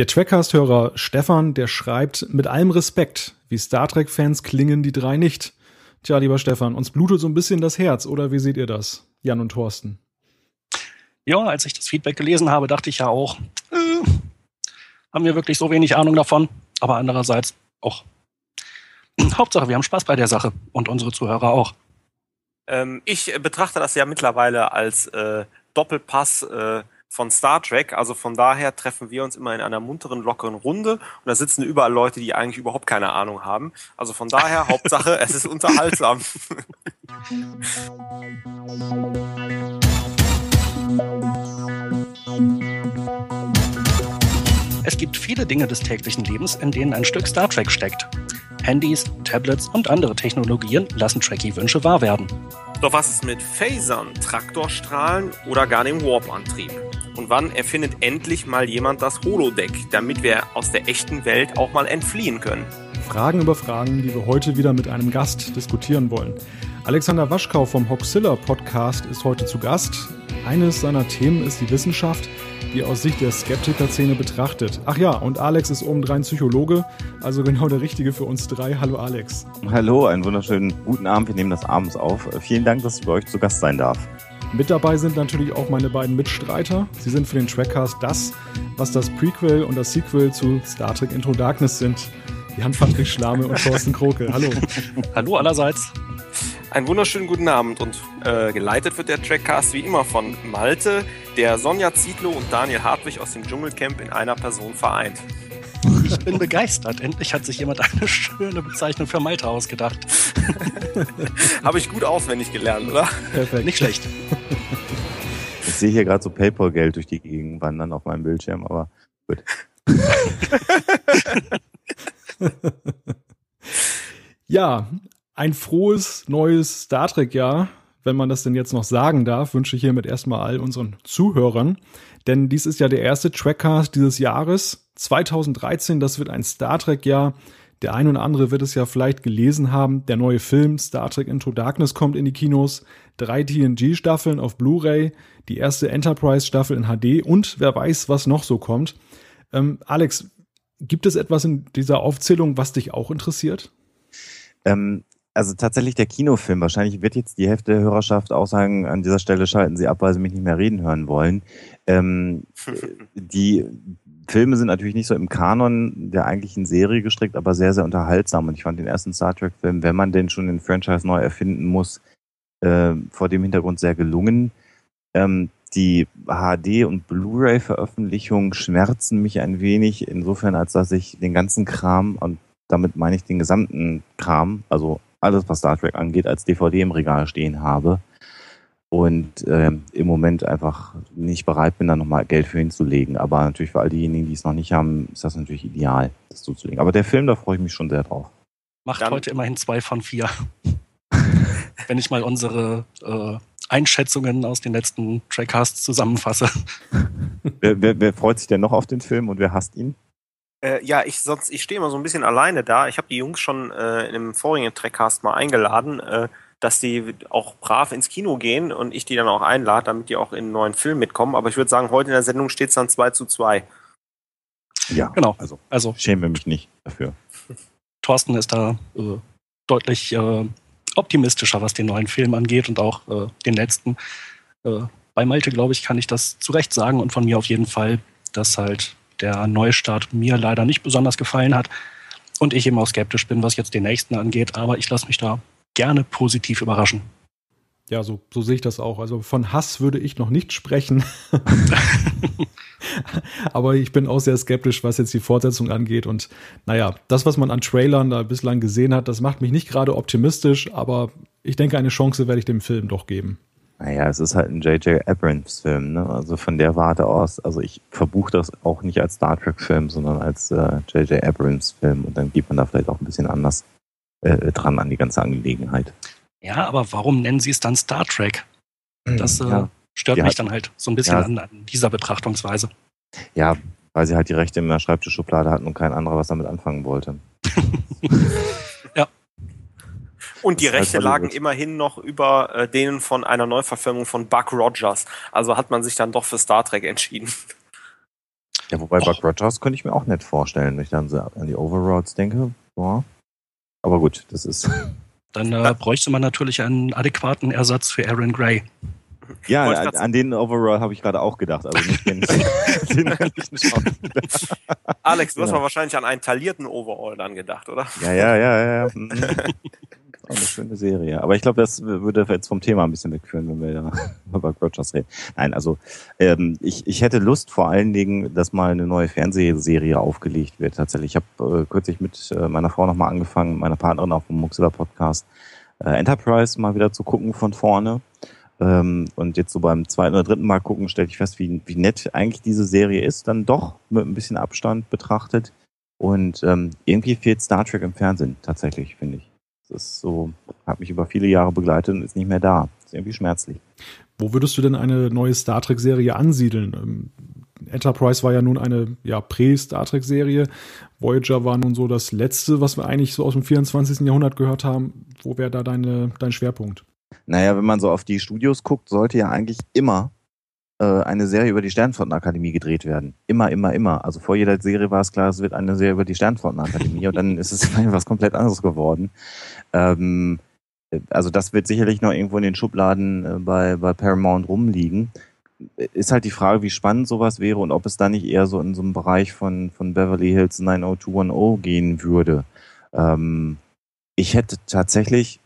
Der Trackcast-Hörer Stefan, der schreibt, mit allem Respekt, wie Star Trek-Fans klingen die drei nicht. Tja, lieber Stefan, uns blutet so ein bisschen das Herz, oder wie seht ihr das, Jan und Thorsten? Ja, als ich das Feedback gelesen habe, dachte ich ja auch, äh, haben wir wirklich so wenig Ahnung davon? Aber andererseits auch, Hauptsache, wir haben Spaß bei der Sache und unsere Zuhörer auch. Ähm, ich betrachte das ja mittlerweile als äh, Doppelpass äh, von Star Trek. Also von daher treffen wir uns immer in einer munteren, lockeren Runde und da sitzen überall Leute, die eigentlich überhaupt keine Ahnung haben. Also von daher, Hauptsache, es ist unterhaltsam. Es gibt viele Dinge des täglichen Lebens, in denen ein Stück Star Trek steckt. Handys, Tablets und andere Technologien lassen Trekkie-Wünsche wahr werden. Doch was ist mit Phasern, Traktorstrahlen oder gar dem Warp-Antrieb? Und wann erfindet endlich mal jemand das Holodeck, damit wir aus der echten Welt auch mal entfliehen können? Fragen über Fragen, die wir heute wieder mit einem Gast diskutieren wollen. Alexander Waschkau vom Hoxilla Podcast ist heute zu Gast. Eines seiner Themen ist die Wissenschaft, die aus Sicht der Skeptiker-Szene betrachtet. Ach ja, und Alex ist obendrein Psychologe, also genau der Richtige für uns drei. Hallo Alex. Hallo, einen wunderschönen guten Abend. Wir nehmen das abends auf. Vielen Dank, dass ich bei euch zu Gast sein darf. Mit dabei sind natürlich auch meine beiden Mitstreiter. Sie sind für den Trackcast das, was das Prequel und das Sequel zu Star Trek Into Darkness sind. Jan Patrick Schlame und Thorsten Kroke. Hallo. Hallo allerseits. Einen wunderschönen guten Abend und äh, geleitet wird der Trackcast wie immer von Malte, der Sonja Zietlow und Daniel Hartwig aus dem Dschungelcamp in einer Person vereint. Ich bin begeistert. Endlich hat sich jemand eine schöne Bezeichnung für Malte ausgedacht. Habe ich gut auswendig gelernt, oder? Perfekt. Nicht schlecht. Ich sehe hier gerade so PayPal-Geld durch die Gegend wandern auf meinem Bildschirm, aber gut. ja, ein frohes neues Star Trek-Jahr, wenn man das denn jetzt noch sagen darf, wünsche ich hiermit erstmal all unseren Zuhörern. Denn dies ist ja der erste Trackcast dieses Jahres. 2013, das wird ein Star Trek-Jahr. Der ein oder andere wird es ja vielleicht gelesen haben. Der neue Film Star Trek Into Darkness kommt in die Kinos. Drei TNG-Staffeln auf Blu-ray, die erste Enterprise-Staffel in HD und wer weiß, was noch so kommt. Ähm, Alex, gibt es etwas in dieser Aufzählung, was dich auch interessiert? Ähm, also tatsächlich der Kinofilm. Wahrscheinlich wird jetzt die Hälfte der Hörerschaft auch sagen, an dieser Stelle schalten sie ab, weil sie mich nicht mehr reden hören wollen. Ähm, die Filme sind natürlich nicht so im Kanon der eigentlichen Serie gestrickt, aber sehr, sehr unterhaltsam. Und ich fand den ersten Star Trek-Film, wenn man denn schon den Franchise neu erfinden muss, äh, vor dem Hintergrund sehr gelungen. Ähm, die HD- und Blu-ray-Veröffentlichungen schmerzen mich ein wenig, insofern, als dass ich den ganzen Kram, und damit meine ich den gesamten Kram, also alles, was Star Trek angeht, als DVD im Regal stehen habe und äh, im Moment einfach nicht bereit bin, da nochmal Geld für hinzulegen. Aber natürlich für all diejenigen, die es noch nicht haben, ist das natürlich ideal, das zuzulegen. Aber der Film, da freue ich mich schon sehr drauf. Macht Dann heute immerhin zwei von vier. Wenn ich mal unsere äh, Einschätzungen aus den letzten Trackcasts zusammenfasse. wer, wer, wer freut sich denn noch auf den Film und wer hasst ihn? Äh, ja, ich sonst, ich stehe immer so ein bisschen alleine da. Ich habe die Jungs schon äh, in einem vorigen Trackcast mal eingeladen, äh, dass die auch brav ins Kino gehen und ich die dann auch einlade, damit die auch in einen neuen Film mitkommen. Aber ich würde sagen, heute in der Sendung steht es dann 2 zu 2. Ja, genau. Also, also schäme mich nicht dafür. Thorsten ist da äh, deutlich äh, optimistischer, was den neuen Film angeht und auch äh, den letzten. Äh, bei Malte, glaube ich, kann ich das zu Recht sagen und von mir auf jeden Fall, dass halt der Neustart mir leider nicht besonders gefallen hat und ich eben auch skeptisch bin, was jetzt den nächsten angeht, aber ich lasse mich da gerne positiv überraschen. Ja, so, so sehe ich das auch. Also von Hass würde ich noch nicht sprechen. aber ich bin auch sehr skeptisch, was jetzt die Fortsetzung angeht. Und naja, das, was man an Trailern da bislang gesehen hat, das macht mich nicht gerade optimistisch, aber ich denke, eine Chance werde ich dem Film doch geben. Naja, es ist halt ein J.J. Abrams-Film, ne? Also von der Warte aus, also ich verbuche das auch nicht als Star Trek-Film, sondern als J.J. Äh, Abrams-Film und dann geht man da vielleicht auch ein bisschen anders äh, dran an die ganze Angelegenheit. Ja, aber warum nennen sie es dann Star Trek? Das äh, ja, stört mich hat, dann halt so ein bisschen ja, an, an, dieser Betrachtungsweise. Ja, weil sie halt die Rechte in der Schreibtischschublade hatten und kein anderer was damit anfangen wollte. Und die Rechte halt lagen immerhin noch über äh, denen von einer Neuverfilmung von Buck Rogers. Also hat man sich dann doch für Star Trek entschieden. Ja, wobei Buck Rogers könnte ich mir auch nicht vorstellen, wenn ich dann so an die Overlords denke. Boah. Aber gut, das ist. Dann äh, bräuchte man natürlich einen adäquaten Ersatz für Aaron Gray. Ja, an, an, den Overall habe ich gerade auch gedacht. Also nicht den, den Alex, du hast ja. wahrscheinlich an einen taillierten Overall dann gedacht, oder? Ja, ja, ja, ja. Auch eine schöne Serie. Aber ich glaube, das würde jetzt vom Thema ein bisschen wegführen, wenn wir da über Rogers reden. Nein, also ähm, ich, ich hätte Lust vor allen Dingen, dass mal eine neue Fernsehserie aufgelegt wird. Tatsächlich. Ich habe äh, kürzlich mit äh, meiner Frau nochmal angefangen, meiner Partnerin auf dem Muxilla Podcast, äh, Enterprise mal wieder zu gucken von vorne. Ähm, und jetzt so beim zweiten oder dritten Mal gucken, stelle ich fest, wie, wie nett eigentlich diese Serie ist, dann doch mit ein bisschen Abstand betrachtet. Und ähm, irgendwie fehlt Star Trek im Fernsehen, tatsächlich, finde ich. Das ist so, hat mich über viele Jahre begleitet und ist nicht mehr da. Ist irgendwie schmerzlich. Wo würdest du denn eine neue Star Trek-Serie ansiedeln? Ähm, Enterprise war ja nun eine ja, Prä-Star Trek-Serie. Voyager war nun so das letzte, was wir eigentlich so aus dem 24. Jahrhundert gehört haben. Wo wäre da deine, dein Schwerpunkt? Naja, wenn man so auf die Studios guckt, sollte ja eigentlich immer eine Serie über die Sternflottenakademie gedreht werden. Immer, immer, immer. Also vor jeder Serie war es klar, es wird eine Serie über die Sternflottenakademie und dann ist es was komplett anderes geworden. Ähm, also das wird sicherlich noch irgendwo in den Schubladen äh, bei, bei Paramount rumliegen. Ist halt die Frage, wie spannend sowas wäre und ob es da nicht eher so in so einem Bereich von, von Beverly Hills 90210 gehen würde. Ähm, ich hätte tatsächlich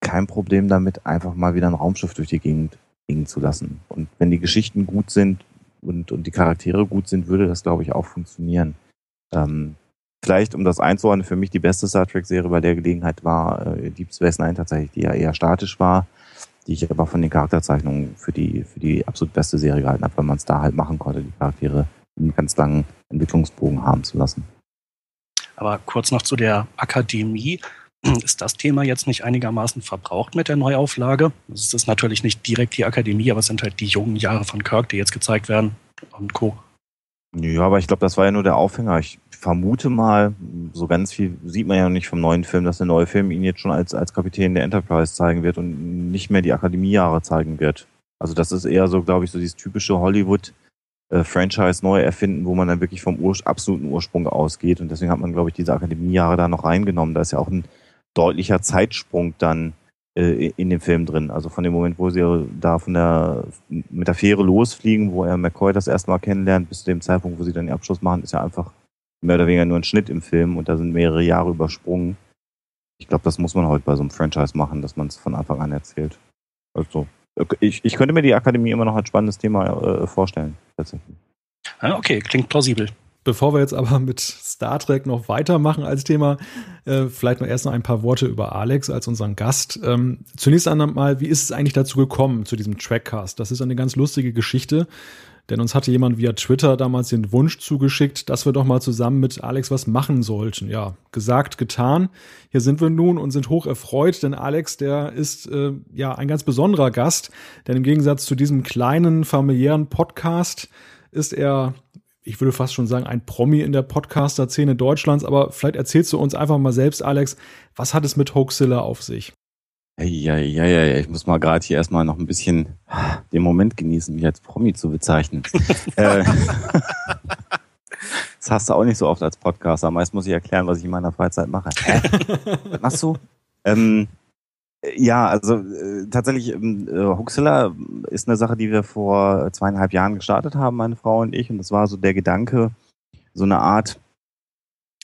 kein Problem damit, einfach mal wieder ein Raumschiff durch die Gegend fliegen zu lassen. Und wenn die Geschichten gut sind und, und die Charaktere gut sind, würde das, glaube ich, auch funktionieren. Ähm, vielleicht, um das einzuordnen, für mich die beste Star Trek-Serie bei der Gelegenheit war äh, Deep Space Nine tatsächlich, die ja eher statisch war, die ich aber von den Charakterzeichnungen für die, für die absolut beste Serie gehalten habe, weil man es da halt machen konnte, die Charaktere einen ganz langen Entwicklungsbogen haben zu lassen. Aber kurz noch zu der Akademie. Ist das Thema jetzt nicht einigermaßen verbraucht mit der Neuauflage? Es ist natürlich nicht direkt die Akademie, aber es sind halt die jungen Jahre von Kirk, die jetzt gezeigt werden und Co. Ja, aber ich glaube, das war ja nur der Aufhänger. Ich vermute mal, so ganz viel sieht man ja nicht vom neuen Film, dass der neue Film ihn jetzt schon als, als Kapitän der Enterprise zeigen wird und nicht mehr die Akademiejahre zeigen wird. Also das ist eher so, glaube ich, so dieses typische Hollywood- äh, Franchise neu erfinden, wo man dann wirklich vom Ur absoluten Ursprung ausgeht. Und deswegen hat man, glaube ich, diese Akademiejahre da noch reingenommen. Da ist ja auch ein deutlicher Zeitsprung dann äh, in dem Film drin. Also von dem Moment, wo sie da von der mit der Fähre losfliegen, wo er McCoy das erste Mal kennenlernt, bis zu dem Zeitpunkt, wo sie dann den Abschluss machen, ist ja einfach mehr oder weniger nur ein Schnitt im Film und da sind mehrere Jahre übersprungen. Ich glaube, das muss man heute bei so einem Franchise machen, dass man es von Anfang an erzählt. Also, ich, ich könnte mir die Akademie immer noch als spannendes Thema äh, vorstellen, tatsächlich. Okay, klingt plausibel. Bevor wir jetzt aber mit Star Trek noch weitermachen als Thema, äh, vielleicht noch erst noch ein paar Worte über Alex als unseren Gast. Ähm, zunächst einmal, wie ist es eigentlich dazu gekommen, zu diesem Trackcast? Das ist eine ganz lustige Geschichte, denn uns hatte jemand via Twitter damals den Wunsch zugeschickt, dass wir doch mal zusammen mit Alex was machen sollten. Ja, gesagt, getan. Hier sind wir nun und sind hoch erfreut, denn Alex, der ist äh, ja ein ganz besonderer Gast, denn im Gegensatz zu diesem kleinen familiären Podcast ist er ich würde fast schon sagen, ein Promi in der Podcaster-Szene Deutschlands, aber vielleicht erzählst du uns einfach mal selbst, Alex, was hat es mit Hoaxilla auf sich? Ja, ja, ja, ja, ich muss mal gerade hier erstmal noch ein bisschen den Moment genießen, mich als Promi zu bezeichnen. Äh, das hast du auch nicht so oft als Podcaster. Meist muss ich erklären, was ich in meiner Freizeit mache. Hä? Was machst du? Ähm, ja, also äh, tatsächlich, ähm, äh, Huxilla ist eine Sache, die wir vor zweieinhalb Jahren gestartet haben, meine Frau und ich. Und das war so der Gedanke, so eine Art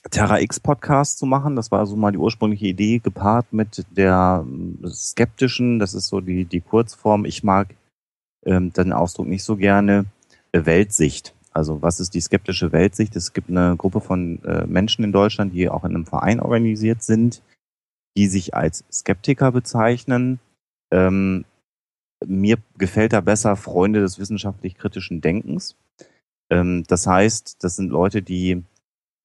Terra X Podcast zu machen. Das war so mal die ursprüngliche Idee, gepaart mit der äh, skeptischen, das ist so die, die Kurzform. Ich mag ähm, den Ausdruck nicht so gerne, äh, Weltsicht. Also was ist die skeptische Weltsicht? Es gibt eine Gruppe von äh, Menschen in Deutschland, die auch in einem Verein organisiert sind, die sich als Skeptiker bezeichnen. Ähm, mir gefällt da besser Freunde des wissenschaftlich-kritischen Denkens. Ähm, das heißt, das sind Leute, die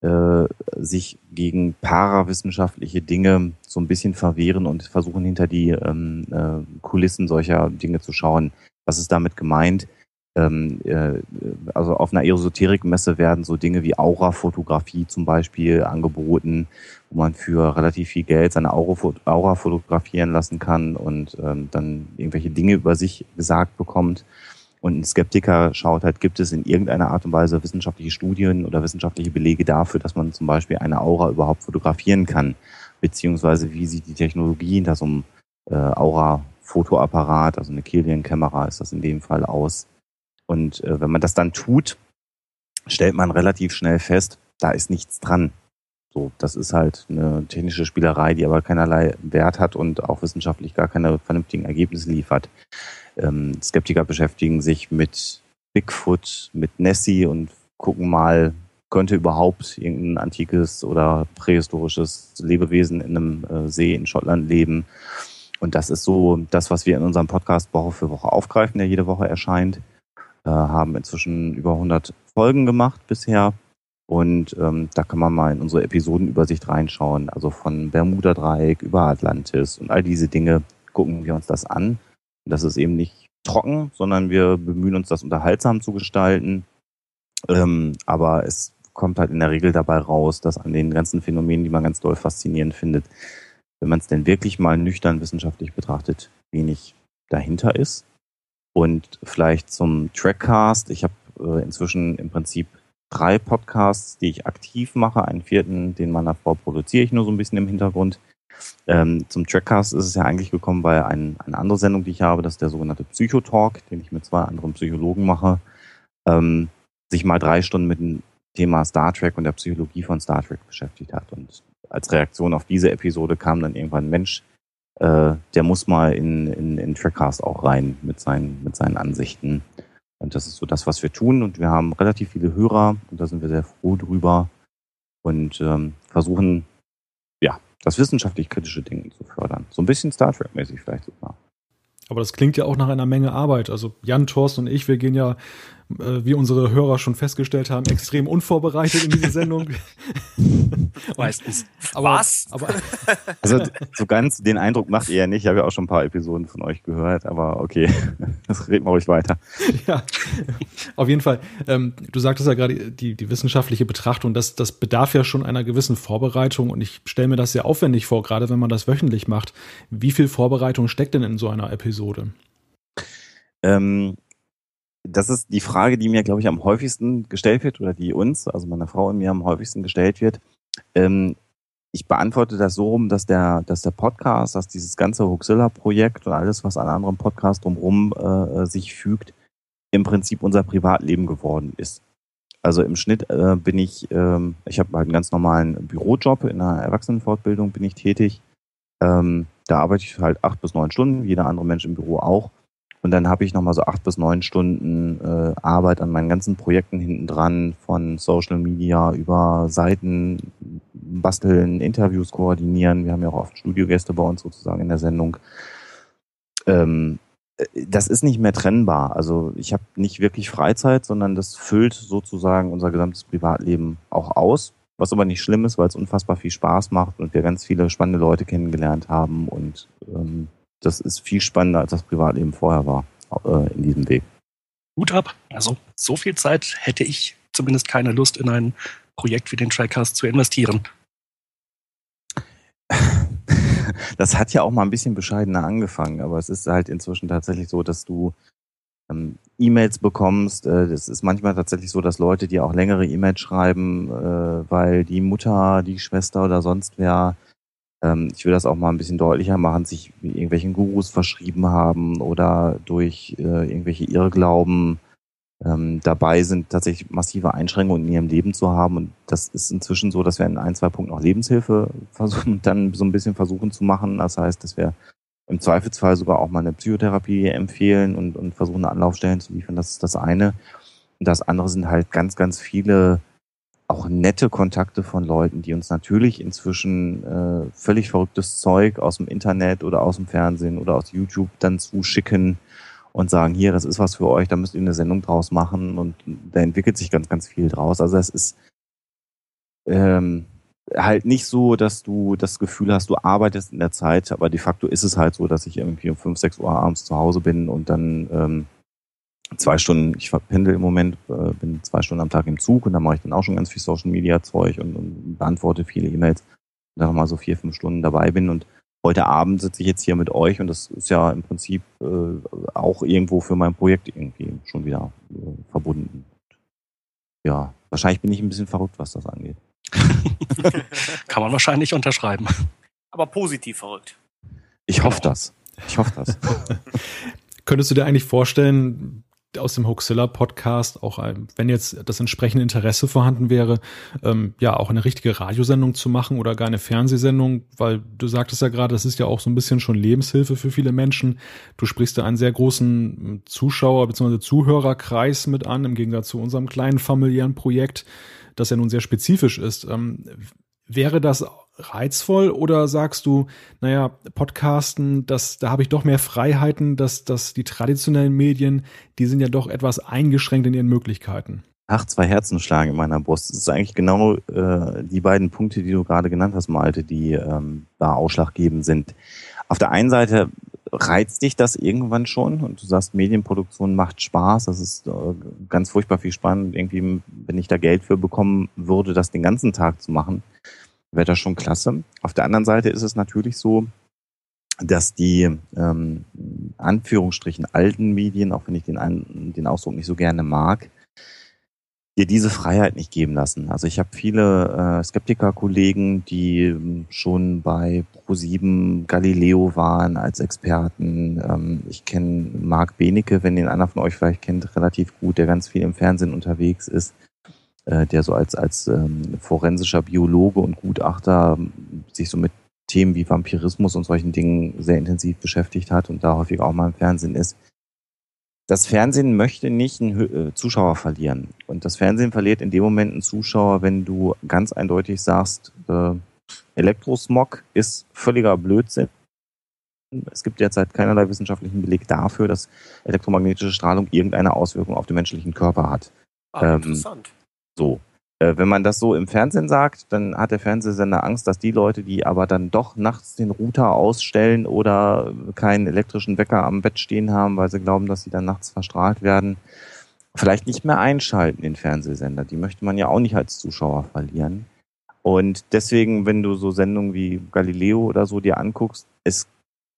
äh, sich gegen parawissenschaftliche Dinge so ein bisschen verwehren und versuchen hinter die ähm, äh, Kulissen solcher Dinge zu schauen. Was ist damit gemeint? Ähm, äh, also auf einer Esoterikmesse werden so Dinge wie Aura-Fotografie zum Beispiel angeboten, wo man für relativ viel Geld seine Aura fotografieren lassen kann und ähm, dann irgendwelche Dinge über sich gesagt bekommt. Und ein Skeptiker schaut halt, gibt es in irgendeiner Art und Weise wissenschaftliche Studien oder wissenschaftliche Belege dafür, dass man zum Beispiel eine Aura überhaupt fotografieren kann? Beziehungsweise wie sieht die Technologie hinter so einem äh, Aura-Fotoapparat, also eine Killian-Kamera ist das in dem Fall aus? Und äh, wenn man das dann tut, stellt man relativ schnell fest, da ist nichts dran. So, das ist halt eine technische Spielerei, die aber keinerlei Wert hat und auch wissenschaftlich gar keine vernünftigen Ergebnisse liefert. Ähm, Skeptiker beschäftigen sich mit Bigfoot, mit Nessie und gucken mal, könnte überhaupt irgendein antikes oder prähistorisches Lebewesen in einem äh, See in Schottland leben. Und das ist so das, was wir in unserem Podcast Woche für Woche aufgreifen, der jede Woche erscheint. Äh, haben inzwischen über 100 Folgen gemacht bisher. Und ähm, da kann man mal in unsere Episodenübersicht reinschauen. Also von Bermuda-Dreieck über Atlantis und all diese Dinge gucken wir uns das an. Und das ist eben nicht trocken, sondern wir bemühen uns, das unterhaltsam zu gestalten. Ähm, aber es kommt halt in der Regel dabei raus, dass an den ganzen Phänomenen, die man ganz doll faszinierend findet, wenn man es denn wirklich mal nüchtern wissenschaftlich betrachtet, wenig dahinter ist. Und vielleicht zum Trackcast. Ich habe äh, inzwischen im Prinzip drei Podcasts, die ich aktiv mache. Einen vierten, den meiner Frau produziere ich nur so ein bisschen im Hintergrund. Ähm, zum Trackcast ist es ja eigentlich gekommen, weil ein, eine andere Sendung, die ich habe, das ist der sogenannte Psychotalk, den ich mit zwei anderen Psychologen mache, ähm, sich mal drei Stunden mit dem Thema Star Trek und der Psychologie von Star Trek beschäftigt hat. Und als Reaktion auf diese Episode kam dann irgendwann ein Mensch, äh, der muss mal in, in, in Trackcast auch rein mit seinen, mit seinen Ansichten. Und das ist so das, was wir tun. Und wir haben relativ viele Hörer und da sind wir sehr froh drüber und ähm, versuchen, ja, das wissenschaftlich kritische Denken zu fördern. So ein bisschen Star Trek-mäßig vielleicht sogar. Aber das klingt ja auch nach einer Menge Arbeit. Also Jan, Thorsten und ich, wir gehen ja äh, wie unsere Hörer schon festgestellt haben, extrem unvorbereitet in diese Sendung. Meistens. Aber, Was? Aber, Also so ganz den Eindruck macht ihr ja nicht. Ich habe ja auch schon ein paar Episoden von euch gehört, aber okay, das reden wir ruhig weiter. ja, auf jeden Fall. Ähm, du sagtest ja gerade, die, die wissenschaftliche Betrachtung, das, das bedarf ja schon einer gewissen Vorbereitung und ich stelle mir das sehr aufwendig vor, gerade wenn man das wöchentlich macht. Wie viel Vorbereitung steckt denn in so einer Episode? Ähm, das ist die Frage, die mir, glaube ich, am häufigsten gestellt wird oder die uns, also meiner Frau und mir am häufigsten gestellt wird. Ähm, ich beantworte das so rum, dass der, dass der Podcast, dass dieses ganze Huxilla-Projekt und alles, was an anderen Podcasts drumherum äh, sich fügt, im Prinzip unser Privatleben geworden ist. Also im Schnitt äh, bin ich, ähm, ich habe halt einen ganz normalen Bürojob in einer Erwachsenenfortbildung bin ich tätig. Ähm, da arbeite ich halt acht bis neun Stunden, jeder andere Mensch im Büro auch. Und dann habe ich nochmal so acht bis neun Stunden äh, Arbeit an meinen ganzen Projekten hinten dran, von Social Media über Seiten basteln, Interviews koordinieren. Wir haben ja auch oft Studiogäste bei uns sozusagen in der Sendung. Ähm, das ist nicht mehr trennbar. Also ich habe nicht wirklich Freizeit, sondern das füllt sozusagen unser gesamtes Privatleben auch aus. Was aber nicht schlimm ist, weil es unfassbar viel Spaß macht und wir ganz viele spannende Leute kennengelernt haben und ähm, das ist viel spannender, als das Privatleben vorher war äh, in diesem Weg. Gut ab. Also so viel Zeit hätte ich zumindest keine Lust, in ein Projekt wie den Trackcast zu investieren. das hat ja auch mal ein bisschen bescheidener angefangen, aber es ist halt inzwischen tatsächlich so, dass du ähm, E-Mails bekommst. Äh, das ist manchmal tatsächlich so, dass Leute dir auch längere E-Mails schreiben, äh, weil die Mutter, die Schwester oder sonst wer ähm, ich will das auch mal ein bisschen deutlicher machen, sich irgendwelchen Gurus verschrieben haben oder durch äh, irgendwelche Irrglauben ähm, dabei sind, tatsächlich massive Einschränkungen in ihrem Leben zu haben. Und das ist inzwischen so, dass wir in ein, zwei Punkten auch Lebenshilfe versuchen, dann so ein bisschen versuchen zu machen. Das heißt, dass wir im Zweifelsfall sogar auch mal eine Psychotherapie empfehlen und, und versuchen, Anlaufstellen zu liefern. Das ist das eine. Und das andere sind halt ganz, ganz viele auch nette Kontakte von Leuten, die uns natürlich inzwischen äh, völlig verrücktes Zeug aus dem Internet oder aus dem Fernsehen oder aus YouTube dann zuschicken und sagen, hier, das ist was für euch, da müsst ihr eine Sendung draus machen und da entwickelt sich ganz, ganz viel draus. Also es ist ähm, halt nicht so, dass du das Gefühl hast, du arbeitest in der Zeit, aber de facto ist es halt so, dass ich irgendwie um 5, 6 Uhr abends zu Hause bin und dann ähm, zwei Stunden, ich pendel im Moment, äh, bin zwei Stunden am Tag im Zug und da mache ich dann auch schon ganz viel Social Media Zeug und, und beantworte viele E-Mails. Und dann nochmal so vier, fünf Stunden dabei bin und heute Abend sitze ich jetzt hier mit euch und das ist ja im Prinzip äh, auch irgendwo für mein Projekt irgendwie schon wieder äh, verbunden. Ja, wahrscheinlich bin ich ein bisschen verrückt, was das angeht. Kann man wahrscheinlich unterschreiben. Aber positiv verrückt. Ich hoffe das. Ich hoffe das. Könntest du dir eigentlich vorstellen, aus dem Hoaxilla Podcast, auch wenn jetzt das entsprechende Interesse vorhanden wäre, ähm, ja, auch eine richtige Radiosendung zu machen oder gar eine Fernsehsendung, weil du sagtest ja gerade, das ist ja auch so ein bisschen schon Lebenshilfe für viele Menschen. Du sprichst da einen sehr großen Zuschauer- bzw. Zuhörerkreis mit an, im Gegensatz zu unserem kleinen familiären Projekt, das ja nun sehr spezifisch ist. Ähm, wäre das reizvoll oder sagst du, naja, Podcasten, das, da habe ich doch mehr Freiheiten, dass, dass die traditionellen Medien, die sind ja doch etwas eingeschränkt in ihren Möglichkeiten? Ach, zwei Herzen schlagen in meiner Brust. Das ist eigentlich genau äh, die beiden Punkte, die du gerade genannt hast, Malte, die ähm, da ausschlaggebend sind. Auf der einen Seite reizt dich das irgendwann schon und du sagst, Medienproduktion macht Spaß, das ist äh, ganz furchtbar viel spannend. Irgendwie, wenn ich da Geld für bekommen würde, das den ganzen Tag zu machen, wäre das schon klasse. Auf der anderen Seite ist es natürlich so, dass die ähm, Anführungsstrichen alten Medien, auch wenn ich den, den Ausdruck nicht so gerne mag, dir diese Freiheit nicht geben lassen. Also ich habe viele äh, Skeptiker-Kollegen, die ähm, schon bei Pro7 Galileo waren als Experten. Ähm, ich kenne Marc Benecke, wenn den einer von euch vielleicht kennt, relativ gut, der ganz viel im Fernsehen unterwegs ist äh, der so als, als ähm, forensischer Biologe und Gutachter ähm, sich so mit Themen wie Vampirismus und solchen Dingen sehr intensiv beschäftigt hat und da häufig auch mal im Fernsehen ist. Das Fernsehen möchte nicht einen äh, Zuschauer verlieren. Und das Fernsehen verliert in dem Moment einen Zuschauer, wenn du ganz eindeutig sagst, äh, Elektrosmog ist völliger Blödsinn. Es gibt derzeit keinerlei wissenschaftlichen Beleg dafür, dass elektromagnetische Strahlung irgendeine Auswirkung auf den menschlichen Körper hat. Ah, ähm, interessant. So. Äh, wenn man das so im Fernsehen sagt, dann hat der Fernsehsender Angst, dass die Leute, die aber dann doch nachts den Router ausstellen oder keinen elektrischen Wecker am Bett stehen haben, weil sie glauben, dass sie dann nachts verstrahlt werden, vielleicht nicht mehr einschalten, den Fernsehsender. Die möchte man ja auch nicht als Zuschauer verlieren. Und deswegen, wenn du so Sendungen wie Galileo oder so dir anguckst, es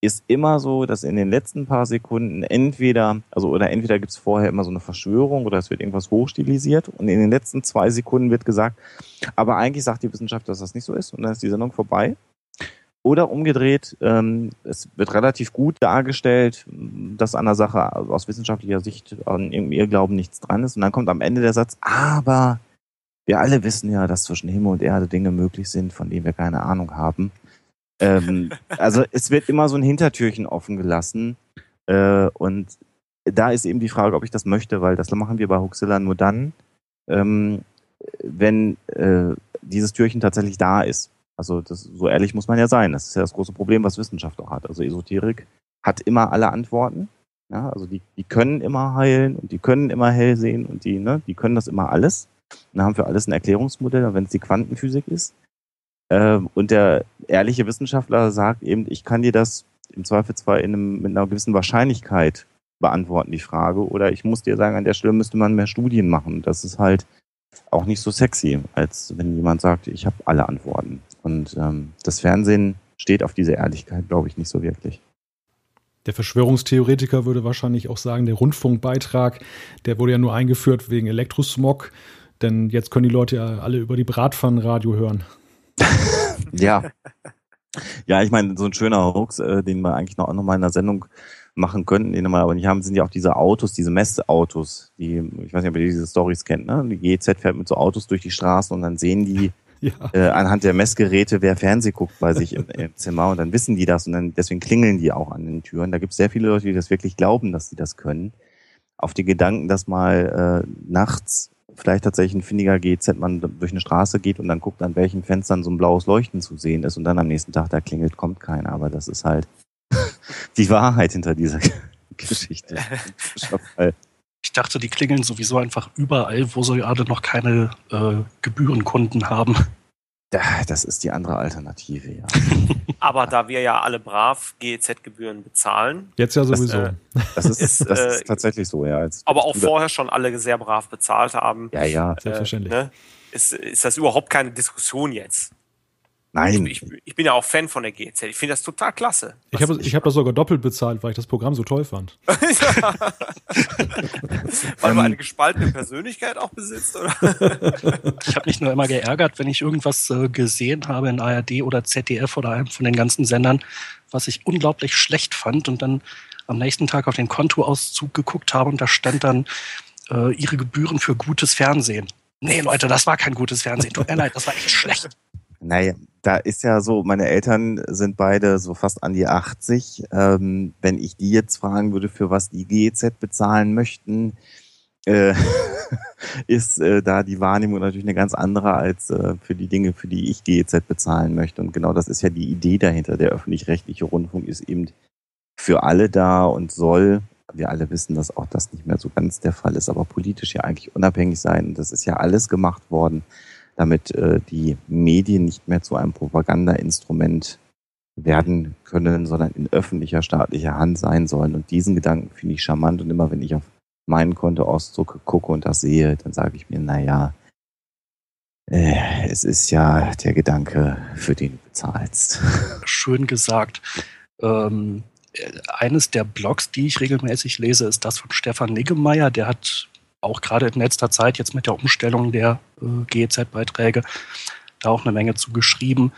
ist immer so, dass in den letzten paar Sekunden entweder, also oder entweder gibt es vorher immer so eine Verschwörung oder es wird irgendwas hochstilisiert und in den letzten zwei Sekunden wird gesagt, aber eigentlich sagt die Wissenschaft, dass das nicht so ist und dann ist die Sendung vorbei. Oder umgedreht, ähm, es wird relativ gut dargestellt, dass an der Sache aus wissenschaftlicher Sicht an ihr Glauben nichts dran ist. Und dann kommt am Ende der Satz, aber wir alle wissen ja, dass zwischen Himmel und Erde Dinge möglich sind, von denen wir keine Ahnung haben. Ähm, also es wird immer so ein Hintertürchen offen gelassen. Äh, und da ist eben die Frage, ob ich das möchte, weil das machen wir bei Huxilla nur dann, ähm, wenn äh, dieses Türchen tatsächlich da ist. Also das, so ehrlich muss man ja sein. Das ist ja das große Problem, was Wissenschaft auch hat. Also Esoterik hat immer alle Antworten. Ja, also die, die können immer heilen und die können immer hell sehen und die, ne, die können das immer alles. Und haben für alles ein Erklärungsmodell, wenn es die Quantenphysik ist. Ähm, und der ehrliche Wissenschaftler sagt eben, ich kann dir das im Zweifelsfall in einem, mit einer gewissen Wahrscheinlichkeit beantworten, die Frage. Oder ich muss dir sagen, an der Stelle müsste man mehr Studien machen. Das ist halt auch nicht so sexy, als wenn jemand sagt, ich habe alle Antworten. Und ähm, das Fernsehen steht auf diese Ehrlichkeit, glaube ich, nicht so wirklich. Der Verschwörungstheoretiker würde wahrscheinlich auch sagen, der Rundfunkbeitrag, der wurde ja nur eingeführt wegen Elektrosmog, denn jetzt können die Leute ja alle über die Bratpfannenradio hören. ja. Ja, ich meine, so ein schöner Hoax, äh, den wir eigentlich noch, auch noch mal in der Sendung machen könnten, den wir aber nicht haben, sind ja auch diese Autos, diese Messautos, die, ich weiß nicht, ob ihr diese Stories kennt, ne? Die GZ fährt mit so Autos durch die Straßen und dann sehen die ja. äh, anhand der Messgeräte, wer Fernseh guckt bei sich im, im, Zimmer und dann wissen die das und dann deswegen klingeln die auch an den Türen. Da gibt es sehr viele Leute, die das wirklich glauben, dass sie das können. Auf die Gedanken, dass mal äh, nachts vielleicht tatsächlich ein findiger GZ man durch eine Straße geht und dann guckt, an welchen Fenstern so ein blaues Leuchten zu sehen ist und dann am nächsten Tag da klingelt, kommt keiner. Aber das ist halt die Wahrheit hinter dieser Geschichte. Ich dachte, die klingeln sowieso einfach überall, wo sie gerade noch keine äh, Gebührenkunden haben. Das ist die andere Alternative, ja. Aber da wir ja alle brav GEZ-Gebühren bezahlen. Jetzt ja sowieso. Das, äh, das, ist, ist, das ist, äh, tatsächlich so, ja. Jetzt aber auch vorher schon alle sehr brav bezahlt haben. Ja, ja. Selbstverständlich. Äh, ne, ist, ist das überhaupt keine Diskussion jetzt. Nein. Ich, ich, bin ja auch Fan von der GZ. Ich finde das total klasse. Ich habe ich hab das sogar doppelt bezahlt, weil ich das Programm so toll fand. weil du eine gespaltene Persönlichkeit auch besitzt, oder? ich habe mich nur immer geärgert, wenn ich irgendwas äh, gesehen habe in ARD oder ZDF oder einem von den ganzen Sendern, was ich unglaublich schlecht fand und dann am nächsten Tag auf den Kontoauszug geguckt habe und da stand dann äh, ihre Gebühren für gutes Fernsehen. Nee, Leute, das war kein gutes Fernsehen. Tut mir leid, das war echt schlecht. Naja, da ist ja so, meine Eltern sind beide so fast an die 80. Ähm, wenn ich die jetzt fragen würde, für was die GEZ bezahlen möchten, äh, ist äh, da die Wahrnehmung natürlich eine ganz andere als äh, für die Dinge, für die ich GEZ bezahlen möchte. Und genau das ist ja die Idee dahinter. Der öffentlich-rechtliche Rundfunk ist eben für alle da und soll, wir alle wissen, dass auch das nicht mehr so ganz der Fall ist, aber politisch ja eigentlich unabhängig sein. Und das ist ja alles gemacht worden damit äh, die Medien nicht mehr zu einem Propagandainstrument werden können, sondern in öffentlicher staatlicher Hand sein sollen. Und diesen Gedanken finde ich charmant. Und immer wenn ich auf meinen Kontoauszug gucke und das sehe, dann sage ich mir, naja, äh, es ist ja der Gedanke, für den du bezahlst. Schön gesagt. Ähm, eines der Blogs, die ich regelmäßig lese, ist das von Stefan Niggemeier. Der hat auch gerade in letzter Zeit jetzt mit der Umstellung der äh, GEZ-Beiträge da auch eine Menge zu geschrieben.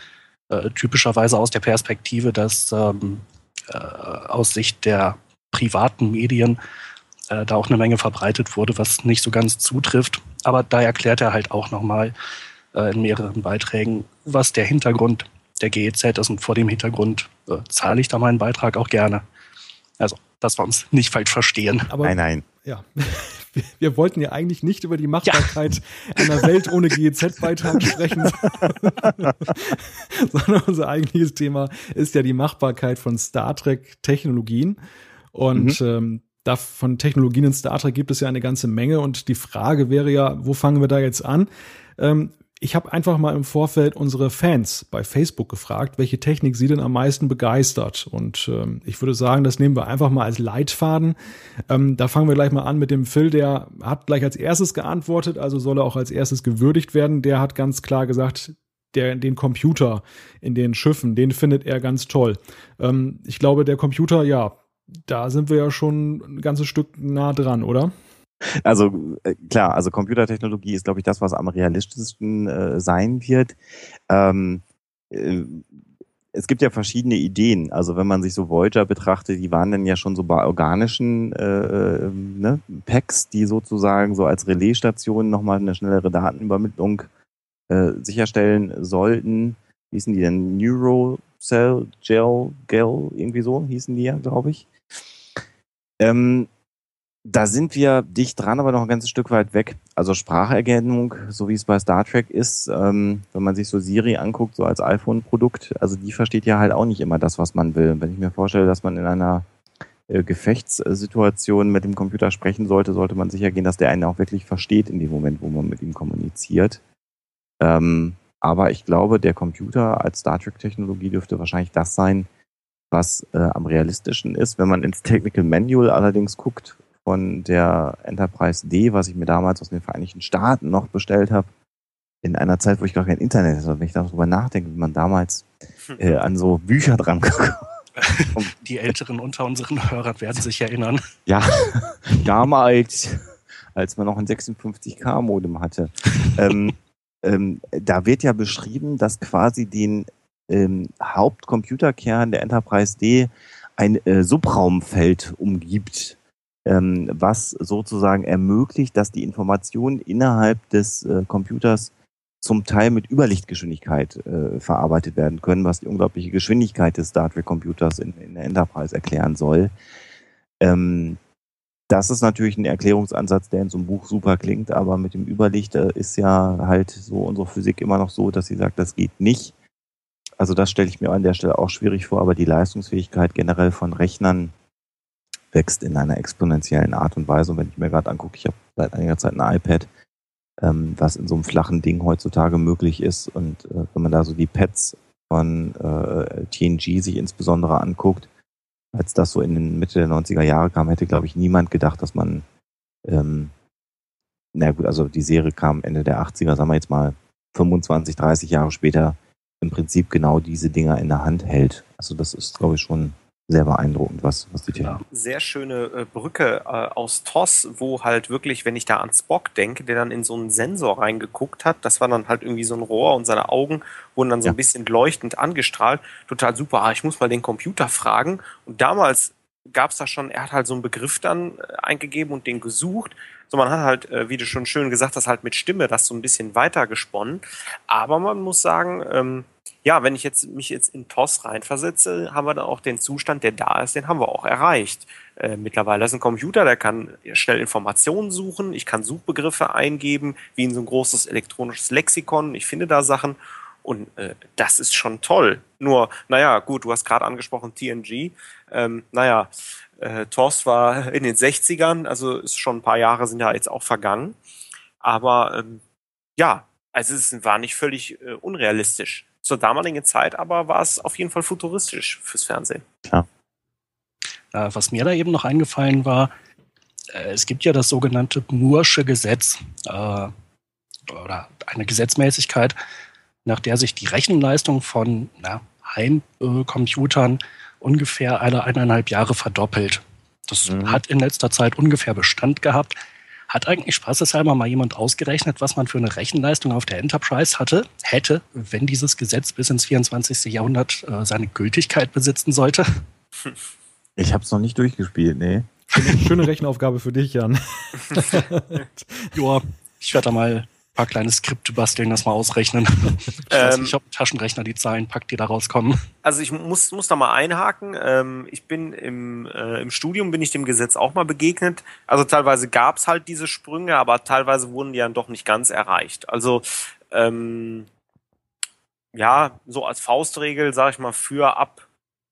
Äh, typischerweise aus der Perspektive, dass ähm, äh, aus Sicht der privaten Medien äh, da auch eine Menge verbreitet wurde, was nicht so ganz zutrifft. Aber da erklärt er halt auch nochmal äh, in mehreren Beiträgen, was der Hintergrund der GEZ ist und vor dem Hintergrund äh, zahle ich da meinen Beitrag auch gerne. Also, dass wir uns nicht falsch verstehen. Aber, nein, nein. Ja, wir, wir, wollten ja eigentlich nicht über die Machbarkeit ja. einer Welt ohne GEZ-Beitrag sprechen, sondern unser eigentliches Thema ist ja die Machbarkeit von Star Trek-Technologien. Und mhm. ähm, da von Technologien in Star Trek gibt es ja eine ganze Menge. Und die Frage wäre ja, wo fangen wir da jetzt an? Ähm, ich habe einfach mal im Vorfeld unsere Fans bei Facebook gefragt, welche Technik sie denn am meisten begeistert. Und ähm, ich würde sagen, das nehmen wir einfach mal als Leitfaden. Ähm, da fangen wir gleich mal an mit dem Phil, der hat gleich als erstes geantwortet, also soll er auch als erstes gewürdigt werden. Der hat ganz klar gesagt, der, den Computer in den Schiffen, den findet er ganz toll. Ähm, ich glaube, der Computer, ja, da sind wir ja schon ein ganzes Stück nah dran, oder? Also äh, klar, also Computertechnologie ist, glaube ich, das, was am realistischsten äh, sein wird. Ähm, äh, es gibt ja verschiedene Ideen. Also wenn man sich so Voyager betrachtet, die waren dann ja schon so bei organischen äh, äh ne, Packs, die sozusagen so als Relaisstation nochmal eine schnellere Datenübermittlung äh, sicherstellen sollten. Wie hießen die denn? Neurocell, Gel, Gel, irgendwie so hießen die ja, glaube ich. Ähm, da sind wir dicht dran, aber noch ein ganzes Stück weit weg. Also Spracherkennung, so wie es bei Star Trek ist, ähm, wenn man sich so Siri anguckt, so als iPhone-Produkt, also die versteht ja halt auch nicht immer das, was man will. Wenn ich mir vorstelle, dass man in einer äh, Gefechtssituation mit dem Computer sprechen sollte, sollte man sicher gehen, dass der einen auch wirklich versteht in dem Moment, wo man mit ihm kommuniziert. Ähm, aber ich glaube, der Computer als Star Trek-Technologie dürfte wahrscheinlich das sein, was äh, am realistischen ist. Wenn man ins Technical Manual allerdings guckt, von der Enterprise D, was ich mir damals aus den Vereinigten Staaten noch bestellt habe, in einer Zeit, wo ich gar kein Internet hatte. Wenn ich darüber nachdenke, wie man damals äh, an so Bücher dran Die Älteren unter unseren Hörern werden sich erinnern. Ja, damals, als man noch ein 56K-Modem hatte. ähm, ähm, da wird ja beschrieben, dass quasi den ähm, Hauptcomputerkern der Enterprise D ein äh, Subraumfeld umgibt ähm, was sozusagen ermöglicht, dass die Informationen innerhalb des äh, Computers zum Teil mit Überlichtgeschwindigkeit äh, verarbeitet werden können, was die unglaubliche Geschwindigkeit des Star Trek Computers in, in der Enterprise erklären soll. Ähm, das ist natürlich ein Erklärungsansatz, der in so einem Buch super klingt, aber mit dem Überlicht äh, ist ja halt so unsere Physik immer noch so, dass sie sagt, das geht nicht. Also das stelle ich mir an der Stelle auch schwierig vor, aber die Leistungsfähigkeit generell von Rechnern wächst in einer exponentiellen Art und Weise. Und wenn ich mir gerade angucke, ich habe seit einiger Zeit ein iPad, ähm, was in so einem flachen Ding heutzutage möglich ist. Und äh, wenn man da so die Pads von äh, TNG sich insbesondere anguckt, als das so in den Mitte der 90er Jahre kam, hätte, glaube ich, niemand gedacht, dass man, ähm, na gut, also die Serie kam Ende der 80er, sagen wir jetzt mal 25, 30 Jahre später, im Prinzip genau diese Dinger in der Hand hält. Also das ist, glaube ich, schon sehr beeindruckend, was, was die Technik. Ja, sehr schöne äh, Brücke äh, aus TOS, wo halt wirklich, wenn ich da an Spock denke, der dann in so einen Sensor reingeguckt hat, das war dann halt irgendwie so ein Rohr und seine Augen wurden dann so ja. ein bisschen leuchtend angestrahlt. Total super. Ah, ich muss mal den Computer fragen. Und damals gab es da schon, er hat halt so einen Begriff dann äh, eingegeben und den gesucht. So, man hat halt, äh, wie du schon schön gesagt hast, halt mit Stimme das so ein bisschen weiter gesponnen. Aber man muss sagen, ähm, ja, wenn ich jetzt mich jetzt in TOS reinversetze, haben wir dann auch den Zustand, der da ist, den haben wir auch erreicht. Äh, mittlerweile ist ein Computer, der kann schnell Informationen suchen, ich kann Suchbegriffe eingeben, wie in so ein großes elektronisches Lexikon, ich finde da Sachen und äh, das ist schon toll. Nur, naja, gut, du hast gerade angesprochen TNG. Ähm, naja, äh, TOS war in den 60ern, also ist schon ein paar Jahre sind ja jetzt auch vergangen. Aber ähm, ja, also es war nicht völlig äh, unrealistisch. Zur damaligen Zeit aber war es auf jeden Fall futuristisch fürs Fernsehen. Klar. Äh, was mir da eben noch eingefallen war, äh, es gibt ja das sogenannte Moore'sche Gesetz äh, oder eine Gesetzmäßigkeit, nach der sich die Rechenleistung von na, Heimcomputern ungefähr alle eineinhalb Jahre verdoppelt. Das mhm. hat in letzter Zeit ungefähr Bestand gehabt. Hat eigentlich spaßeshalber mal jemand ausgerechnet, was man für eine Rechenleistung auf der Enterprise hatte, hätte, wenn dieses Gesetz bis ins 24. Jahrhundert äh, seine Gültigkeit besitzen sollte? Ich habe es noch nicht durchgespielt, nee. Schöne, schöne Rechenaufgabe für dich, Jan. Joa, ich werde da mal paar kleine Skripte basteln, das mal ausrechnen. ich weiß nicht, ob Taschenrechner die Zahlen packt, die da rauskommen. Also ich muss, muss da mal einhaken. Ähm, ich bin im, äh, im Studium, bin ich dem Gesetz auch mal begegnet. Also teilweise gab es halt diese Sprünge, aber teilweise wurden die dann doch nicht ganz erreicht. Also ähm, ja, so als Faustregel, sage ich mal, für ab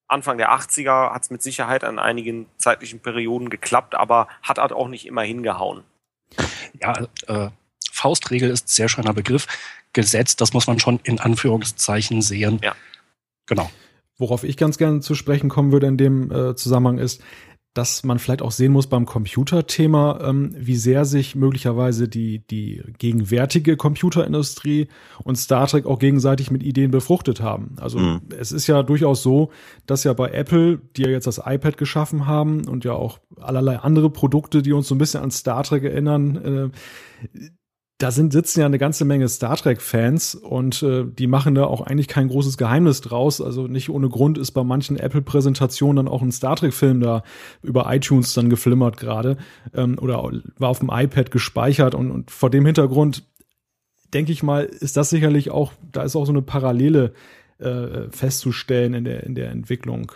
Anfang der 80er hat es mit Sicherheit an einigen zeitlichen Perioden geklappt, aber hat halt auch nicht immer hingehauen. Ja, äh, Faustregel ist ein sehr schöner Begriff. Gesetz, das muss man schon in Anführungszeichen sehen. Ja. Genau. Worauf ich ganz gerne zu sprechen kommen würde in dem äh, Zusammenhang ist, dass man vielleicht auch sehen muss beim Computerthema, ähm, wie sehr sich möglicherweise die, die gegenwärtige Computerindustrie und Star Trek auch gegenseitig mit Ideen befruchtet haben. Also mhm. es ist ja durchaus so, dass ja bei Apple, die ja jetzt das iPad geschaffen haben und ja auch allerlei andere Produkte, die uns so ein bisschen an Star Trek erinnern, äh, da sind sitzen ja eine ganze Menge Star Trek-Fans und äh, die machen da auch eigentlich kein großes Geheimnis draus. Also nicht ohne Grund ist bei manchen Apple-Präsentationen dann auch ein Star Trek-Film da über iTunes dann geflimmert gerade ähm, oder war auf dem iPad gespeichert und, und vor dem Hintergrund denke ich mal, ist das sicherlich auch, da ist auch so eine Parallele äh, festzustellen in der, in der Entwicklung.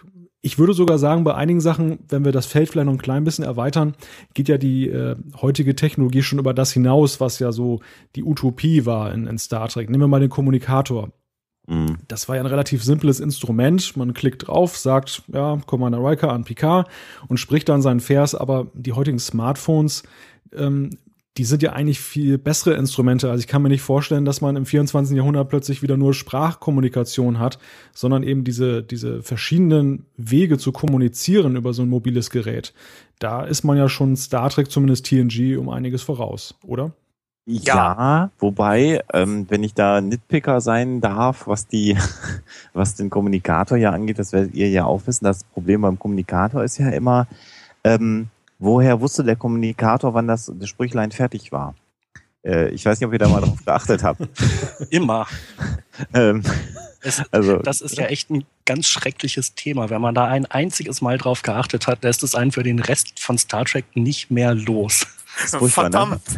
Ich würde sogar sagen, bei einigen Sachen, wenn wir das Feld vielleicht noch ein klein bisschen erweitern, geht ja die äh, heutige Technologie schon über das hinaus, was ja so die Utopie war in, in Star Trek. Nehmen wir mal den Kommunikator. Mhm. Das war ja ein relativ simples Instrument. Man klickt drauf, sagt, ja, Commander Riker an Picard und spricht dann seinen Vers, aber die heutigen Smartphones ähm, die sind ja eigentlich viel bessere Instrumente. Also ich kann mir nicht vorstellen, dass man im 24. Jahrhundert plötzlich wieder nur Sprachkommunikation hat, sondern eben diese, diese verschiedenen Wege zu kommunizieren über so ein mobiles Gerät. Da ist man ja schon Star Trek, zumindest TNG, um einiges voraus, oder? Ja, ja wobei, ähm, wenn ich da Nitpicker sein darf, was die, was den Kommunikator ja angeht, das werdet ihr ja auch wissen, das Problem beim Kommunikator ist ja immer, ähm, Woher wusste der Kommunikator, wann das, das Sprüchlein fertig war? Äh, ich weiß nicht, ob ihr da mal drauf geachtet habt. Immer. ähm, es, also, das ist ja echt ein ganz schreckliches Thema. Wenn man da ein einziges Mal drauf geachtet hat, lässt es einen für den Rest von Star Trek nicht mehr los. Ne? Verdammt.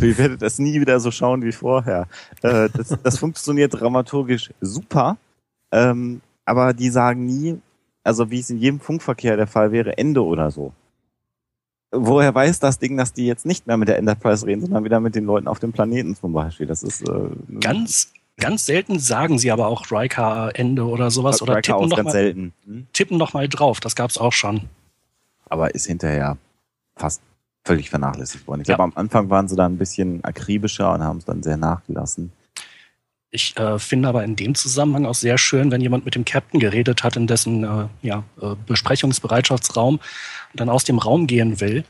Ne? Ihr werdet das nie wieder so schauen wie vorher. Äh, das, das funktioniert dramaturgisch super, ähm, aber die sagen nie, also wie es in jedem Funkverkehr der Fall wäre, Ende oder so. Woher weiß das Ding, dass die jetzt nicht mehr mit der Enterprise reden, sondern wieder mit den Leuten auf dem Planeten zum Beispiel? Das ist äh, ganz ganz selten sagen sie aber auch Riker Ende oder sowas oder tippen noch, mal, selten. Hm? tippen noch mal drauf. Das gab's auch schon. Aber ist hinterher fast völlig vernachlässigt worden. Ich ja. glaube, am Anfang waren sie da ein bisschen akribischer und haben es dann sehr nachgelassen. Ich äh, finde aber in dem Zusammenhang auch sehr schön, wenn jemand mit dem Captain geredet hat, in dessen äh, ja, äh, Besprechungsbereitschaftsraum und dann aus dem Raum gehen will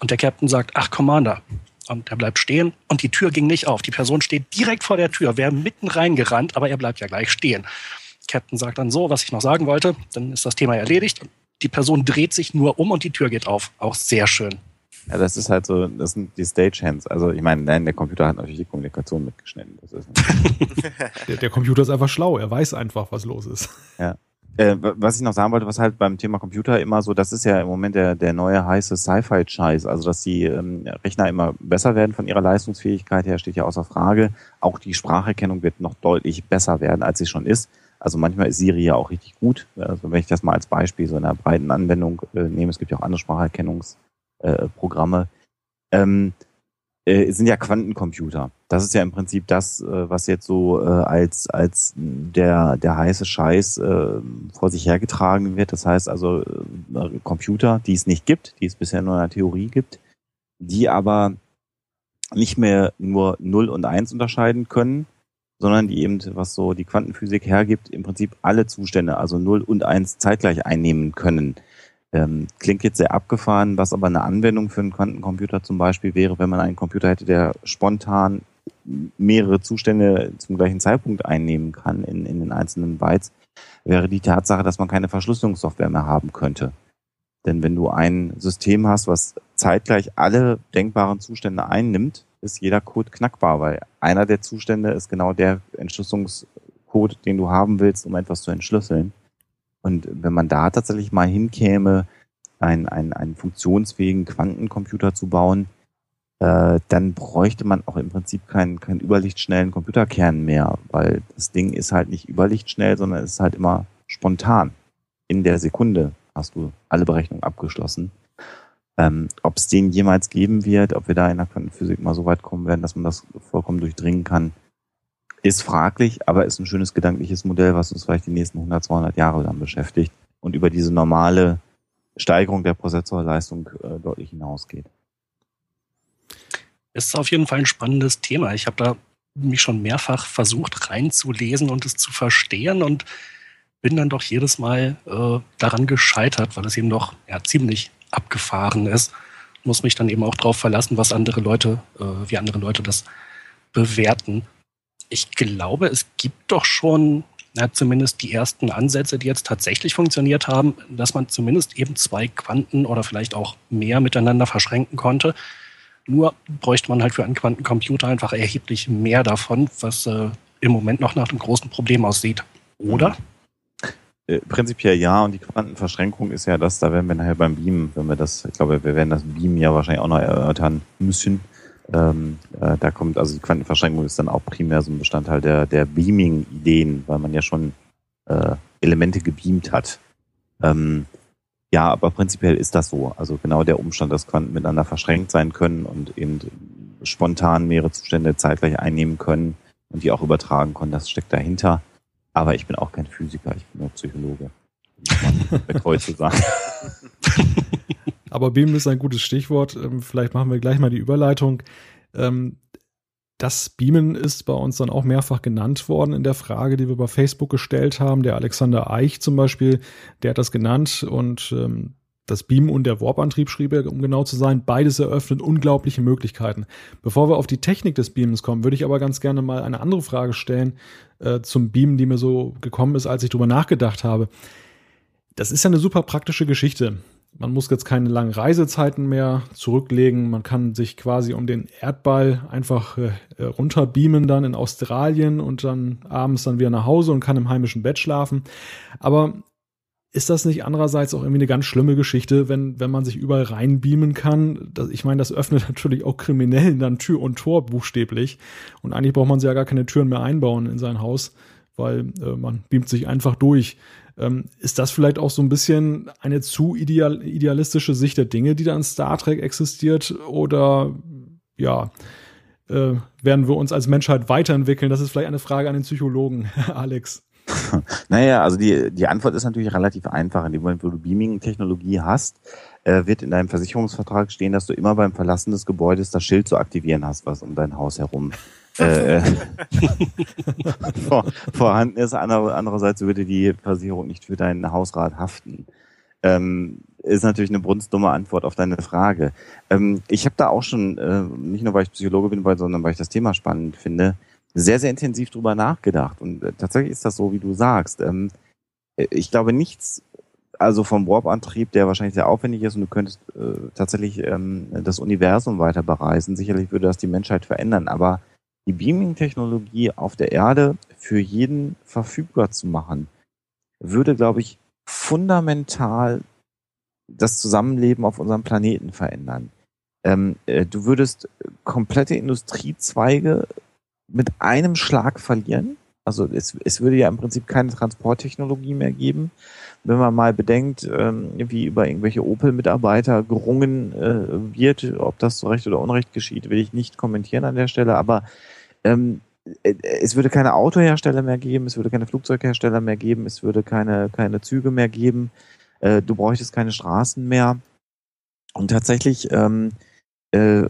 und der Captain sagt, ach Commander, und er bleibt stehen und die Tür ging nicht auf. Die Person steht direkt vor der Tür, wäre mitten reingerannt, aber er bleibt ja gleich stehen. Captain sagt dann so, was ich noch sagen wollte, dann ist das Thema erledigt. Die Person dreht sich nur um und die Tür geht auf. Auch sehr schön. Ja, das ist halt so, das sind die Stagehands. Also ich meine, nein, der Computer hat natürlich die Kommunikation mitgeschnitten. der, der, Computer ist einfach schlau, er weiß einfach, was los ist. Ja. Äh, was ich noch sagen wollte, was halt beim Thema Computer immer so, das ist ja im Moment der, der neue heiße Sci-Fi-Scheiß, also dass die ähm, Rechner immer besser werden von ihrer Leistungsfähigkeit her, steht ja außer Frage. Auch die Spracherkennung wird noch deutlich besser werden, als sie schon ist. Also manchmal ist Siri ja auch richtig gut. Also wenn ich das mal als Beispiel so in einer breiten Anwendung äh, nehme, es gibt ja auch andere Spracherkennungsprogramme. Äh, ähm, äh, sind ja Quantencomputer. Das ist ja im Prinzip das, äh, was jetzt so äh, als, als der, der heiße Scheiß äh, vor sich hergetragen wird. Das heißt also äh, Computer, die es nicht gibt, die es bisher nur in der Theorie gibt, die aber nicht mehr nur 0 und 1 unterscheiden können, sondern die eben, was so die Quantenphysik hergibt, im Prinzip alle Zustände, also 0 und 1 zeitgleich einnehmen können. Ähm, klingt jetzt sehr abgefahren, was aber eine Anwendung für einen Quantencomputer zum Beispiel wäre, wenn man einen Computer hätte, der spontan mehrere Zustände zum gleichen Zeitpunkt einnehmen kann in, in den einzelnen Bytes, wäre die Tatsache, dass man keine Verschlüsselungssoftware mehr haben könnte. Denn wenn du ein System hast, was zeitgleich alle denkbaren Zustände einnimmt, ist jeder Code knackbar, weil einer der Zustände ist genau der Entschlüsselungscode, den du haben willst, um etwas zu entschlüsseln. Und wenn man da tatsächlich mal hinkäme, einen, einen, einen funktionsfähigen Quantencomputer zu bauen, äh, dann bräuchte man auch im Prinzip keinen, keinen überlichtschnellen Computerkern mehr, weil das Ding ist halt nicht überlichtschnell, sondern es ist halt immer spontan. In der Sekunde hast du alle Berechnungen abgeschlossen. Ähm, ob es den jemals geben wird, ob wir da in der Quantenphysik mal so weit kommen werden, dass man das vollkommen durchdringen kann, ist fraglich, aber ist ein schönes gedankliches Modell, was uns vielleicht die nächsten 100, 200 Jahre dann beschäftigt und über diese normale Steigerung der Prozessorleistung äh, deutlich hinausgeht. Ist auf jeden Fall ein spannendes Thema. Ich habe da mich schon mehrfach versucht reinzulesen und es zu verstehen und bin dann doch jedes Mal äh, daran gescheitert, weil es eben doch ja, ziemlich abgefahren ist. Muss mich dann eben auch darauf verlassen, was andere Leute, äh, wie andere Leute das bewerten ich glaube, es gibt doch schon ja, zumindest die ersten Ansätze, die jetzt tatsächlich funktioniert haben, dass man zumindest eben zwei Quanten oder vielleicht auch mehr miteinander verschränken konnte. Nur bräuchte man halt für einen Quantencomputer einfach erheblich mehr davon, was äh, im Moment noch nach einem großen Problem aussieht. Oder? Äh, prinzipiell ja, und die Quantenverschränkung ist ja das, da werden wir nachher beim Beam, wenn wir das, ich glaube, wir werden das Beam ja wahrscheinlich auch noch erörtern müssen. Ähm, äh, da kommt also die Quantenverschränkung ist dann auch primär so ein Bestandteil der, der Beaming-Ideen, weil man ja schon äh, Elemente gebeamt hat. Ähm, ja, aber prinzipiell ist das so. Also genau der Umstand, dass Quanten miteinander verschränkt sein können und eben spontan mehrere Zustände zeitgleich einnehmen können und die auch übertragen können, das steckt dahinter. Aber ich bin auch kein Physiker, ich bin nur Psychologe. Zu sagen. Aber Beam ist ein gutes Stichwort. Ähm, vielleicht machen wir gleich mal die Überleitung. Ähm, das Beamen ist bei uns dann auch mehrfach genannt worden in der Frage, die wir bei Facebook gestellt haben. Der Alexander Eich zum Beispiel, der hat das genannt und ähm, das Beam und der Warp-Antrieb schrieb er, um genau zu sein. Beides eröffnen unglaubliche Möglichkeiten. Bevor wir auf die Technik des Beamens kommen, würde ich aber ganz gerne mal eine andere Frage stellen äh, zum Beam, die mir so gekommen ist, als ich drüber nachgedacht habe. Das ist ja eine super praktische Geschichte. Man muss jetzt keine langen Reisezeiten mehr zurücklegen. Man kann sich quasi um den Erdball einfach äh, runterbeamen dann in Australien und dann abends dann wieder nach Hause und kann im heimischen Bett schlafen. Aber ist das nicht andererseits auch irgendwie eine ganz schlimme Geschichte, wenn, wenn man sich überall reinbeamen kann? Das, ich meine, das öffnet natürlich auch Kriminellen dann Tür und Tor buchstäblich. Und eigentlich braucht man sich ja gar keine Türen mehr einbauen in sein Haus, weil äh, man beamt sich einfach durch. Ähm, ist das vielleicht auch so ein bisschen eine zu ideal, idealistische Sicht der Dinge, die da in Star Trek existiert? Oder ja, äh, werden wir uns als Menschheit weiterentwickeln? Das ist vielleicht eine Frage an den Psychologen, Alex. Naja, also die, die Antwort ist natürlich relativ einfach. In dem Moment, wo du Beaming-Technologie hast, äh, wird in deinem Versicherungsvertrag stehen, dass du immer beim Verlassen des Gebäudes das Schild zu aktivieren hast, was um dein Haus herum äh, vor, vorhanden ist. Andere, andererseits würde die Versicherung nicht für deinen Hausrat haften. Ähm, ist natürlich eine brunstdumme Antwort auf deine Frage. Ähm, ich habe da auch schon, äh, nicht nur weil ich Psychologe bin, sondern weil ich das Thema spannend finde, sehr, sehr intensiv drüber nachgedacht. Und äh, tatsächlich ist das so, wie du sagst. Ähm, äh, ich glaube nichts, also vom Warp-Antrieb, der wahrscheinlich sehr aufwendig ist und du könntest äh, tatsächlich ähm, das Universum weiter bereisen. Sicherlich würde das die Menschheit verändern, aber die Beaming-Technologie auf der Erde für jeden verfügbar zu machen, würde, glaube ich, fundamental das Zusammenleben auf unserem Planeten verändern. Ähm, äh, du würdest komplette Industriezweige mit einem Schlag verlieren. Also es, es würde ja im Prinzip keine Transporttechnologie mehr geben. Wenn man mal bedenkt, ähm, wie über irgendwelche Opel-Mitarbeiter gerungen äh, wird, ob das zu Recht oder Unrecht geschieht, will ich nicht kommentieren an der Stelle, aber ähm, äh, es würde keine Autohersteller mehr geben, es würde keine Flugzeughersteller mehr geben, es würde keine, keine Züge mehr geben, äh, du bräuchtest keine Straßen mehr. Und tatsächlich ähm, äh,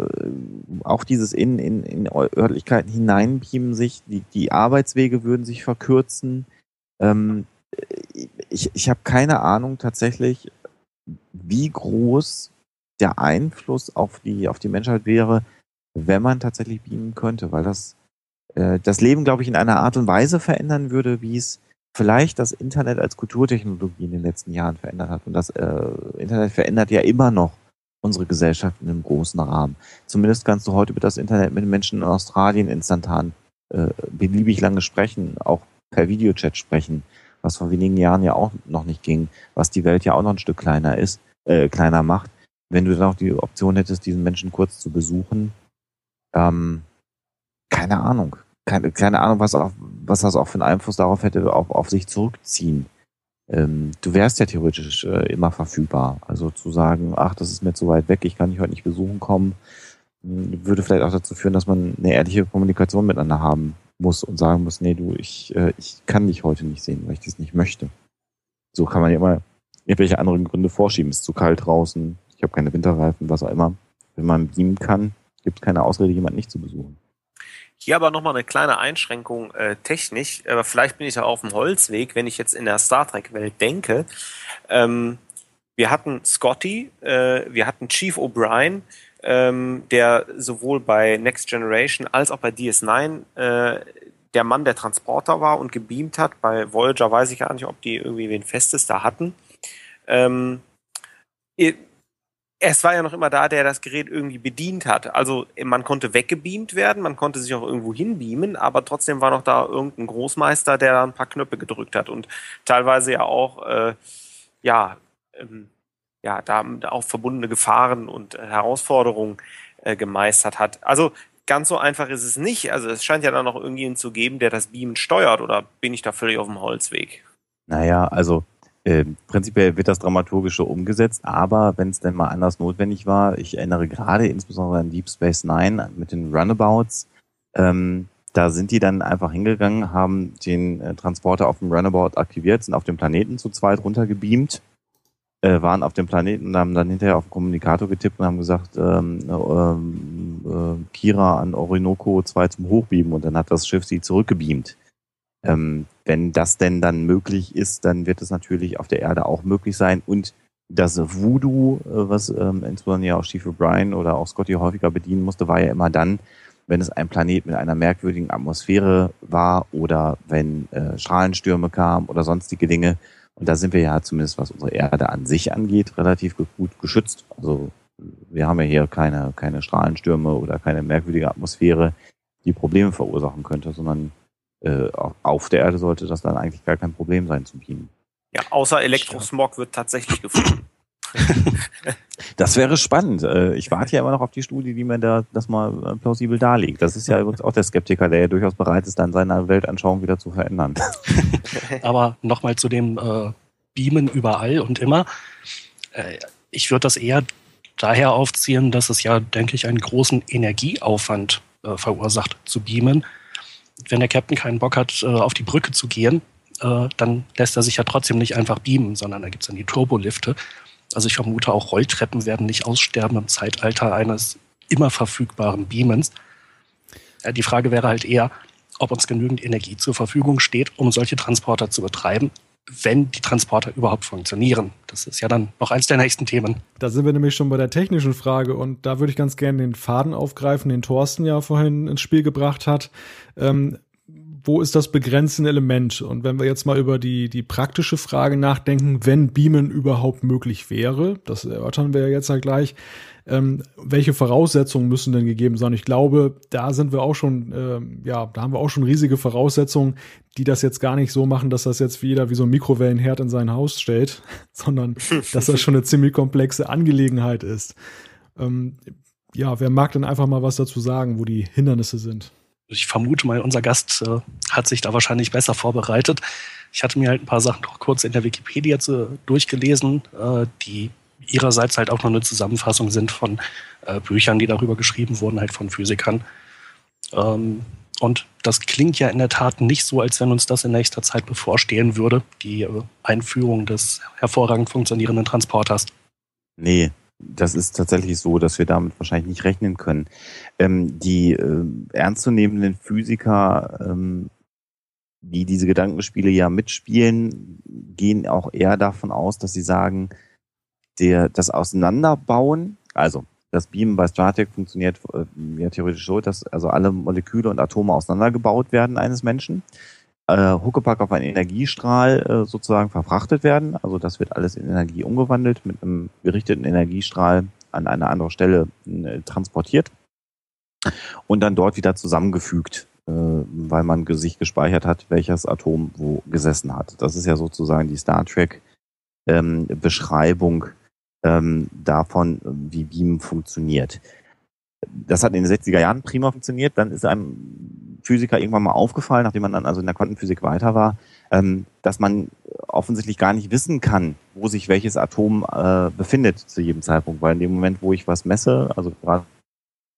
auch dieses in, in, in Örtlichkeiten hineinbeamen sich, die, die Arbeitswege würden sich verkürzen. Ähm, ich ich habe keine Ahnung tatsächlich, wie groß der Einfluss auf die, auf die Menschheit wäre, wenn man tatsächlich beamen könnte, weil das äh, das Leben, glaube ich, in einer Art und Weise verändern würde, wie es vielleicht das Internet als Kulturtechnologie in den letzten Jahren verändert hat. Und das äh, Internet verändert ja immer noch unsere Gesellschaft in einem großen Rahmen. Zumindest kannst du heute über das Internet mit Menschen in Australien instantan äh, beliebig lange sprechen, auch per Videochat sprechen, was vor wenigen Jahren ja auch noch nicht ging, was die Welt ja auch noch ein Stück kleiner ist, äh, kleiner macht. Wenn du dann auch die Option hättest, diesen Menschen kurz zu besuchen, ähm, keine Ahnung keine, keine Ahnung, was, auch, was das auch für einen Einfluss darauf hätte, auf, auf sich zurückziehen. Ähm, du wärst ja theoretisch äh, immer verfügbar. Also zu sagen, ach, das ist mir zu weit weg, ich kann dich heute nicht besuchen kommen, hm, würde vielleicht auch dazu führen, dass man eine ehrliche Kommunikation miteinander haben muss und sagen muss, nee, du, ich, äh, ich kann dich heute nicht sehen, weil ich das nicht möchte. So kann man ja immer irgendwelche anderen Gründe vorschieben. Es ist zu kalt draußen, ich habe keine Winterreifen, was auch immer. Wenn man beamen kann, gibt es keine Ausrede, jemanden nicht zu besuchen. Hier aber nochmal eine kleine Einschränkung äh, technisch, aber vielleicht bin ich ja auf dem Holzweg, wenn ich jetzt in der Star Trek-Welt denke. Ähm, wir hatten Scotty, äh, wir hatten Chief O'Brien, ähm, der sowohl bei Next Generation als auch bei DS9 äh, der Mann der Transporter war und gebeamt hat. Bei Voyager weiß ich gar nicht, ob die irgendwie wen Festes da hatten. Ähm, es war ja noch immer da, der das Gerät irgendwie bedient hat. Also man konnte weggebeamt werden, man konnte sich auch irgendwo hinbeamen, aber trotzdem war noch da irgendein Großmeister, der da ein paar Knöpfe gedrückt hat und teilweise ja auch, äh, ja, ähm, ja, da auch verbundene Gefahren und äh, Herausforderungen äh, gemeistert hat. Also ganz so einfach ist es nicht. Also es scheint ja dann noch irgendjemanden zu geben, der das Beamen steuert oder bin ich da völlig auf dem Holzweg? Naja, also äh, prinzipiell wird das Dramaturgische umgesetzt, aber wenn es denn mal anders notwendig war, ich erinnere gerade insbesondere an Deep Space Nine mit den Runabouts, ähm, da sind die dann einfach hingegangen, haben den äh, Transporter auf dem Runabout aktiviert, sind auf dem Planeten zu zweit runtergebeamt, äh, waren auf dem Planeten und haben dann hinterher auf den Kommunikator getippt und haben gesagt, ähm, ähm äh, Kira an Orinoco 2 zum Hochbeamen und dann hat das Schiff sie zurückgebeamt. Ähm, wenn das denn dann möglich ist, dann wird es natürlich auf der Erde auch möglich sein. Und das Voodoo, äh, was ähm, insbesondere ja auch Steve O'Brien oder auch Scotty häufiger bedienen musste, war ja immer dann, wenn es ein Planet mit einer merkwürdigen Atmosphäre war oder wenn äh, Strahlenstürme kamen oder sonstige Dinge. Und da sind wir ja zumindest, was unsere Erde an sich angeht, relativ gut geschützt. Also wir haben ja hier keine, keine Strahlenstürme oder keine merkwürdige Atmosphäre, die Probleme verursachen könnte, sondern äh, auf der Erde sollte das dann eigentlich gar kein Problem sein zu beamen. Ja, außer Elektrosmog wird tatsächlich gefunden. das wäre spannend. Äh, ich warte ja immer noch auf die Studie, die mir da das mal äh, plausibel darlegt. Das ist ja übrigens auch der Skeptiker, der ja durchaus bereit ist, dann seine Weltanschauung wieder zu verändern. Aber nochmal zu dem äh, Beamen überall und immer. Äh, ich würde das eher daher aufziehen, dass es ja, denke ich, einen großen Energieaufwand äh, verursacht zu beamen wenn der Captain keinen Bock hat, äh, auf die Brücke zu gehen, äh, dann lässt er sich ja trotzdem nicht einfach beamen, sondern da gibt es dann die Turbolifte. Also ich vermute auch Rolltreppen werden nicht aussterben im Zeitalter eines immer verfügbaren Beamens. Ja, die Frage wäre halt eher, ob uns genügend Energie zur Verfügung steht, um solche Transporter zu betreiben. Wenn die Transporter überhaupt funktionieren. Das ist ja dann noch eins der nächsten Themen. Da sind wir nämlich schon bei der technischen Frage und da würde ich ganz gerne den Faden aufgreifen, den Thorsten ja vorhin ins Spiel gebracht hat. Ähm, wo ist das begrenzende Element? Und wenn wir jetzt mal über die, die praktische Frage nachdenken, wenn Beamen überhaupt möglich wäre, das erörtern wir ja jetzt ja gleich, ähm, welche Voraussetzungen müssen denn gegeben sein? Ich glaube, da sind wir auch schon, ähm, ja, da haben wir auch schon riesige Voraussetzungen, die das jetzt gar nicht so machen, dass das jetzt wieder wie so ein Mikrowellenherd in sein Haus stellt, sondern dass das schon eine ziemlich komplexe Angelegenheit ist. Ähm, ja, wer mag denn einfach mal was dazu sagen, wo die Hindernisse sind? ich vermute mal, unser Gast äh, hat sich da wahrscheinlich besser vorbereitet. Ich hatte mir halt ein paar Sachen noch kurz in der Wikipedia zu, durchgelesen, äh, die ihrerseits halt auch noch eine Zusammenfassung sind von äh, Büchern, die darüber geschrieben wurden, halt von Physikern. Ähm, und das klingt ja in der Tat nicht so, als wenn uns das in nächster Zeit bevorstehen würde, die äh, Einführung des hervorragend funktionierenden Transporters. Nee, das ist tatsächlich so, dass wir damit wahrscheinlich nicht rechnen können. Ähm, die äh, ernstzunehmenden Physiker, ähm, die diese Gedankenspiele ja mitspielen, gehen auch eher davon aus, dass sie sagen, der, das Auseinanderbauen, also das Beam bei Star Trek funktioniert äh, ja theoretisch so, dass also alle Moleküle und Atome auseinandergebaut werden eines Menschen äh, Huckepack auf einen Energiestrahl äh, sozusagen verfrachtet werden. Also das wird alles in Energie umgewandelt, mit einem gerichteten Energiestrahl an eine andere Stelle äh, transportiert und dann dort wieder zusammengefügt, äh, weil man sich gespeichert hat, welches Atom wo gesessen hat. Das ist ja sozusagen die Star Trek ähm, Beschreibung ähm, davon, wie Beam funktioniert. Das hat in den 60er Jahren prima funktioniert. Dann ist einem Physiker irgendwann mal aufgefallen, nachdem man dann also in der Quantenphysik weiter war, ähm, dass man offensichtlich gar nicht wissen kann, wo sich welches Atom äh, befindet zu jedem Zeitpunkt, weil in dem Moment, wo ich was messe, also gerade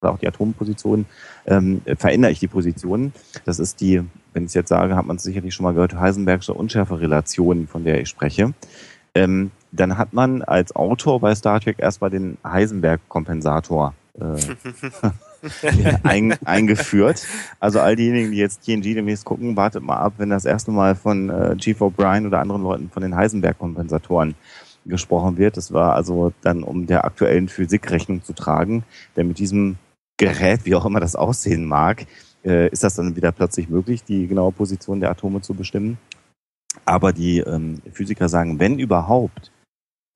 auch die Atomposition, ähm, verändere ich die Position. Das ist die, wenn ich es jetzt sage, hat man es sicherlich schon mal gehört, Heisenbergsche Unschärferelation, von der ich spreche. Ähm, dann hat man als Autor bei Star Trek erstmal den Heisenberg-Kompensator äh, ein, eingeführt. Also all diejenigen, die jetzt TNG demnächst gucken, wartet mal ab, wenn das erste Mal von äh, Chief O'Brien oder anderen Leuten von den Heisenberg-Kompensatoren gesprochen wird. Das war also dann, um der aktuellen Physik Rechnung zu tragen, denn mit diesem Gerät, wie auch immer das aussehen mag, äh, ist das dann wieder plötzlich möglich, die genaue Position der Atome zu bestimmen. Aber die ähm, Physiker sagen, wenn überhaupt,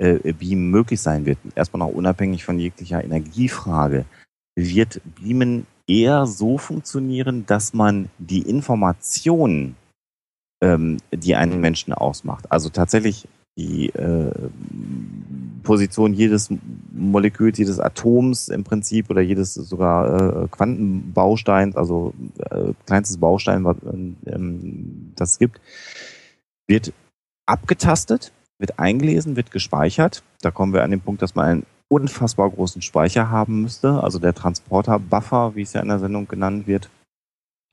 äh, Beamen möglich sein wird, erstmal noch unabhängig von jeglicher Energiefrage, wird Beamen eher so funktionieren, dass man die Informationen, ähm, die einen Menschen ausmacht, also tatsächlich die äh, Position jedes Moleküls, jedes Atoms im Prinzip oder jedes sogar äh, Quantenbausteins, also äh, kleinstes Baustein, was ähm, das gibt, wird abgetastet wird eingelesen, wird gespeichert. Da kommen wir an den Punkt, dass man einen unfassbar großen Speicher haben müsste. Also der Transporter-Buffer, wie es ja in der Sendung genannt wird,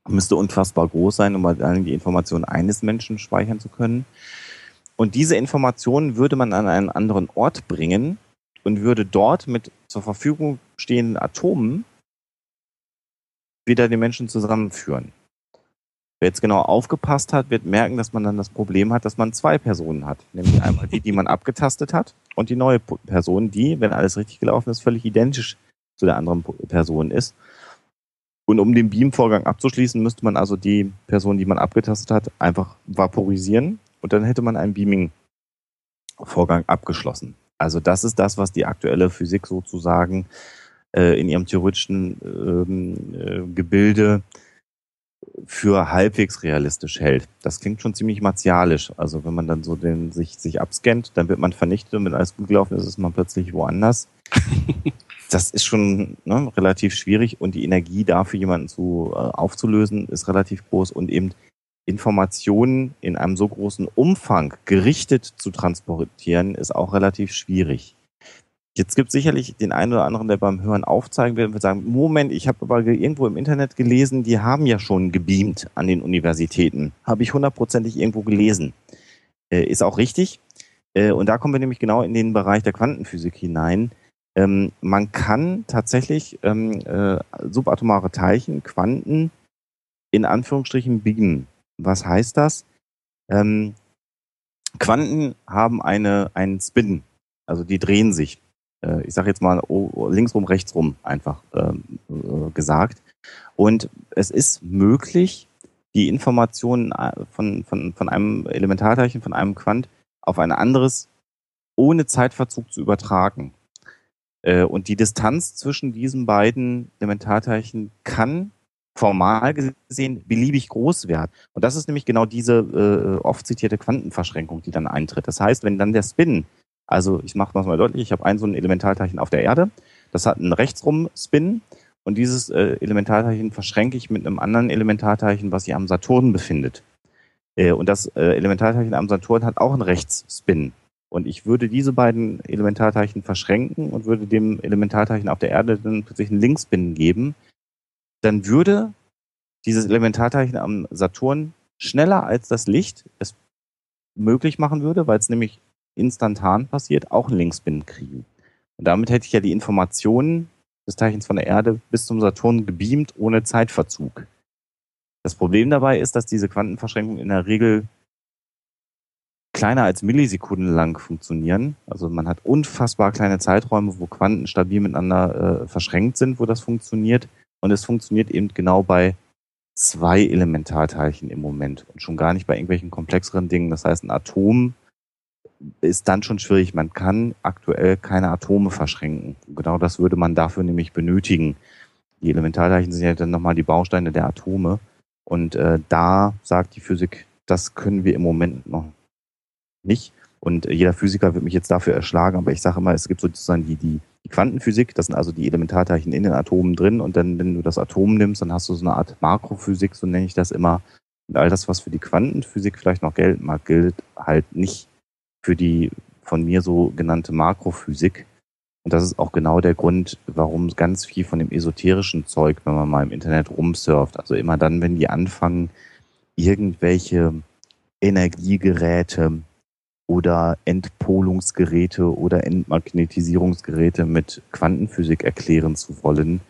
müsste unfassbar groß sein, um halt die Informationen eines Menschen speichern zu können. Und diese Informationen würde man an einen anderen Ort bringen und würde dort mit zur Verfügung stehenden Atomen wieder die Menschen zusammenführen. Wer jetzt genau aufgepasst hat, wird merken, dass man dann das Problem hat, dass man zwei Personen hat. Nämlich einmal die, die man abgetastet hat und die neue Person, die, wenn alles richtig gelaufen ist, völlig identisch zu der anderen Person ist. Und um den Beam-Vorgang abzuschließen, müsste man also die Person, die man abgetastet hat, einfach vaporisieren und dann hätte man einen Beaming-Vorgang abgeschlossen. Also das ist das, was die aktuelle Physik sozusagen äh, in ihrem theoretischen ähm, äh, Gebilde für halbwegs realistisch hält. Das klingt schon ziemlich martialisch. Also wenn man dann so den sich, sich abscannt, dann wird man vernichtet und wenn alles gut gelaufen ist, ist man plötzlich woanders. das ist schon ne, relativ schwierig und die Energie dafür, jemanden zu äh, aufzulösen, ist relativ groß und eben Informationen in einem so großen Umfang gerichtet zu transportieren, ist auch relativ schwierig. Jetzt gibt es sicherlich den einen oder anderen, der beim Hören aufzeigen wird und wird sagen, Moment, ich habe aber irgendwo im Internet gelesen, die haben ja schon gebeamt an den Universitäten. Habe ich hundertprozentig irgendwo gelesen. Äh, ist auch richtig. Äh, und da kommen wir nämlich genau in den Bereich der Quantenphysik hinein. Ähm, man kann tatsächlich ähm, äh, subatomare Teilchen, Quanten, in Anführungsstrichen beamen. Was heißt das? Ähm, Quanten haben eine, einen Spin, also die drehen sich. Äh, ich sage jetzt mal linksrum, rechtsrum einfach ähm, äh, gesagt. Und es ist möglich, die Informationen äh, von, von, von einem Elementarteilchen, von einem Quant auf ein anderes ohne Zeitverzug zu übertragen. Äh, und die Distanz zwischen diesen beiden Elementarteilchen kann formal gesehen beliebig groß werden. Und das ist nämlich genau diese äh, oft zitierte Quantenverschränkung, die dann eintritt. Das heißt, wenn dann der Spin, also ich mache das mal deutlich, ich habe ein so ein Elementarteilchen auf der Erde, das hat einen Rechtsrum-Spin und dieses äh, Elementarteilchen verschränke ich mit einem anderen Elementarteilchen, was sich am Saturn befindet. Äh, und das äh, Elementarteilchen am Saturn hat auch einen Rechtsspin. Und ich würde diese beiden Elementarteilchen verschränken und würde dem Elementarteilchen auf der Erde dann plötzlich einen Linkspin geben. Dann würde dieses Elementarteilchen am Saturn schneller als das Licht es möglich machen würde, weil es nämlich instantan passiert, auch einen Linkspin kriegen. Und damit hätte ich ja die Informationen des Teilchens von der Erde bis zum Saturn gebeamt ohne Zeitverzug. Das Problem dabei ist, dass diese Quantenverschränkungen in der Regel kleiner als Millisekunden lang funktionieren. Also man hat unfassbar kleine Zeiträume, wo Quanten stabil miteinander äh, verschränkt sind, wo das funktioniert. Und es funktioniert eben genau bei zwei Elementarteilchen im Moment und schon gar nicht bei irgendwelchen komplexeren Dingen. Das heißt, ein Atom ist dann schon schwierig. Man kann aktuell keine Atome verschränken. Genau das würde man dafür nämlich benötigen. Die Elementarteilchen sind ja dann nochmal die Bausteine der Atome. Und äh, da sagt die Physik, das können wir im Moment noch nicht. Und jeder Physiker wird mich jetzt dafür erschlagen, aber ich sage immer, es gibt sozusagen die, die, die Quantenphysik, das sind also die Elementarteilchen in den Atomen drin und dann, wenn du das Atom nimmst, dann hast du so eine Art Makrophysik, so nenne ich das immer. Und all das, was für die Quantenphysik vielleicht noch gelten mag, gilt halt nicht für die von mir so genannte Makrophysik. Und das ist auch genau der Grund, warum ganz viel von dem esoterischen Zeug, wenn man mal im Internet rumsurft, also immer dann, wenn die anfangen, irgendwelche Energiegeräte oder Entpolungsgeräte oder Entmagnetisierungsgeräte mit Quantenphysik erklären zu wollen,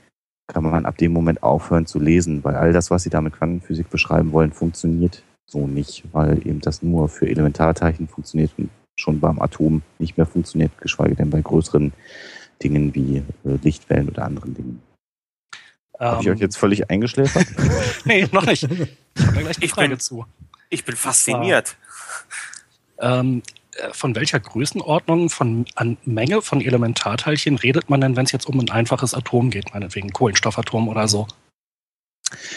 kann man ab dem Moment aufhören zu lesen, weil all das, was sie da mit Quantenphysik beschreiben wollen, funktioniert so nicht, weil eben das nur für Elementarteilchen funktioniert und schon beim Atom nicht mehr funktioniert, geschweige denn bei größeren Dingen wie äh, Lichtwellen oder anderen Dingen. Um, Habe ich ähm. euch jetzt völlig eingeschläfert? nee, noch nicht. Ich habe gleich die Frage bin, zu. Ich bin fasziniert. Ähm, äh, von welcher Größenordnung von an Menge von Elementarteilchen redet man denn, wenn es jetzt um ein einfaches Atom geht, meinetwegen Kohlenstoffatom oder so?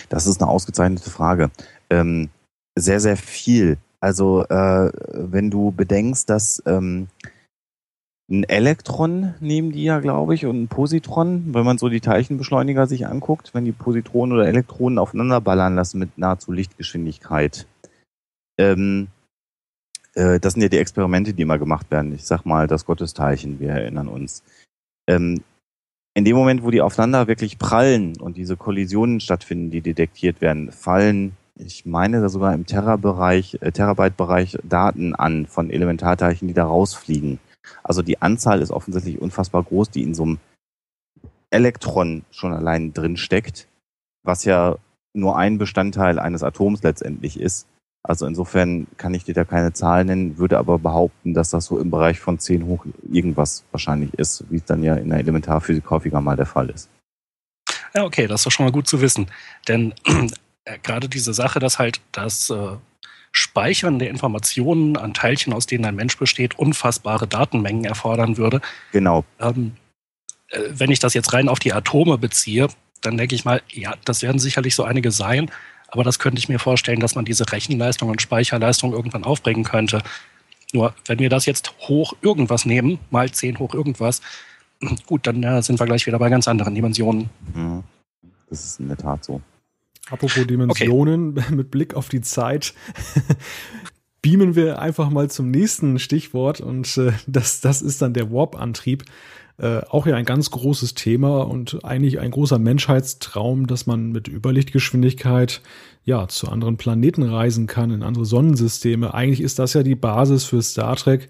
Das ist eine ausgezeichnete Frage. Ähm, sehr, sehr viel. Also äh, wenn du bedenkst, dass ähm, ein Elektron nehmen die ja, glaube ich, und ein Positron, wenn man so die Teilchenbeschleuniger sich anguckt, wenn die Positronen oder Elektronen aufeinander ballern lassen mit nahezu Lichtgeschwindigkeit. Ähm, äh, das sind ja die Experimente, die immer gemacht werden. Ich sag mal, das Gottesteilchen, wir erinnern uns. Ähm, in dem Moment, wo die aufeinander wirklich prallen und diese Kollisionen stattfinden, die detektiert werden, fallen, ich meine da sogar im Terabereich, äh, Terabyte-Bereich Daten an von Elementarteilchen, die da rausfliegen. Also die Anzahl ist offensichtlich unfassbar groß, die in so einem Elektron schon allein drin steckt, was ja nur ein Bestandteil eines Atoms letztendlich ist. Also insofern kann ich dir da keine Zahl nennen, würde aber behaupten, dass das so im Bereich von 10 hoch irgendwas wahrscheinlich ist, wie es dann ja in der Elementarphysik häufiger mal der Fall ist. Ja, okay, das ist doch schon mal gut zu wissen. Denn gerade diese Sache, dass halt das äh, Speichern der Informationen an Teilchen, aus denen ein Mensch besteht, unfassbare Datenmengen erfordern würde. Genau. Ähm, äh, wenn ich das jetzt rein auf die Atome beziehe, dann denke ich mal, ja, das werden sicherlich so einige sein. Aber das könnte ich mir vorstellen, dass man diese Rechenleistung und Speicherleistung irgendwann aufbringen könnte. Nur, wenn wir das jetzt hoch irgendwas nehmen, mal 10 hoch irgendwas, gut, dann äh, sind wir gleich wieder bei ganz anderen Dimensionen. Mhm. Das ist in der Tat so. Apropos Dimensionen, okay. mit Blick auf die Zeit, beamen wir einfach mal zum nächsten Stichwort und äh, das, das ist dann der Warp-Antrieb. Äh, auch ja ein ganz großes Thema und eigentlich ein großer Menschheitstraum, dass man mit Überlichtgeschwindigkeit ja zu anderen Planeten reisen kann, in andere Sonnensysteme. Eigentlich ist das ja die Basis für Star Trek.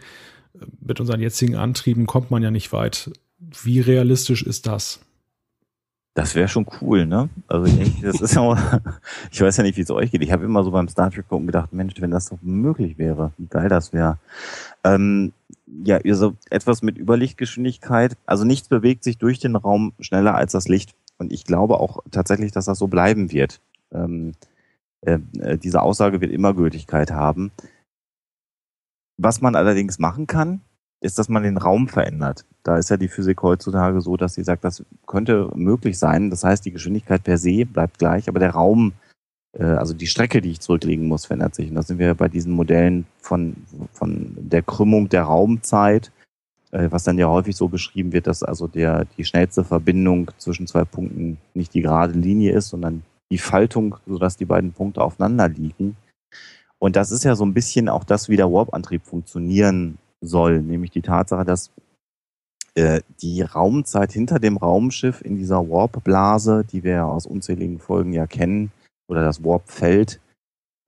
Mit unseren jetzigen Antrieben kommt man ja nicht weit. Wie realistisch ist das? Das wäre schon cool, ne? Also ich, das ist ja ich weiß ja nicht, wie es euch geht. Ich habe immer so beim Star Trek gucken gedacht, Mensch, wenn das doch möglich wäre, wie geil das wäre. Ähm, ja, so etwas mit Überlichtgeschwindigkeit. Also nichts bewegt sich durch den Raum schneller als das Licht. Und ich glaube auch tatsächlich, dass das so bleiben wird. Ähm, äh, äh diese Aussage wird immer Gültigkeit haben. Was man allerdings machen kann, ist, dass man den Raum verändert. Da ist ja die Physik heutzutage so, dass sie sagt, das könnte möglich sein. Das heißt, die Geschwindigkeit per se bleibt gleich, aber der Raum, äh, also die Strecke, die ich zurücklegen muss, verändert sich. Und da sind wir bei diesen Modellen von, von der Krümmung der Raumzeit, äh, was dann ja häufig so beschrieben wird, dass also der, die schnellste Verbindung zwischen zwei Punkten nicht die gerade Linie ist, sondern die Faltung, sodass die beiden Punkte aufeinander liegen. Und das ist ja so ein bisschen auch das, wie der Warp-Antrieb funktionieren soll, nämlich die Tatsache, dass äh, die Raumzeit hinter dem Raumschiff in dieser Warp-Blase, die wir aus unzähligen Folgen ja kennen, oder das Warp-Feld,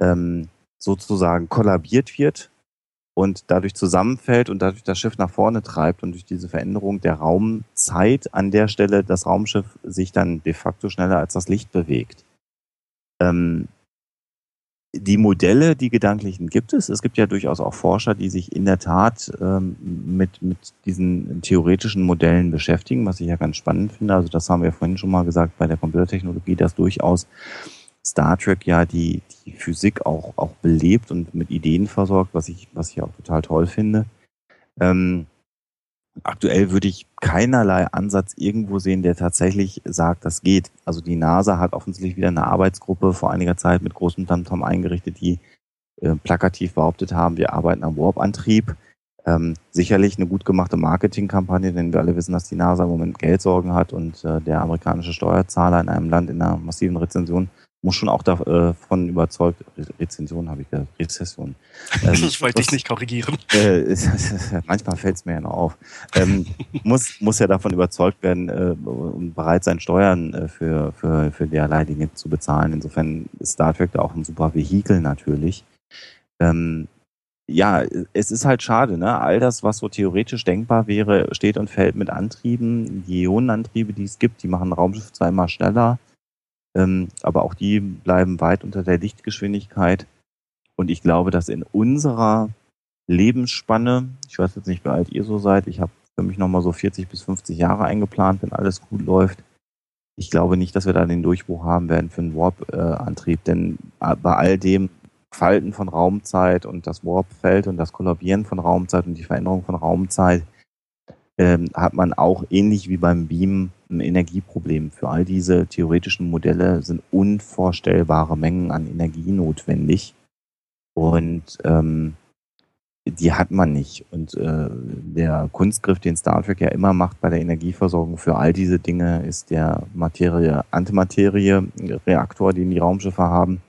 ähm, sozusagen kollabiert wird und dadurch zusammenfällt und dadurch das Schiff nach vorne treibt und durch diese Veränderung der Raumzeit an der Stelle das Raumschiff sich dann de facto schneller als das Licht bewegt. Ähm, die Modelle, die gedanklichen gibt es. Es gibt ja durchaus auch Forscher, die sich in der Tat ähm, mit, mit diesen theoretischen Modellen beschäftigen, was ich ja ganz spannend finde. Also das haben wir vorhin schon mal gesagt bei der Computertechnologie, dass durchaus Star Trek ja die, die Physik auch, auch belebt und mit Ideen versorgt, was ich, was ich auch total toll finde. Ähm, aktuell würde ich keinerlei Ansatz irgendwo sehen, der tatsächlich sagt, das geht. Also die NASA hat offensichtlich wieder eine Arbeitsgruppe vor einiger Zeit mit großem Tamtam eingerichtet, die äh, plakativ behauptet haben, wir arbeiten am Warp-Antrieb. Ähm, sicherlich eine gut gemachte Marketingkampagne, denn wir alle wissen, dass die NASA im Moment Geldsorgen hat und äh, der amerikanische Steuerzahler in einem Land in einer massiven Rezension muss schon auch davon äh, überzeugt, Rezension habe ich gesagt, Rezession. Ähm, ich wollte dich nicht korrigieren. Äh, manchmal fällt es mir ja noch auf. Ähm, muss, muss ja davon überzeugt werden äh, und bereit sein, Steuern äh, für, für, für derlei Dinge zu bezahlen. Insofern ist Star Trek da auch ein super Vehikel natürlich. Ähm, ja, es ist halt schade, ne? All das, was so theoretisch denkbar wäre, steht und fällt mit Antrieben. Die Ionenantriebe, die es gibt, die machen Raumschiff zwar immer schneller, ähm, aber auch die bleiben weit unter der Lichtgeschwindigkeit. Und ich glaube, dass in unserer Lebensspanne, ich weiß jetzt nicht, wie alt ihr so seid, ich habe für mich nochmal so 40 bis 50 Jahre eingeplant, wenn alles gut läuft. Ich glaube nicht, dass wir da den Durchbruch haben werden für einen Warp-Antrieb, denn bei all dem Falten von Raumzeit und das Warp-Feld und das Kollabieren von Raumzeit und die Veränderung von Raumzeit ähm, hat man auch ähnlich wie beim Beam ein Energieproblem. Für all diese theoretischen Modelle sind unvorstellbare Mengen an Energie notwendig. Und ähm, die hat man nicht. Und äh, der Kunstgriff, den Star Trek ja immer macht bei der Energieversorgung für all diese Dinge, ist der Materie-Antimaterie-Reaktor, den die Raumschiffe haben.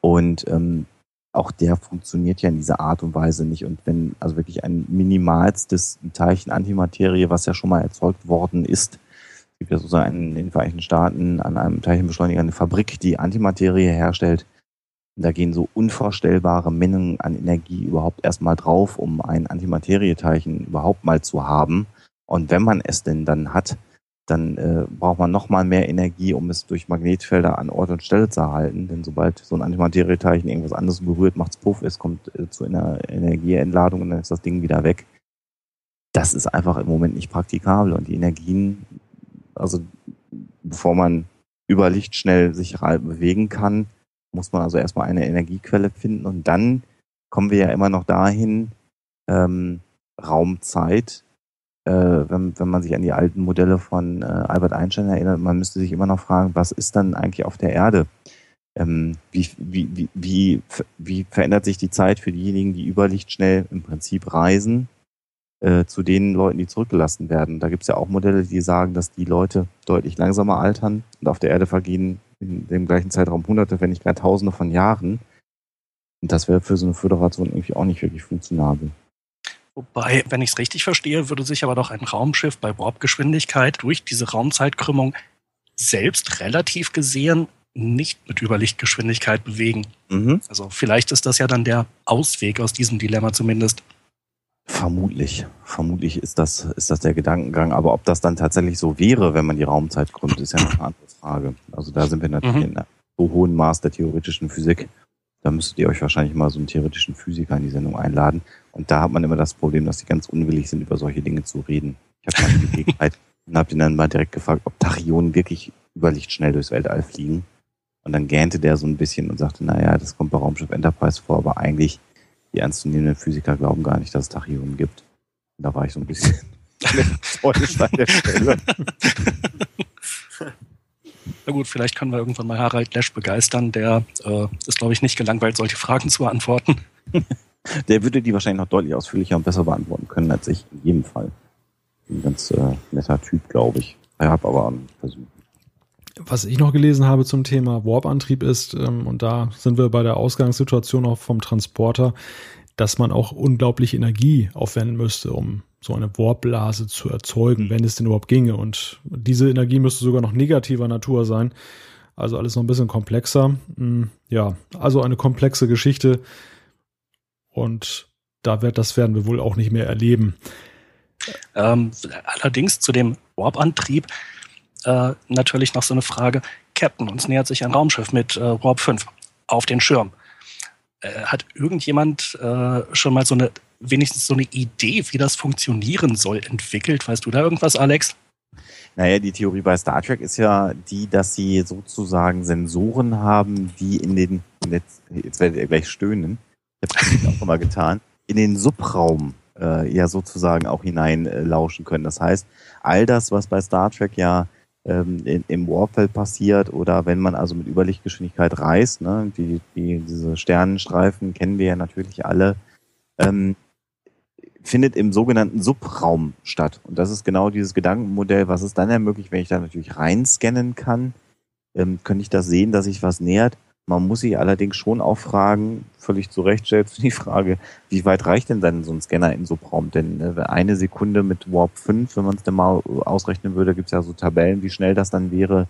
Und ähm, auch der funktioniert ja in dieser Art und Weise nicht. Und wenn also wirklich ein minimalstes Teilchen Antimaterie, was ja schon mal erzeugt worden ist, es gibt ja sozusagen in den Vereinigten Staaten an einem Teilchenbeschleuniger eine Fabrik, die Antimaterie herstellt. Da gehen so unvorstellbare Mengen an Energie überhaupt erstmal drauf, um ein Antimaterieteilchen überhaupt mal zu haben. Und wenn man es denn dann hat, dann äh, braucht man nochmal mehr Energie, um es durch Magnetfelder an Ort und Stelle zu erhalten. Denn sobald so ein Antimaterieteilchen irgendwas anderes berührt, macht es Puff, es kommt äh, zu einer Energieentladung und dann ist das Ding wieder weg. Das ist einfach im Moment nicht praktikabel und die Energien, also bevor man über Licht schnell sich bewegen kann, muss man also erstmal eine Energiequelle finden und dann kommen wir ja immer noch dahin, ähm, Raumzeit äh, wenn, wenn man sich an die alten Modelle von äh, Albert Einstein erinnert, man müsste sich immer noch fragen, was ist dann eigentlich auf der Erde? Ähm, wie, wie, wie, wie, wie verändert sich die Zeit für diejenigen, die über Licht schnell im Prinzip reisen, äh, zu den Leuten, die zurückgelassen werden? Da gibt es ja auch Modelle, die sagen, dass die Leute deutlich langsamer altern und auf der Erde vergehen in dem gleichen Zeitraum hunderte, wenn nicht gar tausende von Jahren. Und das wäre für so eine Föderation irgendwie auch nicht wirklich funktionabel. Wobei, wenn ich es richtig verstehe, würde sich aber doch ein Raumschiff bei Warpgeschwindigkeit durch diese Raumzeitkrümmung selbst relativ gesehen nicht mit Überlichtgeschwindigkeit bewegen. Mhm. Also vielleicht ist das ja dann der Ausweg aus diesem Dilemma zumindest. Vermutlich. Vermutlich ist das, ist das der Gedankengang. Aber ob das dann tatsächlich so wäre, wenn man die Raumzeit krümmt, ist ja noch eine andere Frage. Also da sind wir natürlich mhm. in einem so hohen Maß der theoretischen Physik. Da müsstet ihr euch wahrscheinlich mal so einen theoretischen Physiker in die Sendung einladen. Und da hat man immer das Problem, dass die ganz unwillig sind, über solche Dinge zu reden. Ich habe mal die Gelegenheit und habe ihn dann mal direkt gefragt, ob Tachyonen wirklich überlichtschnell durchs Weltall fliegen. Und dann gähnte der so ein bisschen und sagte, naja, das kommt bei Raumschiff Enterprise vor, aber eigentlich die ernstzunehmenden Physiker glauben gar nicht, dass es Tachyonen gibt. Und da war ich so ein bisschen enttäuscht an der Stelle. Na gut, vielleicht können wir irgendwann mal Harald Lesch begeistern. Der äh, ist, glaube ich, nicht gelangweilt, solche Fragen zu beantworten. Der würde die wahrscheinlich noch deutlich ausführlicher und besser beantworten können als ich, in jedem Fall. Ein ganz äh, netter Typ, glaube ich. Ich habe aber einen Versuch. Was ich noch gelesen habe zum Thema Warp-Antrieb ist, ähm, und da sind wir bei der Ausgangssituation auch vom Transporter, dass man auch unglaublich Energie aufwenden müsste, um so eine Warpblase zu erzeugen, mhm. wenn es denn überhaupt ginge. Und diese Energie müsste sogar noch negativer Natur sein. Also alles noch ein bisschen komplexer. Hm, ja, also eine komplexe Geschichte. Und da wird, das werden wir wohl auch nicht mehr erleben. Ähm, allerdings zu dem Warp-Antrieb äh, natürlich noch so eine Frage. Captain, uns nähert sich ein Raumschiff mit äh, Warp 5 auf den Schirm. Äh, hat irgendjemand äh, schon mal so eine, wenigstens so eine Idee, wie das funktionieren soll, entwickelt? Weißt du da irgendwas, Alex? Naja, die Theorie bei Star Trek ist ja die, dass sie sozusagen Sensoren haben, die in den, jetzt, jetzt werdet ihr gleich stöhnen, ich habe das auch schon mal getan, in den Subraum äh, ja sozusagen auch hinein äh, lauschen können. Das heißt, all das, was bei Star Trek ja ähm, in, im Warpfeld passiert oder wenn man also mit Überlichtgeschwindigkeit reist, ne, die, die, diese Sternenstreifen kennen wir ja natürlich alle, ähm, findet im sogenannten Subraum statt. Und das ist genau dieses Gedankenmodell, was es dann ermöglicht, wenn ich da natürlich reinscannen kann, ähm, könnte ich das sehen, dass sich was nähert. Man muss sich allerdings schon auch fragen, völlig zu Recht stellt die Frage, wie weit reicht denn dann so ein Scanner in Subraum? Denn äh, eine Sekunde mit Warp 5, wenn man es denn mal ausrechnen würde, gibt es ja so Tabellen, wie schnell das dann wäre.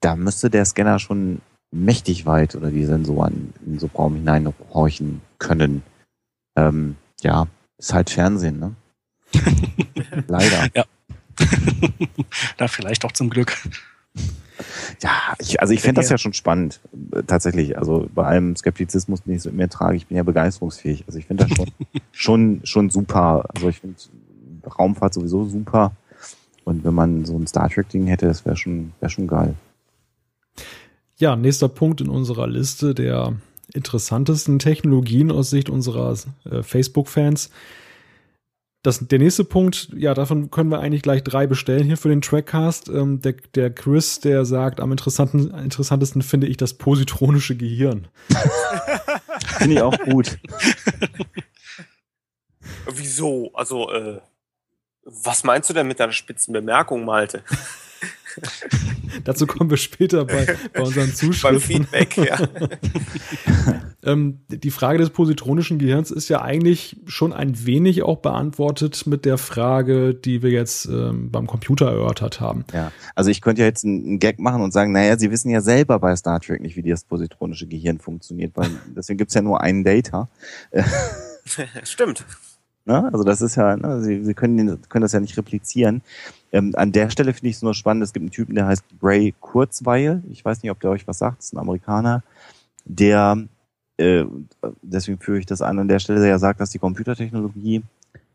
Da müsste der Scanner schon mächtig weit oder die Sensoren in Subraum hineinhorchen können. Ähm, ja, ist halt Fernsehen, ne? Leider. Ja. da vielleicht auch zum Glück. Ja, ich, also ich fände das ja schon spannend, tatsächlich. Also bei allem Skeptizismus, den ich so in mir trage, ich bin ja begeisterungsfähig. Also ich finde das schon, schon, schon super. Also ich finde Raumfahrt sowieso super. Und wenn man so ein Star Trek-Ding hätte, das wäre schon, wäre schon geil. Ja, nächster Punkt in unserer Liste der interessantesten Technologien aus Sicht unserer äh, Facebook-Fans das, der nächste Punkt, ja, davon können wir eigentlich gleich drei bestellen hier für den Trackcast. Ähm, der, der Chris, der sagt, am interessanten, interessantesten finde ich das positronische Gehirn. finde ich auch gut. Wieso? Also, äh, was meinst du denn mit deiner spitzen Bemerkung, Malte? Dazu kommen wir später bei, bei unseren Zuschriften. Beim Feedback, ja. ähm, die Frage des positronischen Gehirns ist ja eigentlich schon ein wenig auch beantwortet mit der Frage, die wir jetzt ähm, beim Computer erörtert haben. Ja, also ich könnte ja jetzt einen Gag machen und sagen, naja, Sie wissen ja selber bei Star Trek nicht, wie das positronische Gehirn funktioniert, weil deswegen gibt's ja nur einen Data. Stimmt. Ne? Also das ist ja, ne? Sie, Sie können, können das ja nicht replizieren. Ähm, an der Stelle finde ich es nur spannend, es gibt einen Typen, der heißt Bray Kurzweil. Ich weiß nicht, ob der euch was sagt, das ist ein Amerikaner, der, äh, deswegen führe ich das an, an der Stelle, der ja sagt, dass die Computertechnologie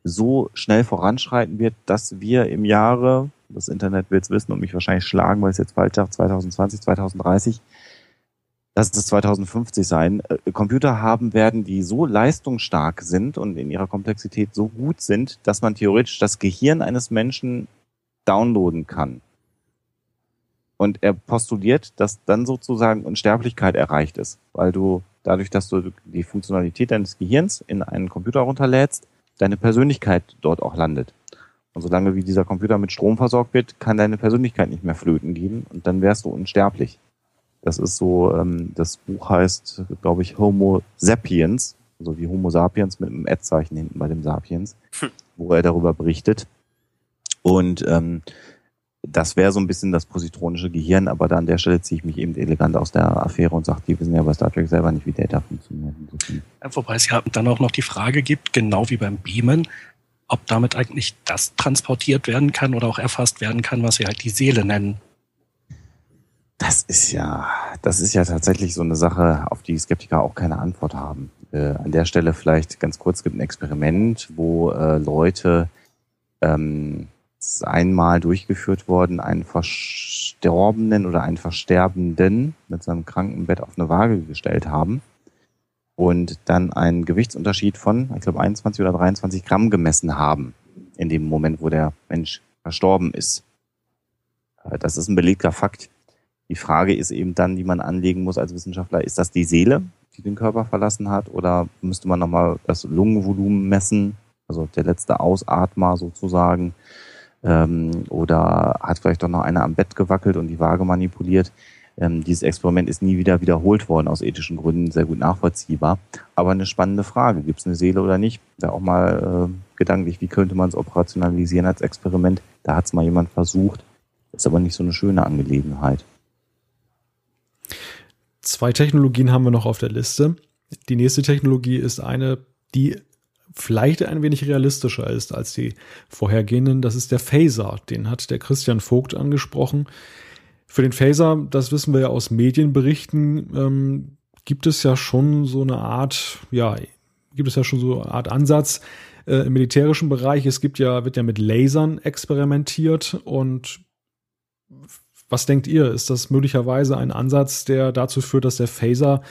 so schnell voranschreiten wird, dass wir im Jahre, das Internet wird es wissen und mich wahrscheinlich schlagen, weil es jetzt bald 2020, 2030, lass es 2050 sein, äh, Computer haben werden, die so leistungsstark sind und in ihrer Komplexität so gut sind, dass man theoretisch das Gehirn eines Menschen downloaden kann. Und er postuliert, dass dann sozusagen Unsterblichkeit erreicht ist, weil du dadurch, dass du die Funktionalität deines Gehirns in einen Computer runterlädst, deine Persönlichkeit dort auch landet. Und solange wie dieser Computer mit Strom versorgt wird, kann deine Persönlichkeit nicht mehr flöten gehen und dann wärst du unsterblich. Das ist so, ähm, das Buch heißt, glaube ich, Homo Sapiens, also wie Homo Sapiens mit einem Ad-Zeichen hinten bei dem Sapiens, hm. wo er darüber berichtet. Und ähm, das wäre so ein bisschen das positronische Gehirn, aber da an der Stelle ziehe ich mich eben elegant aus der Affäre und sage, die wissen ja bei Star Trek selber nicht, wie Data funktioniert. Ja, wobei es ja dann auch noch die Frage gibt, genau wie beim Beamen, ob damit eigentlich das transportiert werden kann oder auch erfasst werden kann, was wir halt die Seele nennen. Das ist ja, das ist ja tatsächlich so eine Sache, auf die Skeptiker auch keine Antwort haben. Äh, an der Stelle vielleicht ganz kurz gibt ein Experiment, wo äh, Leute ähm, einmal durchgeführt worden, einen Verstorbenen oder einen Versterbenden mit seinem Krankenbett auf eine Waage gestellt haben und dann einen Gewichtsunterschied von, ich glaube, 21 oder 23 Gramm gemessen haben in dem Moment, wo der Mensch verstorben ist. Äh, das ist ein belegter Fakt. Die Frage ist eben dann, die man anlegen muss als Wissenschaftler, ist das die Seele, die den Körper verlassen hat, oder müsste man nochmal das Lungenvolumen messen, also der letzte Ausatmer sozusagen, ähm, oder hat vielleicht doch noch einer am Bett gewackelt und die Waage manipuliert. Ähm, dieses Experiment ist nie wieder wiederholt worden, aus ethischen Gründen sehr gut nachvollziehbar. Aber eine spannende Frage, gibt es eine Seele oder nicht? Da auch mal äh, gedanklich, wie könnte man es operationalisieren als Experiment? Da hat es mal jemand versucht, ist aber nicht so eine schöne Angelegenheit. Zwei Technologien haben wir noch auf der Liste. Die nächste Technologie ist eine, die vielleicht ein wenig realistischer ist als die vorhergehenden. Das ist der Phaser. Den hat der Christian Vogt angesprochen. Für den Phaser, das wissen wir ja aus Medienberichten, ähm, gibt es ja schon so eine Art, ja, gibt es ja schon so eine Art Ansatz äh, im militärischen Bereich. Es gibt ja, wird ja mit Lasern experimentiert und was denkt ihr? Ist das möglicherweise ein Ansatz, der dazu führt, dass der Phaser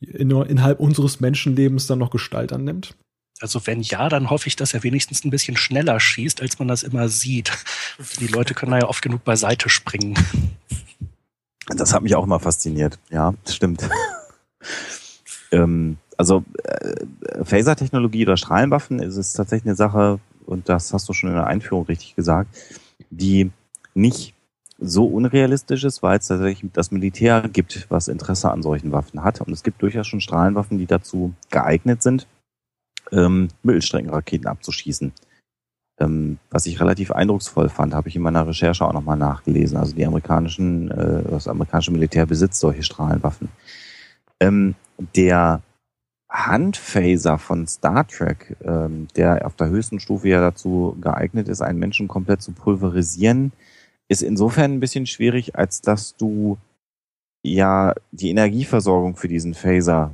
in, innerhalb unseres Menschenlebens dann noch Gestalt annimmt? Also wenn ja, dann hoffe ich, dass er wenigstens ein bisschen schneller schießt, als man das immer sieht. Die Leute können da ja oft genug beiseite springen. Das hat mich auch immer fasziniert. Ja, stimmt. ähm, also äh, Phaser-Technologie oder Strahlenwaffen ist es tatsächlich eine Sache, und das hast du schon in der Einführung richtig gesagt, die nicht so unrealistisch ist, weil es tatsächlich das Militär gibt, was Interesse an solchen Waffen hat. Und es gibt durchaus schon Strahlenwaffen, die dazu geeignet sind, ähm, Mittelstreckenraketen abzuschießen. Ähm, was ich relativ eindrucksvoll fand, habe ich in meiner Recherche auch nochmal nachgelesen. Also die amerikanischen, äh, das amerikanische Militär besitzt solche Strahlenwaffen. Ähm, der Handphaser von Star Trek, ähm, der auf der höchsten Stufe ja dazu geeignet ist, einen Menschen komplett zu pulverisieren, ist insofern ein bisschen schwierig, als dass du ja die Energieversorgung für diesen Phaser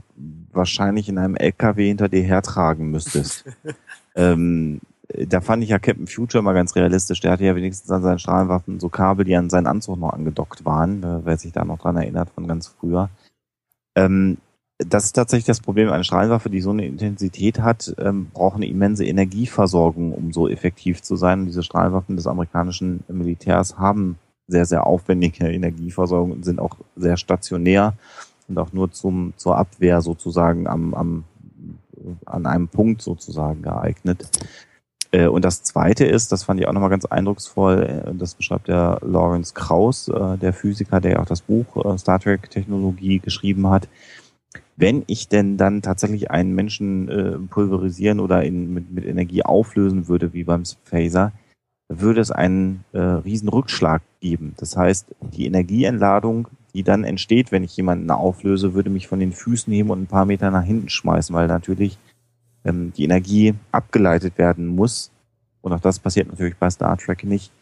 wahrscheinlich in einem LKW hinter dir hertragen müsstest. ähm, da fand ich ja Captain Future mal ganz realistisch. Der hatte ja wenigstens an seinen Strahlenwaffen so Kabel, die an seinen Anzug noch angedockt waren, äh, wer sich da noch dran erinnert von ganz früher. Ähm, das ist tatsächlich das Problem. Eine Strahlenwaffe, die so eine Intensität hat, ähm, braucht eine immense Energieversorgung, um so effektiv zu sein. Und diese Strahlenwaffen des amerikanischen Militärs haben sehr, sehr aufwendige Energieversorgung und sind auch sehr stationär und auch nur zum, zur Abwehr sozusagen am, am, an einem Punkt sozusagen geeignet. Äh, und das zweite ist, das fand ich auch nochmal ganz eindrucksvoll, äh, das beschreibt der Lawrence Krauss, äh, der Physiker, der auch das Buch Star Trek Technologie geschrieben hat, wenn ich denn dann tatsächlich einen Menschen pulverisieren oder in, mit, mit Energie auflösen würde, wie beim Phaser, würde es einen äh, riesen Rückschlag geben. Das heißt, die Energieentladung, die dann entsteht, wenn ich jemanden auflöse, würde mich von den Füßen heben und ein paar Meter nach hinten schmeißen, weil natürlich ähm, die Energie abgeleitet werden muss. Und auch das passiert natürlich bei Star Trek nicht.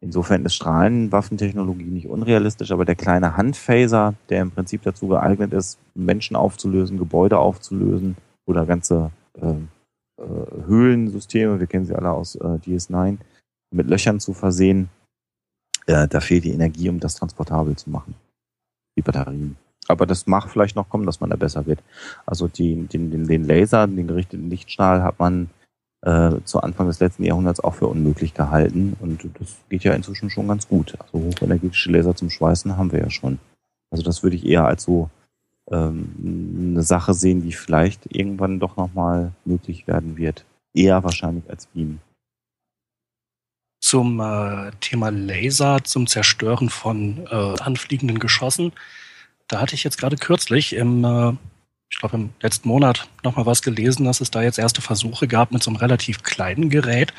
Insofern ist Strahlenwaffentechnologie nicht unrealistisch, aber der kleine Handphaser, der im Prinzip dazu geeignet ist, Menschen aufzulösen, Gebäude aufzulösen oder ganze äh, äh, Höhlensysteme, wir kennen sie alle aus äh, DS9, mit Löchern zu versehen, äh, da fehlt die Energie, um das transportabel zu machen. Die Batterien. Aber das mag vielleicht noch kommen, dass man da besser wird. Also die, den, den, den Laser, den gerichteten Lichtstrahl hat man äh, zu Anfang des letzten Jahrhunderts auch für unmöglich gehalten. Und das geht ja inzwischen schon ganz gut. Also hochenergetische Laser zum Schweißen haben wir ja schon. Also das würde ich eher als so ähm, eine Sache sehen, die vielleicht irgendwann doch nochmal möglich werden wird. Eher wahrscheinlich als Beam. Zum äh, Thema Laser, zum Zerstören von äh, anfliegenden Geschossen. Da hatte ich jetzt gerade kürzlich im äh, ich glaube, im letzten Monat nochmal was gelesen, dass es da jetzt erste Versuche gab mit so einem relativ kleinen Gerät,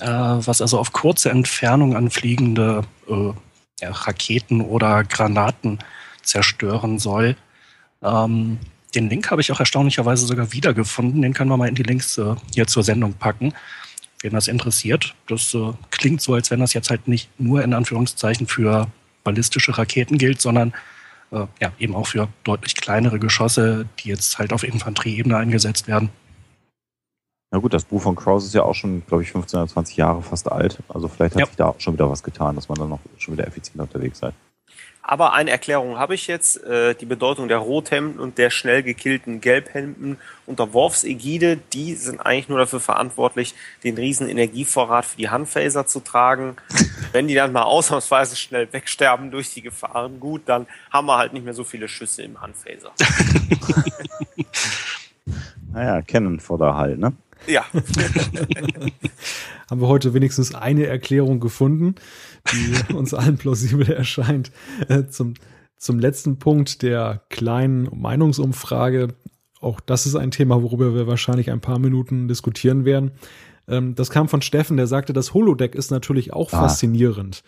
äh, was also auf kurze Entfernung anfliegende äh, ja, Raketen oder Granaten zerstören soll. Ähm, den Link habe ich auch erstaunlicherweise sogar wiedergefunden. Den können wir mal in die Links äh, hier zur Sendung packen. Wen das interessiert. Das äh, klingt so, als wenn das jetzt halt nicht nur in Anführungszeichen für ballistische Raketen gilt, sondern äh, ja, eben auch für deutlich kleinere Geschosse, die jetzt halt auf Infanterieebene eingesetzt werden. Na gut, das Buch von Kraus ist ja auch schon, glaube ich, 15 oder 20 Jahre fast alt. Also vielleicht hat ja. sich da auch schon wieder was getan, dass man dann noch schon wieder effizienter unterwegs seid. Aber eine Erklärung habe ich jetzt. Äh, die Bedeutung der Rothemden und der schnell gekillten Gelbhemden unter Worfsägide, die sind eigentlich nur dafür verantwortlich, den riesen Energievorrat für die Handphaser zu tragen. Wenn die dann mal ausnahmsweise schnell wegsterben durch die Gefahren, gut, dann haben wir halt nicht mehr so viele Schüsse im Handphaser. naja, kennen vor der Halt, ne? Ja. haben wir heute wenigstens eine Erklärung gefunden die uns allen plausibel erscheint. Äh, zum, zum letzten Punkt der kleinen Meinungsumfrage. Auch das ist ein Thema, worüber wir wahrscheinlich ein paar Minuten diskutieren werden. Ähm, das kam von Steffen, der sagte, das Holodeck ist natürlich auch ah. faszinierend.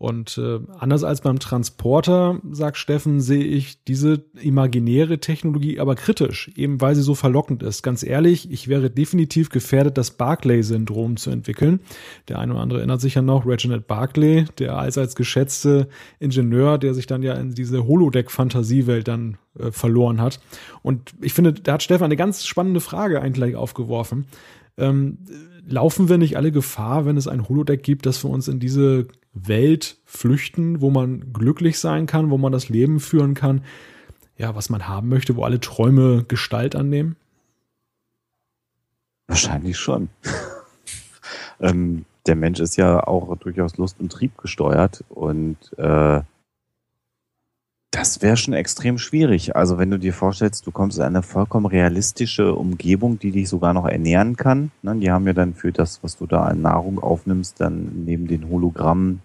Und äh, anders als beim Transporter, sagt Steffen, sehe ich diese imaginäre Technologie aber kritisch, eben weil sie so verlockend ist. Ganz ehrlich, ich wäre definitiv gefährdet, das Barclay-Syndrom zu entwickeln. Der eine oder andere erinnert sich ja noch, Reginald Barclay, der allseits geschätzte Ingenieur, der sich dann ja in diese Holodeck-Fantasiewelt dann äh, verloren hat. Und ich finde, da hat Stefan eine ganz spannende Frage eigentlich aufgeworfen. Ähm, laufen wir nicht alle Gefahr, wenn es ein Holodeck gibt, dass wir uns in diese Welt flüchten, wo man glücklich sein kann, wo man das Leben führen kann, ja, was man haben möchte, wo alle Träume Gestalt annehmen? Wahrscheinlich schon. ähm, der Mensch ist ja auch durchaus Lust und Trieb gesteuert und äh, das wäre schon extrem schwierig. Also wenn du dir vorstellst, du kommst in eine vollkommen realistische Umgebung, die dich sogar noch ernähren kann. Ne? Die haben ja dann für das, was du da an Nahrung aufnimmst, dann neben den Hologrammen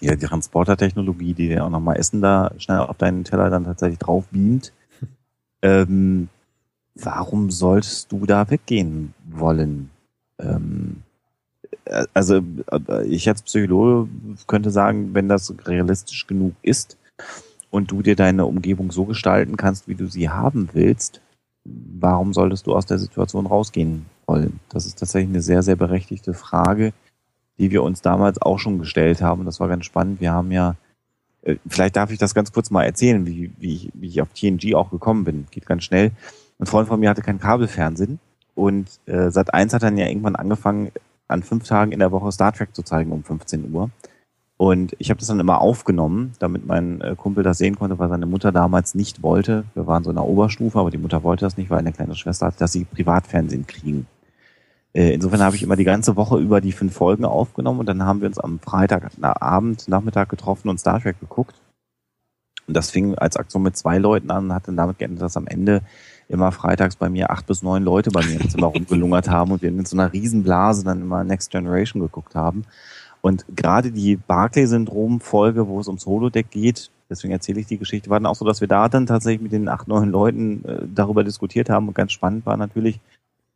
ja die Transportertechnologie, die dir auch nochmal Essen da schnell auf deinen Teller dann tatsächlich drauf beamt. Ähm, warum solltest du da weggehen wollen? Ähm, äh, also äh, ich als Psychologe könnte sagen, wenn das realistisch genug ist, und du dir deine Umgebung so gestalten kannst, wie du sie haben willst, warum solltest du aus der Situation rausgehen wollen? Das ist tatsächlich eine sehr, sehr berechtigte Frage, die wir uns damals auch schon gestellt haben. Das war ganz spannend. Wir haben ja, äh, vielleicht darf ich das ganz kurz mal erzählen, wie, wie, ich, wie ich auf TNG auch gekommen bin. Geht ganz schnell. Ein Freund von mir hatte kein Kabelfernsehen und äh, seit eins hat dann ja irgendwann angefangen, an fünf Tagen in der Woche Star Trek zu zeigen um 15 Uhr. Und ich habe das dann immer aufgenommen, damit mein äh, Kumpel das sehen konnte, weil seine Mutter damals nicht wollte. Wir waren so in der Oberstufe, aber die Mutter wollte das nicht, weil eine kleine Schwester hatte, dass sie Privatfernsehen kriegen. Äh, insofern habe ich immer die ganze Woche über die fünf Folgen aufgenommen und dann haben wir uns am Freitag Abend, Nachmittag getroffen und Star Trek geguckt. Und das fing als Aktion mit zwei Leuten an und hat dann damit geendet, dass am Ende immer freitags bei mir acht bis neun Leute bei mir im Zimmer rumgelungert haben und wir in so einer Riesenblase dann immer Next Generation geguckt haben. Und gerade die Barclay-Syndrom-Folge, wo es ums Holodeck geht, deswegen erzähle ich die Geschichte, war dann auch so, dass wir da dann tatsächlich mit den acht, neun Leuten äh, darüber diskutiert haben. Und ganz spannend war natürlich,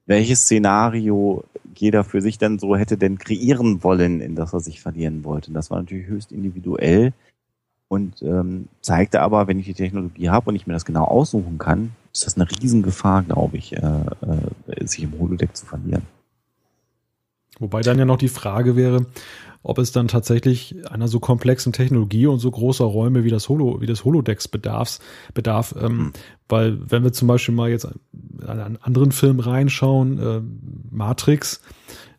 welches Szenario jeder für sich dann so hätte denn kreieren wollen, in das er sich verlieren wollte. Und das war natürlich höchst individuell und ähm, zeigte aber, wenn ich die Technologie habe und ich mir das genau aussuchen kann, ist das eine Riesengefahr, glaube ich, äh, äh, sich im Holodeck zu verlieren. Wobei dann ja noch die Frage wäre, ob es dann tatsächlich einer so komplexen Technologie und so großer Räume wie das Holo, wie das Holodecks bedarfs, bedarf, ähm, mhm. weil wenn wir zum Beispiel mal jetzt an einen anderen Film reinschauen, äh, Matrix,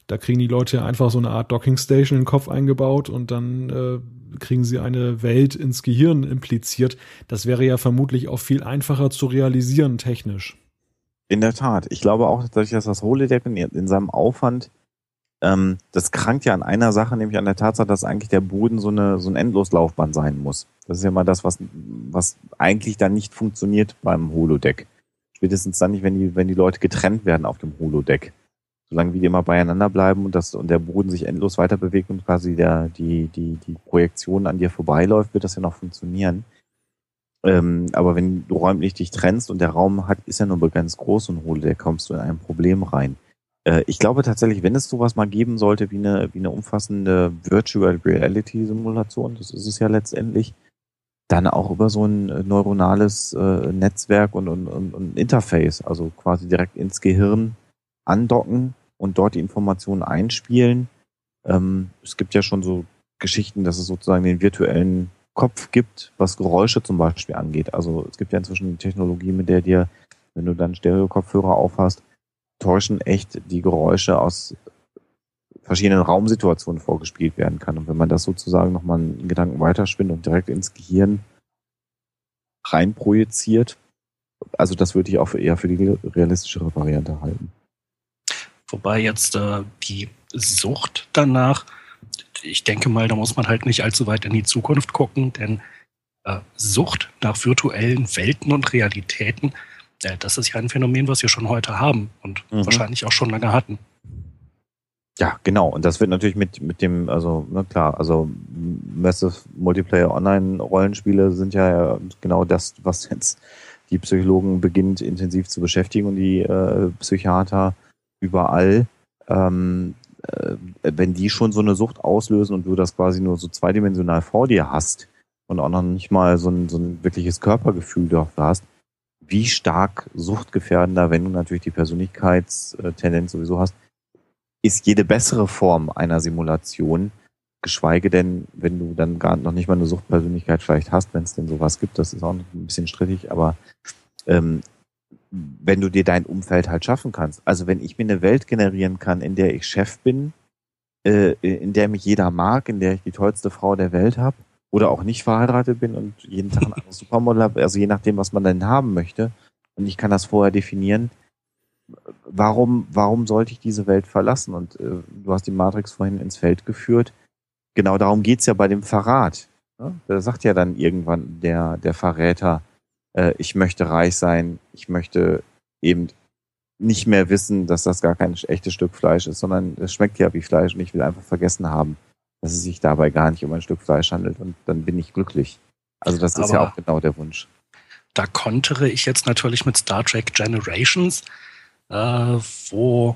da kriegen die Leute einfach so eine Art Docking Station in den Kopf eingebaut und dann äh, kriegen sie eine Welt ins Gehirn impliziert. Das wäre ja vermutlich auch viel einfacher zu realisieren technisch. In der Tat. Ich glaube auch dass das Holodeck in, in seinem Aufwand ähm, das krankt ja an einer Sache, nämlich an der Tatsache, dass eigentlich der Boden so eine so ein Endloslaufbahn sein muss. Das ist ja mal das, was was eigentlich dann nicht funktioniert beim Holodeck. Spätestens dann nicht, wenn die wenn die Leute getrennt werden auf dem Holodeck. Solange wie die immer beieinander bleiben und das und der Boden sich endlos weiter bewegt und quasi der die die die Projektion an dir vorbeiläuft, wird das ja noch funktionieren. Ähm, aber wenn du räumlich dich trennst und der Raum hat, ist ja nur begrenzt groß und Holodeck, kommst du in ein Problem rein. Äh, ich glaube tatsächlich, wenn es sowas mal geben sollte wie eine, wie eine umfassende Virtual Reality Simulation, das ist es ja letztendlich, dann auch über so ein äh, neuronales äh, Netzwerk und, und, und, und Interface, also quasi direkt ins Gehirn andocken und dort die Informationen einspielen. Ähm, es gibt ja schon so Geschichten, dass es sozusagen den virtuellen Kopf gibt, was Geräusche zum Beispiel angeht. Also es gibt ja inzwischen Technologie, mit der dir, wenn du dann Stereo-Kopfhörer aufhast, täuschen echt die Geräusche aus verschiedenen Raumsituationen vorgespielt werden kann. Und wenn man das sozusagen nochmal einen Gedanken weiterspinnt und direkt ins Gehirn reinprojiziert, also das würde ich auch eher für die realistischere Variante halten. Wobei jetzt äh, die Sucht danach, ich denke mal, da muss man halt nicht allzu weit in die Zukunft gucken, denn äh, Sucht nach virtuellen Welten und Realitäten, das ist ja ein Phänomen, was wir schon heute haben und mhm. wahrscheinlich auch schon lange hatten. Ja, genau. Und das wird natürlich mit, mit dem, also, na klar, also Massive Multiplayer Online Rollenspiele sind ja genau das, was jetzt die Psychologen beginnt intensiv zu beschäftigen und die äh, Psychiater überall. Ähm, äh, wenn die schon so eine Sucht auslösen und du das quasi nur so zweidimensional vor dir hast und auch noch nicht mal so ein, so ein wirkliches Körpergefühl dafür hast, wie stark suchtgefährdender, wenn du natürlich die Persönlichkeitstendenz sowieso hast, ist jede bessere Form einer Simulation, geschweige denn, wenn du dann gar noch nicht mal eine Suchtpersönlichkeit vielleicht hast, wenn es denn sowas gibt, das ist auch ein bisschen strittig, aber ähm, wenn du dir dein Umfeld halt schaffen kannst. Also wenn ich mir eine Welt generieren kann, in der ich Chef bin, äh, in der mich jeder mag, in der ich die tollste Frau der Welt habe, oder auch nicht verheiratet bin und jeden Tag ein anderes Supermodel habe, also je nachdem, was man denn haben möchte, und ich kann das vorher definieren, warum, warum sollte ich diese Welt verlassen? Und äh, du hast die Matrix vorhin ins Feld geführt. Genau darum geht's ja bei dem Verrat. Ne? Da sagt ja dann irgendwann der, der Verräter, äh, ich möchte reich sein, ich möchte eben nicht mehr wissen, dass das gar kein echtes Stück Fleisch ist, sondern es schmeckt ja wie Fleisch und ich will einfach vergessen haben, dass es sich dabei gar nicht um ein Stück Fleisch handelt und dann bin ich glücklich. Also das ist Aber ja auch genau der Wunsch. Da kontere ich jetzt natürlich mit Star Trek Generations, äh, wo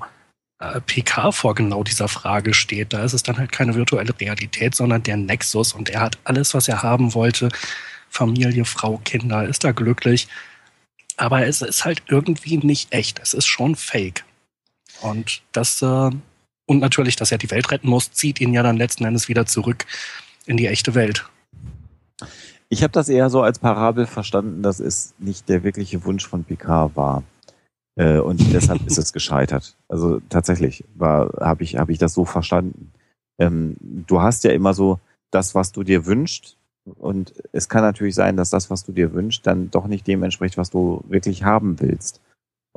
äh, PK vor genau dieser Frage steht. Da ist es dann halt keine virtuelle Realität, sondern der Nexus und er hat alles, was er haben wollte. Familie, Frau, Kinder, ist da glücklich. Aber es ist halt irgendwie nicht echt. Es ist schon fake. Und das, äh, und natürlich, dass er die Welt retten muss, zieht ihn ja dann letzten Endes wieder zurück in die echte Welt. Ich habe das eher so als Parabel verstanden, dass es nicht der wirkliche Wunsch von Picard war. Äh, und deshalb ist es gescheitert. Also tatsächlich habe ich, hab ich das so verstanden. Ähm, du hast ja immer so das, was du dir wünschst. Und es kann natürlich sein, dass das, was du dir wünschst, dann doch nicht dem entspricht, was du wirklich haben willst.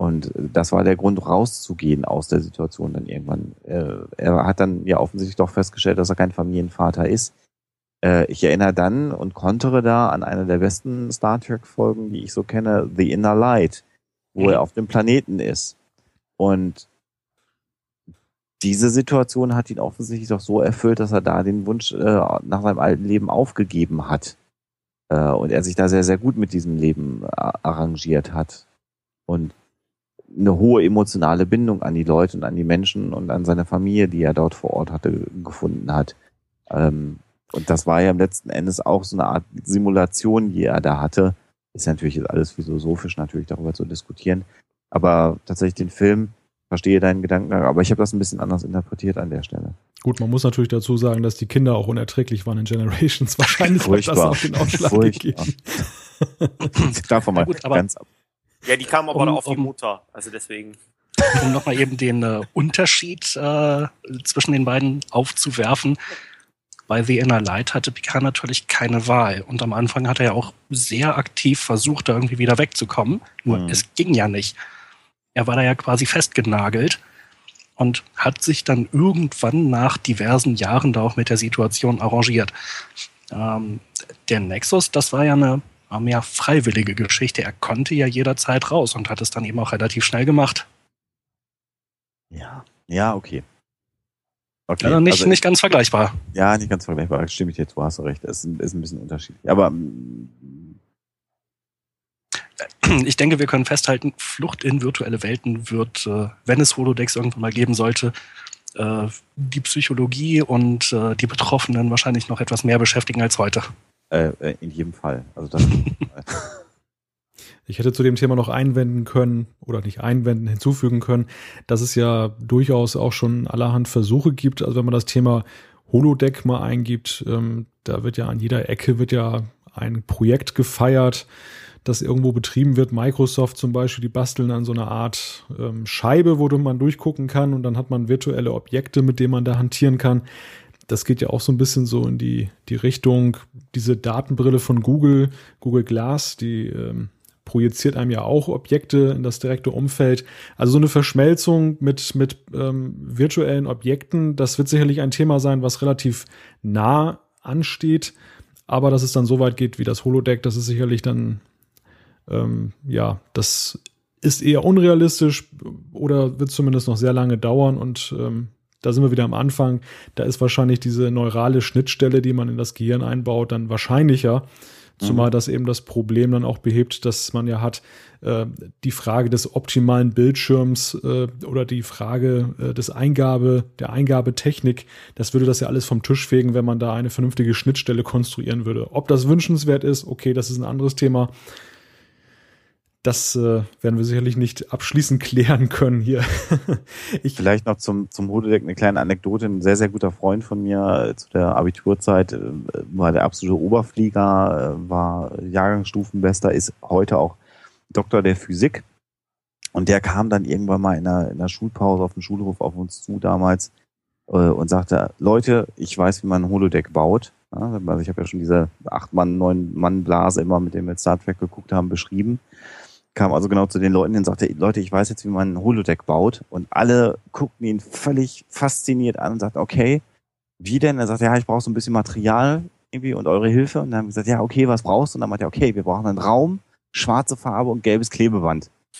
Und das war der Grund, rauszugehen aus der Situation dann irgendwann. Äh, er hat dann ja offensichtlich doch festgestellt, dass er kein Familienvater ist. Äh, ich erinnere dann und kontere da an eine der besten Star Trek-Folgen, die ich so kenne, The Inner Light wo er mhm. auf dem Planeten ist. Und diese Situation hat ihn offensichtlich doch so erfüllt, dass er da den Wunsch äh, nach seinem alten Leben aufgegeben hat. Und er sich da sehr, sehr gut mit diesem Leben arrangiert hat. Und eine hohe emotionale Bindung an die Leute und an die Menschen und an seine Familie, die er dort vor Ort hatte, gefunden hat. Ähm, und das war ja im letzten Endes auch so eine Art Simulation, die er da hatte, ist natürlich jetzt alles philosophisch natürlich darüber zu diskutieren. Aber tatsächlich den Film verstehe deinen Gedanken, aber ich habe das ein bisschen anders interpretiert an der Stelle. Gut, man muss natürlich dazu sagen, dass die Kinder auch unerträglich waren in Generations. Wahrscheinlich hat das auch den Ausschlag gegeben. Davon mal gut, ganz ab. Ja, die kamen aber um, auf die Mutter, also deswegen. Um nochmal eben den äh, Unterschied äh, zwischen den beiden aufzuwerfen bei The Inner Light hatte Picard natürlich keine Wahl. Und am Anfang hat er ja auch sehr aktiv versucht, da irgendwie wieder wegzukommen. Nur mhm. es ging ja nicht. Er war da ja quasi festgenagelt und hat sich dann irgendwann nach diversen Jahren da auch mit der Situation arrangiert. Ähm, der Nexus, das war ja eine mehr freiwillige Geschichte. Er konnte ja jederzeit raus und hat es dann eben auch relativ schnell gemacht. Ja, ja, okay. Okay. Also nicht, also, nicht ganz vergleichbar. Ja, nicht ganz vergleichbar. Stimme ich dir zu, hast du recht. Es ist, ist ein bisschen unterschiedlich. Aber mm, ich denke, wir können festhalten, Flucht in virtuelle Welten wird, äh, wenn es Holodecks irgendwann mal geben sollte, äh, die Psychologie und äh, die Betroffenen wahrscheinlich noch etwas mehr beschäftigen als heute. In jedem Fall. Also das Ich hätte zu dem Thema noch einwenden können oder nicht einwenden, hinzufügen können, dass es ja durchaus auch schon allerhand Versuche gibt. Also wenn man das Thema Holodeck mal eingibt, ähm, da wird ja an jeder Ecke wird ja ein Projekt gefeiert, das irgendwo betrieben wird. Microsoft zum Beispiel, die basteln an so einer Art ähm, Scheibe, wo man durchgucken kann und dann hat man virtuelle Objekte, mit denen man da hantieren kann. Das geht ja auch so ein bisschen so in die, die Richtung, diese Datenbrille von Google, Google Glass, die ähm, projiziert einem ja auch Objekte in das direkte Umfeld. Also so eine Verschmelzung mit, mit ähm, virtuellen Objekten, das wird sicherlich ein Thema sein, was relativ nah ansteht. Aber dass es dann so weit geht wie das Holodeck, das ist sicherlich dann, ähm, ja, das ist eher unrealistisch oder wird zumindest noch sehr lange dauern und ähm, da sind wir wieder am Anfang. Da ist wahrscheinlich diese neurale Schnittstelle, die man in das Gehirn einbaut, dann wahrscheinlicher. Zumal mhm. das eben das Problem dann auch behebt, dass man ja hat, äh, die Frage des optimalen Bildschirms äh, oder die Frage äh, des Eingabe, der Eingabetechnik, das würde das ja alles vom Tisch fegen, wenn man da eine vernünftige Schnittstelle konstruieren würde. Ob das wünschenswert ist, okay, das ist ein anderes Thema. Das äh, werden wir sicherlich nicht abschließend klären können hier. ich Vielleicht noch zum, zum Holodeck eine kleine Anekdote. Ein sehr, sehr guter Freund von mir äh, zu der Abiturzeit äh, war der absolute Oberflieger, äh, war Jahrgangsstufenbester, ist heute auch Doktor der Physik. Und der kam dann irgendwann mal in einer, in einer Schulpause auf dem Schulhof auf uns zu damals äh, und sagte, Leute, ich weiß, wie man ein Holodeck baut. Ja, also ich habe ja schon diese acht Mann, neun Mann Blase immer, mit dem wir Star Trek geguckt haben, beschrieben kam also genau zu den Leuten und sagte, Leute, ich weiß jetzt, wie man ein Holodeck baut. Und alle guckten ihn völlig fasziniert an und sagten, okay, wie denn? Er sagte, ja, ich brauche so ein bisschen Material irgendwie und eure Hilfe. Und dann haben wir gesagt, ja, okay, was brauchst du? Und dann meinte er, okay, wir brauchen einen Raum, schwarze Farbe und gelbes Klebeband.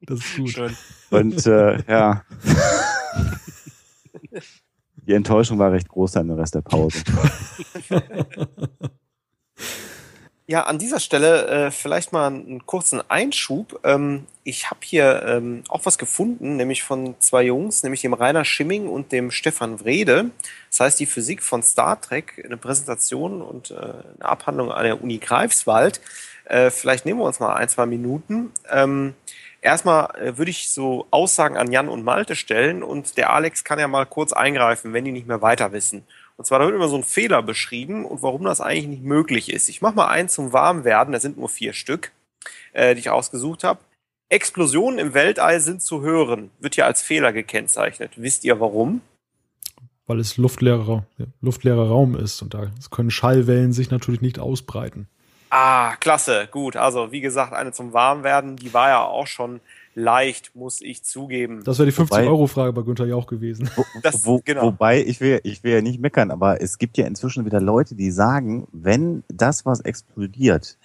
das ist gut. Schön. Und äh, ja. Die Enttäuschung war recht groß dann im Rest der Pause. Ja, an dieser Stelle äh, vielleicht mal einen kurzen Einschub. Ähm, ich habe hier ähm, auch was gefunden, nämlich von zwei Jungs, nämlich dem Rainer Schimming und dem Stefan Wrede. Das heißt, die Physik von Star Trek, eine Präsentation und äh, eine Abhandlung an der Uni Greifswald. Äh, vielleicht nehmen wir uns mal ein, zwei Minuten. Ähm, erstmal äh, würde ich so Aussagen an Jan und Malte stellen und der Alex kann ja mal kurz eingreifen, wenn die nicht mehr weiter wissen. Und zwar, da wird immer so ein Fehler beschrieben und warum das eigentlich nicht möglich ist. Ich mache mal einen zum Warmwerden, da sind nur vier Stück, äh, die ich ausgesucht habe. Explosionen im Weltall sind zu hören, wird hier als Fehler gekennzeichnet. Wisst ihr warum? Weil es luftleerer, luftleerer Raum ist und da können Schallwellen sich natürlich nicht ausbreiten. Ah, klasse, gut. Also wie gesagt, eine zum Warmwerden, die war ja auch schon leicht, muss ich zugeben. Das wäre die 50-Euro-Frage bei Günther Jauch gewesen. Wo, das, wo, genau. Wobei, ich will, ich will ja nicht meckern, aber es gibt ja inzwischen wieder Leute, die sagen, wenn das, was explodiert,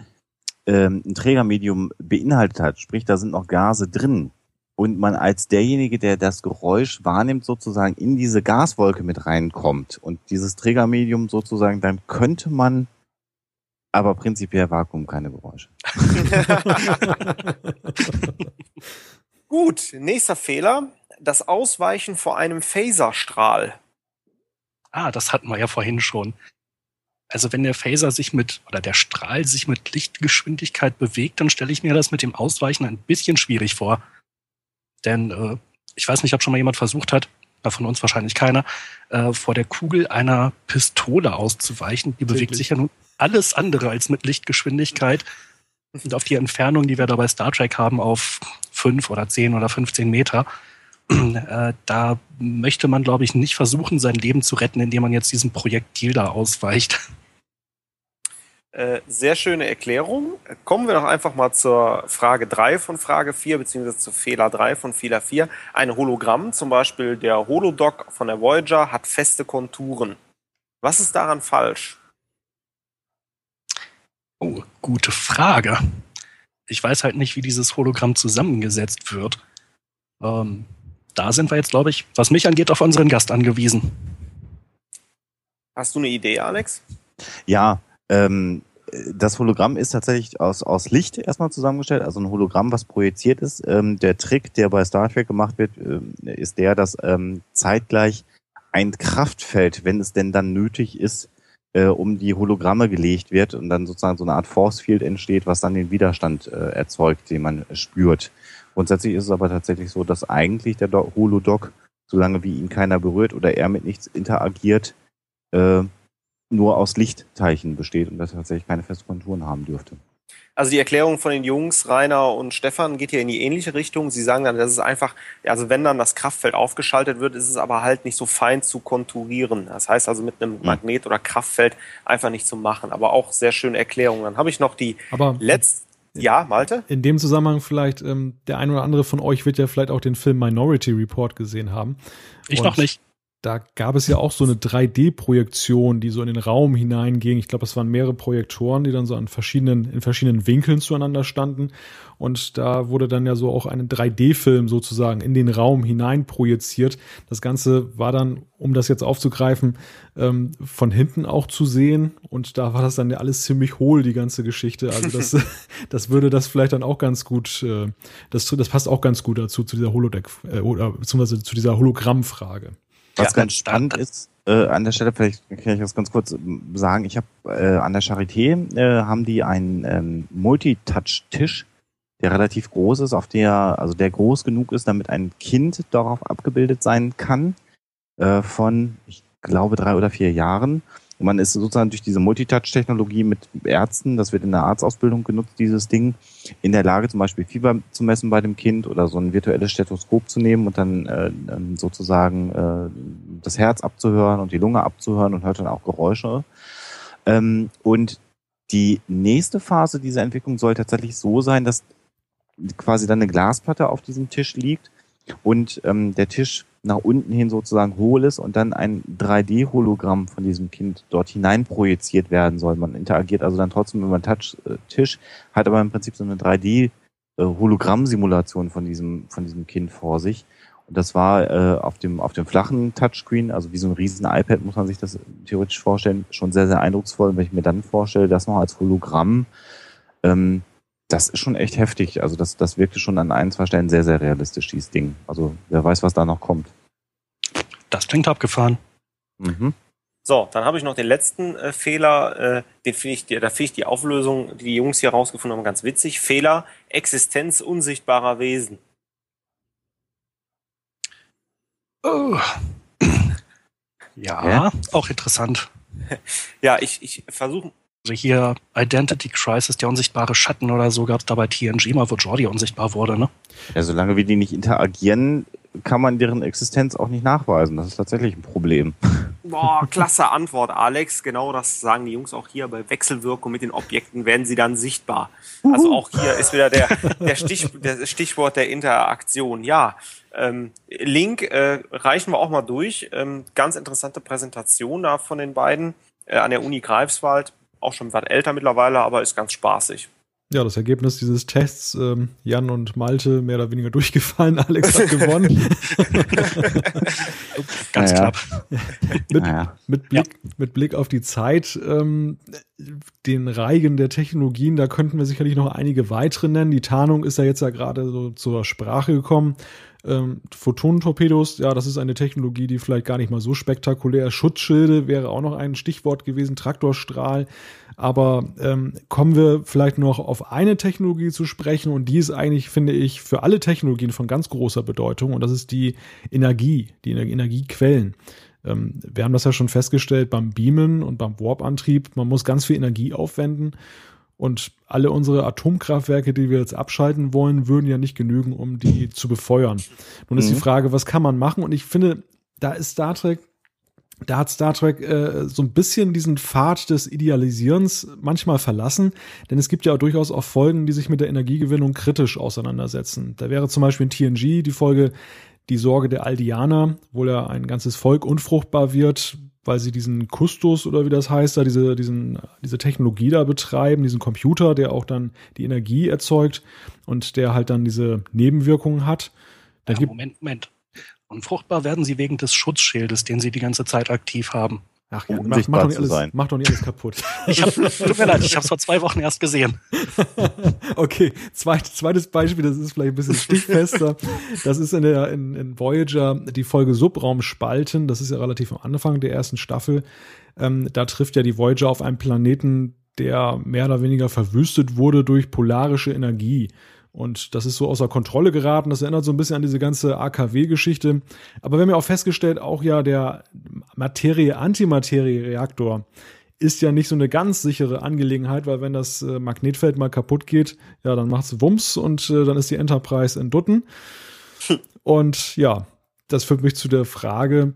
ähm, ein Trägermedium beinhaltet hat, sprich, da sind noch Gase drin, und man als derjenige, der das Geräusch wahrnimmt, sozusagen in diese Gaswolke mit reinkommt und dieses Trägermedium sozusagen, dann könnte man aber prinzipiell Vakuum keine Geräusche. Gut, nächster Fehler. Das Ausweichen vor einem Phaserstrahl. Ah, das hatten wir ja vorhin schon. Also wenn der Phaser sich mit, oder der Strahl sich mit Lichtgeschwindigkeit bewegt, dann stelle ich mir das mit dem Ausweichen ein bisschen schwierig vor. Denn äh, ich weiß nicht, ob schon mal jemand versucht hat, von uns wahrscheinlich keiner, äh, vor der Kugel einer Pistole auszuweichen. Die bewegt sich ja nun alles andere als mit Lichtgeschwindigkeit. Und auf die Entfernung, die wir da bei Star Trek haben, auf fünf oder zehn oder 15 Meter, äh, da möchte man, glaube ich, nicht versuchen, sein Leben zu retten, indem man jetzt diesem Projektil da ausweicht. Äh, sehr schöne Erklärung. Kommen wir doch einfach mal zur Frage 3 von Frage 4, beziehungsweise zu Fehler 3 von Fehler 4. Ein Hologramm, zum Beispiel der Holodoc von der Voyager, hat feste Konturen. Was ist daran falsch? Oh, gute Frage. Ich weiß halt nicht, wie dieses Hologramm zusammengesetzt wird. Ähm, da sind wir jetzt, glaube ich, was mich angeht, auf unseren Gast angewiesen. Hast du eine Idee, Alex? Ja, ähm, das Hologramm ist tatsächlich aus, aus Licht erstmal zusammengestellt, also ein Hologramm, was projiziert ist. Ähm, der Trick, der bei Star Trek gemacht wird, ähm, ist der, dass ähm, zeitgleich ein Kraftfeld, wenn es denn dann nötig ist, äh, um die Hologramme gelegt wird und dann sozusagen so eine Art Force Field entsteht, was dann den Widerstand äh, erzeugt, den man spürt. Grundsätzlich ist es aber tatsächlich so, dass eigentlich der Holodoc, solange wie ihn keiner berührt oder er mit nichts interagiert, äh, nur aus Lichtteilchen besteht und dass er tatsächlich keine festen Konturen haben dürfte. Also die Erklärung von den Jungs, Rainer und Stefan, geht hier in die ähnliche Richtung. Sie sagen dann, das ist einfach, also wenn dann das Kraftfeld aufgeschaltet wird, ist es aber halt nicht so fein zu konturieren. Das heißt also mit einem Magnet- oder Kraftfeld einfach nicht zu machen. Aber auch sehr schöne Erklärungen. Dann habe ich noch die letzte. Ja, Malte? In dem Zusammenhang vielleicht, ähm, der ein oder andere von euch wird ja vielleicht auch den Film Minority Report gesehen haben. Ich und noch nicht da gab es ja auch so eine 3D-Projektion, die so in den Raum hineinging. Ich glaube, es waren mehrere Projektoren, die dann so an verschiedenen, in verschiedenen Winkeln zueinander standen. Und da wurde dann ja so auch ein 3D-Film sozusagen in den Raum hinein projiziert. Das Ganze war dann, um das jetzt aufzugreifen, ähm, von hinten auch zu sehen. Und da war das dann ja alles ziemlich hohl, die ganze Geschichte. Also das, das würde das vielleicht dann auch ganz gut, äh, das, das passt auch ganz gut dazu, zu dieser Holodeck, äh, oder beziehungsweise zu dieser Hologrammfrage. Was ja, ganz spannend ist, äh, an der Stelle, vielleicht kann ich das ganz kurz sagen, ich habe äh, an der Charité äh, haben die einen ähm, Multitouch-Tisch, der relativ groß ist, auf der, also der groß genug ist, damit ein Kind darauf abgebildet sein kann, äh, von, ich glaube, drei oder vier Jahren. Und man ist sozusagen durch diese Multitouch-Technologie mit Ärzten, das wird in der Arztausbildung genutzt, dieses Ding, in der Lage zum Beispiel Fieber zu messen bei dem Kind oder so ein virtuelles Stethoskop zu nehmen und dann äh, ähm, sozusagen äh, das Herz abzuhören und die Lunge abzuhören und hört dann auch Geräusche. Ähm, und die nächste Phase dieser Entwicklung soll tatsächlich so sein, dass quasi dann eine Glasplatte auf diesem Tisch liegt und ähm, der Tisch nach unten hin sozusagen hohl ist und dann ein 3D-Hologramm von diesem Kind dort hinein projiziert werden soll. Man interagiert also dann trotzdem über einen Touch-Tisch, hat aber im Prinzip so eine 3D-Hologramm-Simulation von diesem, von diesem Kind vor sich. Und das war äh, auf dem auf dem flachen Touchscreen, also wie so ein riesen iPad muss man sich das theoretisch vorstellen, schon sehr sehr eindrucksvoll. Und wenn ich mir dann vorstelle, das noch als Hologramm, ähm, das ist schon echt heftig. Also das, das wirkte schon an ein, zwei Stellen sehr, sehr realistisch, dieses Ding. Also wer weiß, was da noch kommt. Das klingt abgefahren. Mhm. So, dann habe ich noch den letzten äh, Fehler, äh, den finde ich, da finde ich die Auflösung, die die Jungs hier rausgefunden haben, ganz witzig. Fehler, Existenz unsichtbarer Wesen. Oh. Ja, ja, auch interessant. ja, ich, ich versuche also hier Identity Crisis, der unsichtbare Schatten oder so gab es da bei TNG mal, wo Jordi unsichtbar wurde, ne? Ja, solange wir die nicht interagieren, kann man deren Existenz auch nicht nachweisen. Das ist tatsächlich ein Problem. Boah, klasse Antwort, Alex. Genau das sagen die Jungs auch hier. Bei Wechselwirkung mit den Objekten werden sie dann sichtbar. Also auch hier ist wieder der, der, Stich, der Stichwort der Interaktion. Ja, ähm, Link äh, reichen wir auch mal durch. Ähm, ganz interessante Präsentation da von den beiden äh, an der Uni Greifswald auch schon was älter mittlerweile, aber ist ganz spaßig. Ja, das Ergebnis dieses Tests, ähm, Jan und Malte mehr oder weniger durchgefallen, Alex hat gewonnen. Ganz naja. knapp. mit, naja. mit, Blick, ja. mit Blick auf die Zeit, ähm, den Reigen der Technologien, da könnten wir sicherlich noch einige weitere nennen. Die Tarnung ist ja jetzt ja gerade so zur Sprache gekommen. Ähm, Photonentorpedos, ja, das ist eine Technologie, die vielleicht gar nicht mal so spektakulär. Schutzschilde wäre auch noch ein Stichwort gewesen, Traktorstrahl. Aber ähm, kommen wir vielleicht noch auf eine Technologie zu sprechen und die ist eigentlich, finde ich, für alle Technologien von ganz großer Bedeutung und das ist die Energie, die Energiequellen. Ähm, wir haben das ja schon festgestellt beim Beamen und beim Warp-Antrieb. Man muss ganz viel Energie aufwenden und alle unsere Atomkraftwerke, die wir jetzt abschalten wollen, würden ja nicht genügen, um die zu befeuern. Nun ist die mhm. Frage, was kann man machen? Und ich finde, da ist Star Trek, da hat Star Trek äh, so ein bisschen diesen Pfad des Idealisierens manchmal verlassen, denn es gibt ja durchaus auch Folgen, die sich mit der Energiegewinnung kritisch auseinandersetzen. Da wäre zum Beispiel in TNG die Folge Die Sorge der Aldianer, wo ja ein ganzes Volk unfruchtbar wird, weil sie diesen Kustos oder wie das heißt, da diese, diesen, diese Technologie da betreiben, diesen Computer, der auch dann die Energie erzeugt und der halt dann diese Nebenwirkungen hat. Ja, Moment, Moment. Unfruchtbar werden sie wegen des Schutzschildes, den sie die ganze Zeit aktiv haben. Ach ja, mach, mach, doch nicht alles, sein. mach doch nicht alles kaputt. ich hab, tut mir leid, ich habe es vor zwei Wochen erst gesehen. okay, Zweit, zweites Beispiel, das ist vielleicht ein bisschen stichfester. Das ist in der in, in Voyager die Folge Subraumspalten. Das ist ja relativ am Anfang der ersten Staffel. Ähm, da trifft ja die Voyager auf einen Planeten, der mehr oder weniger verwüstet wurde durch polarische Energie. Und das ist so außer Kontrolle geraten. Das erinnert so ein bisschen an diese ganze AKW-Geschichte. Aber wir haben ja auch festgestellt, auch ja der Materie-Antimaterie-Reaktor ist ja nicht so eine ganz sichere Angelegenheit, weil wenn das äh, Magnetfeld mal kaputt geht, ja, dann macht's Wumms und äh, dann ist die Enterprise in Dutten. Und ja, das führt mich zu der Frage,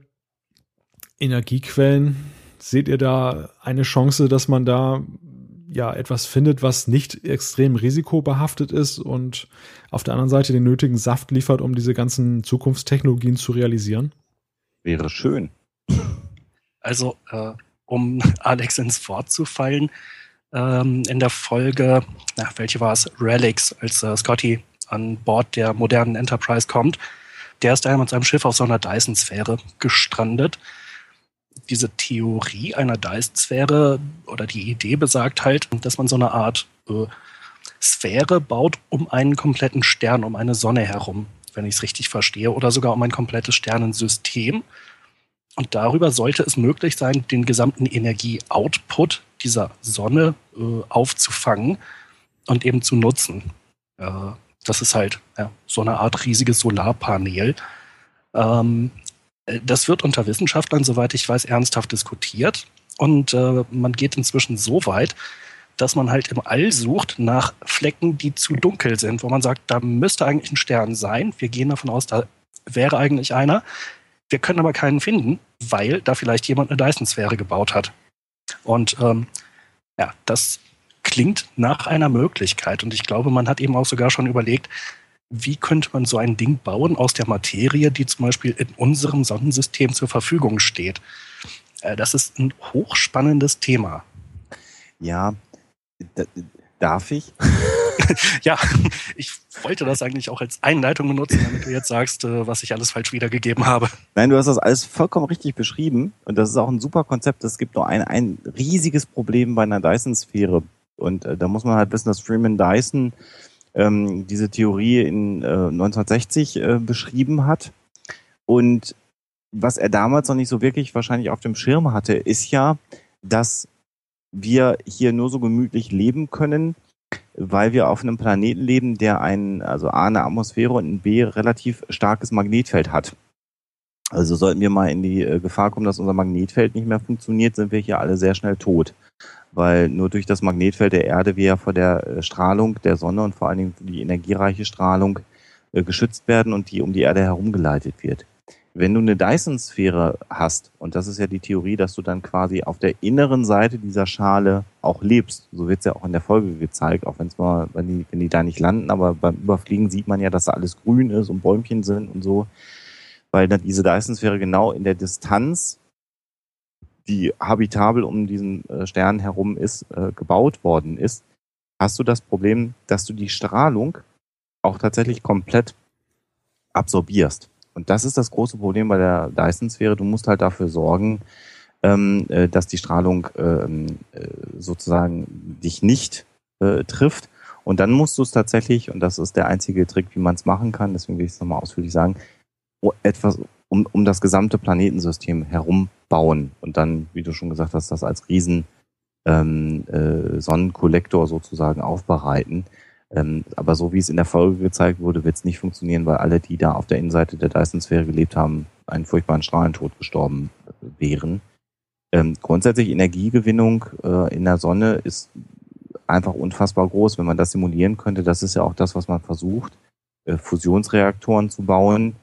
Energiequellen, seht ihr da eine Chance, dass man da ja etwas findet, was nicht extrem risikobehaftet ist und auf der anderen Seite den nötigen Saft liefert, um diese ganzen Zukunftstechnologien zu realisieren? Wäre schön. Also, äh, um Alex ins Wort zu fallen, ähm, in der Folge, na, welche war es? Relics, als äh, Scotty an Bord der modernen Enterprise kommt, der ist einmal mit seinem Schiff auf so einer Dyson-Sphäre gestrandet diese Theorie einer Dyson-Sphäre oder die Idee besagt halt, dass man so eine Art äh, Sphäre baut um einen kompletten Stern, um eine Sonne herum, wenn ich es richtig verstehe, oder sogar um ein komplettes Sternensystem. Und darüber sollte es möglich sein, den gesamten Energieoutput dieser Sonne äh, aufzufangen und eben zu nutzen. Äh, das ist halt ja, so eine Art riesiges Solarpanel. Ähm, das wird unter Wissenschaftlern, soweit ich weiß, ernsthaft diskutiert. Und äh, man geht inzwischen so weit, dass man halt im All sucht nach Flecken, die zu dunkel sind, wo man sagt, da müsste eigentlich ein Stern sein. Wir gehen davon aus, da wäre eigentlich einer. Wir können aber keinen finden, weil da vielleicht jemand eine Dyson-Sphäre gebaut hat. Und ähm, ja, das klingt nach einer Möglichkeit. Und ich glaube, man hat eben auch sogar schon überlegt, wie könnte man so ein Ding bauen aus der Materie, die zum Beispiel in unserem Sonnensystem zur Verfügung steht? Äh, das ist ein hochspannendes Thema. Ja, darf ich? ja, ich wollte das eigentlich auch als Einleitung benutzen, damit du jetzt sagst, äh, was ich alles falsch wiedergegeben habe. Nein, du hast das alles vollkommen richtig beschrieben und das ist auch ein super Konzept. Es gibt nur ein, ein riesiges Problem bei einer Dyson-Sphäre und äh, da muss man halt wissen, dass Freeman Dyson ähm, diese Theorie in äh, 1960 äh, beschrieben hat. Und was er damals noch nicht so wirklich wahrscheinlich auf dem Schirm hatte, ist ja, dass wir hier nur so gemütlich leben können, weil wir auf einem Planeten leben, der ein, also A, eine Atmosphäre und ein B, relativ starkes Magnetfeld hat. Also sollten wir mal in die äh, Gefahr kommen, dass unser Magnetfeld nicht mehr funktioniert, sind wir hier alle sehr schnell tot weil nur durch das Magnetfeld der Erde wir ja vor der äh, Strahlung der Sonne und vor allen Dingen die energiereiche Strahlung äh, geschützt werden und die um die Erde herumgeleitet wird. Wenn du eine Dyson-Sphäre hast, und das ist ja die Theorie, dass du dann quasi auf der inneren Seite dieser Schale auch lebst, so wird es ja auch in der Folge gezeigt, auch wenn's mal, wenn die, wenn die da nicht landen, aber beim Überfliegen sieht man ja, dass da alles grün ist und Bäumchen sind und so, weil dann diese Dyson-Sphäre genau in der Distanz die habitabel um diesen äh, Stern herum ist, äh, gebaut worden ist, hast du das Problem, dass du die Strahlung auch tatsächlich komplett absorbierst. Und das ist das große Problem bei der Dyson-Sphäre. Du musst halt dafür sorgen, ähm, äh, dass die Strahlung ähm, äh, sozusagen dich nicht trifft. Und dann musst du es tatsächlich, und das ist der einzige Trick, wie man es machen kann, deswegen will ich es nochmal ausführlich sagen, etwas um, um das gesamte Planetensystem herum bauen und dann, wie du schon gesagt hast, das als riesen ähm, äh, Sonnenkollektor sozusagen aufbereiten. Ähm, aber so wie es in der Folge gezeigt wurde, wird es nicht funktionieren, weil alle, die da auf der Innenseite der Dyson-Sphäre gelebt haben, einen furchtbaren Strahlentod gestorben äh, wären. Ähm, grundsätzlich Energiegewinnung äh, in der Sonne ist einfach unfassbar groß. Wenn man das simulieren könnte, das ist ja auch das, was man versucht, äh, Fusionsreaktoren zu bauen,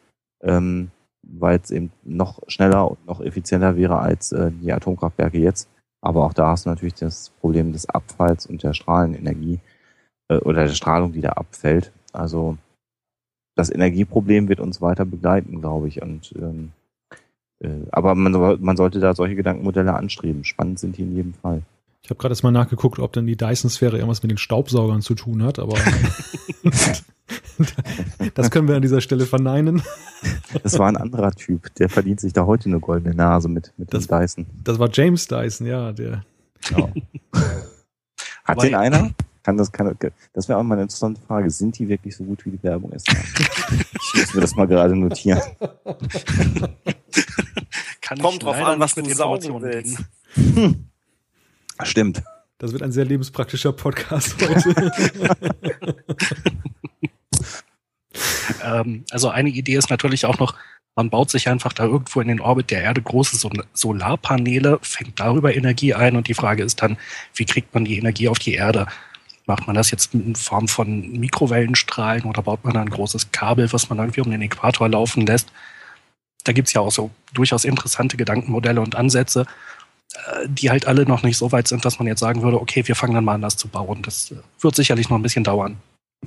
ähm, weil es eben noch schneller und noch effizienter wäre als äh, die Atomkraftwerke jetzt. Aber auch da hast du natürlich das Problem des Abfalls und der Strahlenenergie äh, oder der Strahlung, die da abfällt. Also das Energieproblem wird uns weiter begleiten, glaube ich. Und ähm, äh, aber man, man sollte da solche Gedankenmodelle anstreben. Spannend sind die in jedem Fall. Ich habe gerade mal nachgeguckt, ob denn die Dyson-Sphäre irgendwas mit den Staubsaugern zu tun hat, aber das können wir an dieser Stelle verneinen. Das war ein anderer Typ, der verdient sich da heute eine goldene Nase mit, mit das, dem Dyson. Das war James Dyson, ja, der. Genau. Hat den einer? Kann das, kann, das wäre auch mal eine interessante Frage. Sind die wirklich so gut, wie die Werbung ist? ich muss mir das mal gerade notieren. kann Kommt drauf an, was mit Informationen willst. dienen. Stimmt. Das wird ein sehr lebenspraktischer Podcast heute. Ähm, also eine Idee ist natürlich auch noch, man baut sich einfach da irgendwo in den Orbit der Erde große Sol- Solarpaneele, fängt darüber Energie ein und die Frage ist dann, wie kriegt man die Energie auf die Erde? Macht man das jetzt in Form von Mikrowellenstrahlen oder baut man da ein großes Kabel, was man irgendwie um den Äquator laufen lässt? Da gibt's ja auch so durchaus interessante Gedankenmodelle und Ansätze, äh, die halt alle noch nicht so weit sind, dass man jetzt sagen würde, okay, wir fangen dann mal an, das zu bauen. Das äh, wird sicherlich noch ein bisschen dauern.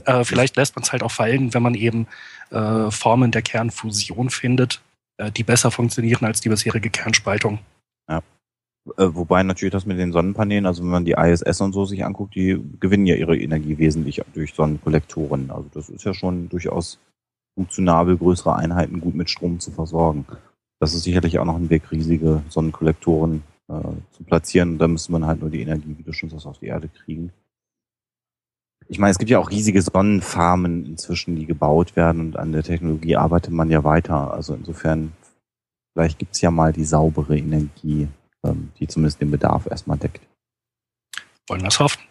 Äh, vielleicht lässt man es halt auch fallen, wenn man eben äh, Formen der Kernfusion findet, äh, die besser funktionieren als die bisherige Kernspaltung. Äh, wobei natürlich das mit den Sonnenpaneelen, also wenn man die ISS und so sich anguckt, die gewinnen ja ihre Energie wesentlich durch Sonnenkollektoren. Also das ist ja schon durchaus funktionabel, größere Einheiten gut mit Strom zu versorgen. Das ist sicherlich auch noch ein Weg, riesige Sonnenkollektoren äh, zu platzieren. Da müsste man halt nur die Energie, wie du schon sagst, auf die Erde kriegen. Ich meine, es gibt ja auch riesige Sonnenfarmen inzwischen, die gebaut werden und an der Technologie arbeitet man ja weiter. Also insofern, vielleicht gibt's ja mal die saubere Energie, ähm, die zumindest den Bedarf erstmal deckt. Wollen wir es hoffen?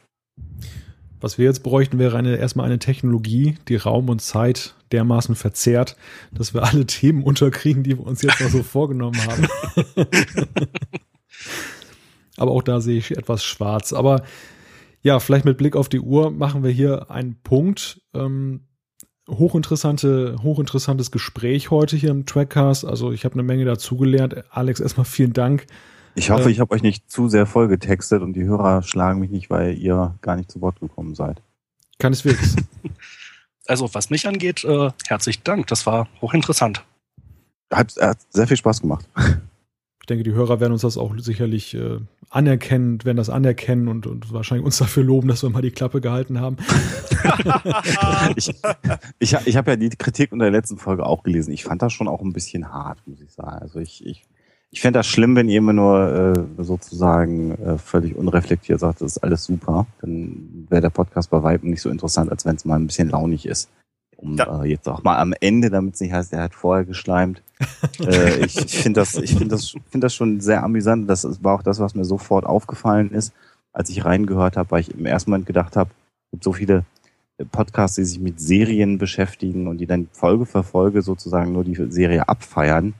Was wir jetzt bräuchten, wäre eine, erstmal eine Technologie, die Raum und Zeit dermaßen verzerrt, dass wir alle Themen unterkriegen, die wir uns jetzt mal so vorgenommen haben. Aber auch da sehe ich etwas schwarz. Aber ja, vielleicht mit Blick auf die Uhr machen wir hier einen Punkt. Ähm, hochinteressante, hochinteressantes Gespräch heute hier im Trackcast. Also ich habe eine Menge dazugelernt. Alex, erstmal vielen Dank. Ich hoffe, Ähm. ich habe euch nicht zu sehr vollgetextet und die Hörer schlagen mich nicht, weil ihr gar nicht zu Wort gekommen seid. Keineswegs. Also was mich angeht, äh, herzlichen Dank. Das war hochinteressant. Hat, hat sehr viel Spaß gemacht. Ich denke, die Hörer werden uns das auch sicherlich äh, anerkennen, werden das anerkennen und, und wahrscheinlich uns dafür loben, dass wir mal die Klappe gehalten haben. Ich, ich, ich habe ja die Kritik unter der letzten Folge auch gelesen. Ich fand das schon auch ein bisschen hart, muss ich sagen. Also ich, ich, ich fände das schlimm, wenn ihr immer nur äh, sozusagen äh, völlig unreflektiert sagt, das ist alles super. Dann wäre der Podcast bei Weitem nicht so interessant, als wenn es mal ein bisschen launig ist. Um Ja. äh, jetzt auch mal am Ende, damit es nicht heißt, er hat vorher geschleimt. äh, ich finde das, ich finde das, finde das schon sehr amüsant. Das war auch das, was mir sofort aufgefallen ist, als ich reingehört habe, weil ich im ersten Moment gedacht habe, es gibt so viele Podcasts, die sich mit Serien beschäftigen und die dann Folge für Folge sozusagen nur die Serie abfeiern.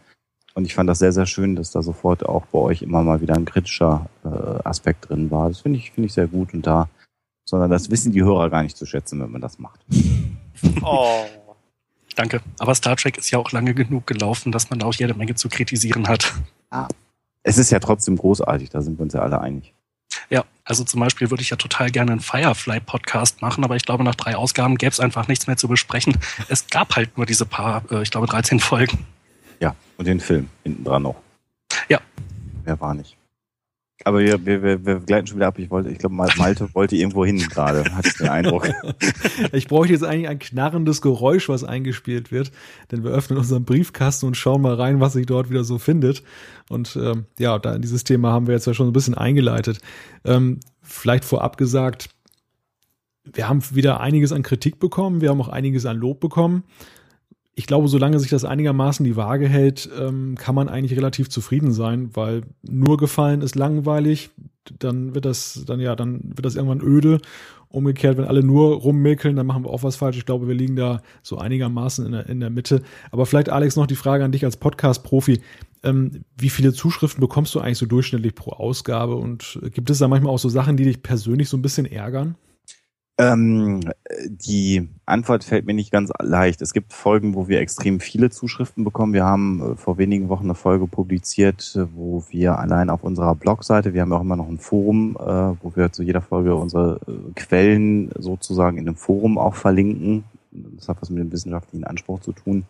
Und ich fand das sehr, sehr schön, dass da sofort auch bei euch immer mal wieder ein kritischer äh, Aspekt drin war. Das finde ich, finde ich sehr gut und da, sondern das wissen die Hörer gar nicht zu schätzen, wenn man das macht. Oh. Danke. Aber Star Trek ist ja auch lange genug gelaufen, dass man da auch jede Menge zu kritisieren hat. Es ist ja trotzdem großartig, da sind wir uns ja alle einig. Ja, also zum Beispiel würde ich ja total gerne einen Firefly-Podcast machen, aber ich glaube, nach drei Ausgaben gäbe es einfach nichts mehr zu besprechen. Es gab halt nur diese paar, äh, ich glaube, 13 Folgen. Ja, und den Film hinten dran noch. Ja. Wer war nicht? Aber wir, wir, wir, wir gleiten schon wieder ab. Ich wollte, ich glaube, Mal- Malte wollte irgendwo hin gerade, hatte ich den Eindruck. Ich bräuchte jetzt eigentlich ein knarrendes Geräusch, was eingespielt wird, denn wir öffnen unseren Briefkasten und schauen mal rein, was sich dort wieder so findet. Und ähm, ja, da dieses Thema haben wir jetzt ja schon ein bisschen eingeleitet. Ähm, vielleicht vorab gesagt, wir haben wieder einiges an Kritik bekommen, wir haben auch einiges an Lob bekommen. Ich glaube, solange sich das einigermaßen die Waage hält, ähm, kann man eigentlich relativ zufrieden sein, weil nur gefallen ist langweilig, dann wird das, dann ja, dann wird das irgendwann öde. Umgekehrt, wenn alle nur rummäkeln, dann machen wir auch was falsch. Ich glaube, wir liegen da so einigermaßen in der, in der Mitte. Aber vielleicht, Alex, noch die Frage an dich als Podcast-Profi. Ähm, wie viele Zuschriften bekommst du eigentlich so durchschnittlich pro Ausgabe? Und gibt es da manchmal auch so Sachen, die dich persönlich so ein bisschen ärgern? Ähm, die Antwort fällt mir nicht ganz leicht. Es gibt Folgen, wo wir extrem viele Zuschriften bekommen. Wir haben äh, vor wenigen Wochen eine Folge publiziert, äh, wo wir allein auf unserer Blogseite, wir haben auch immer noch ein Forum, äh, wo wir zu jeder Folge unsere Quellen sozusagen in einem Forum auch verlinken. Das hat was mit dem wissenschaftlichen Anspruch zu tun.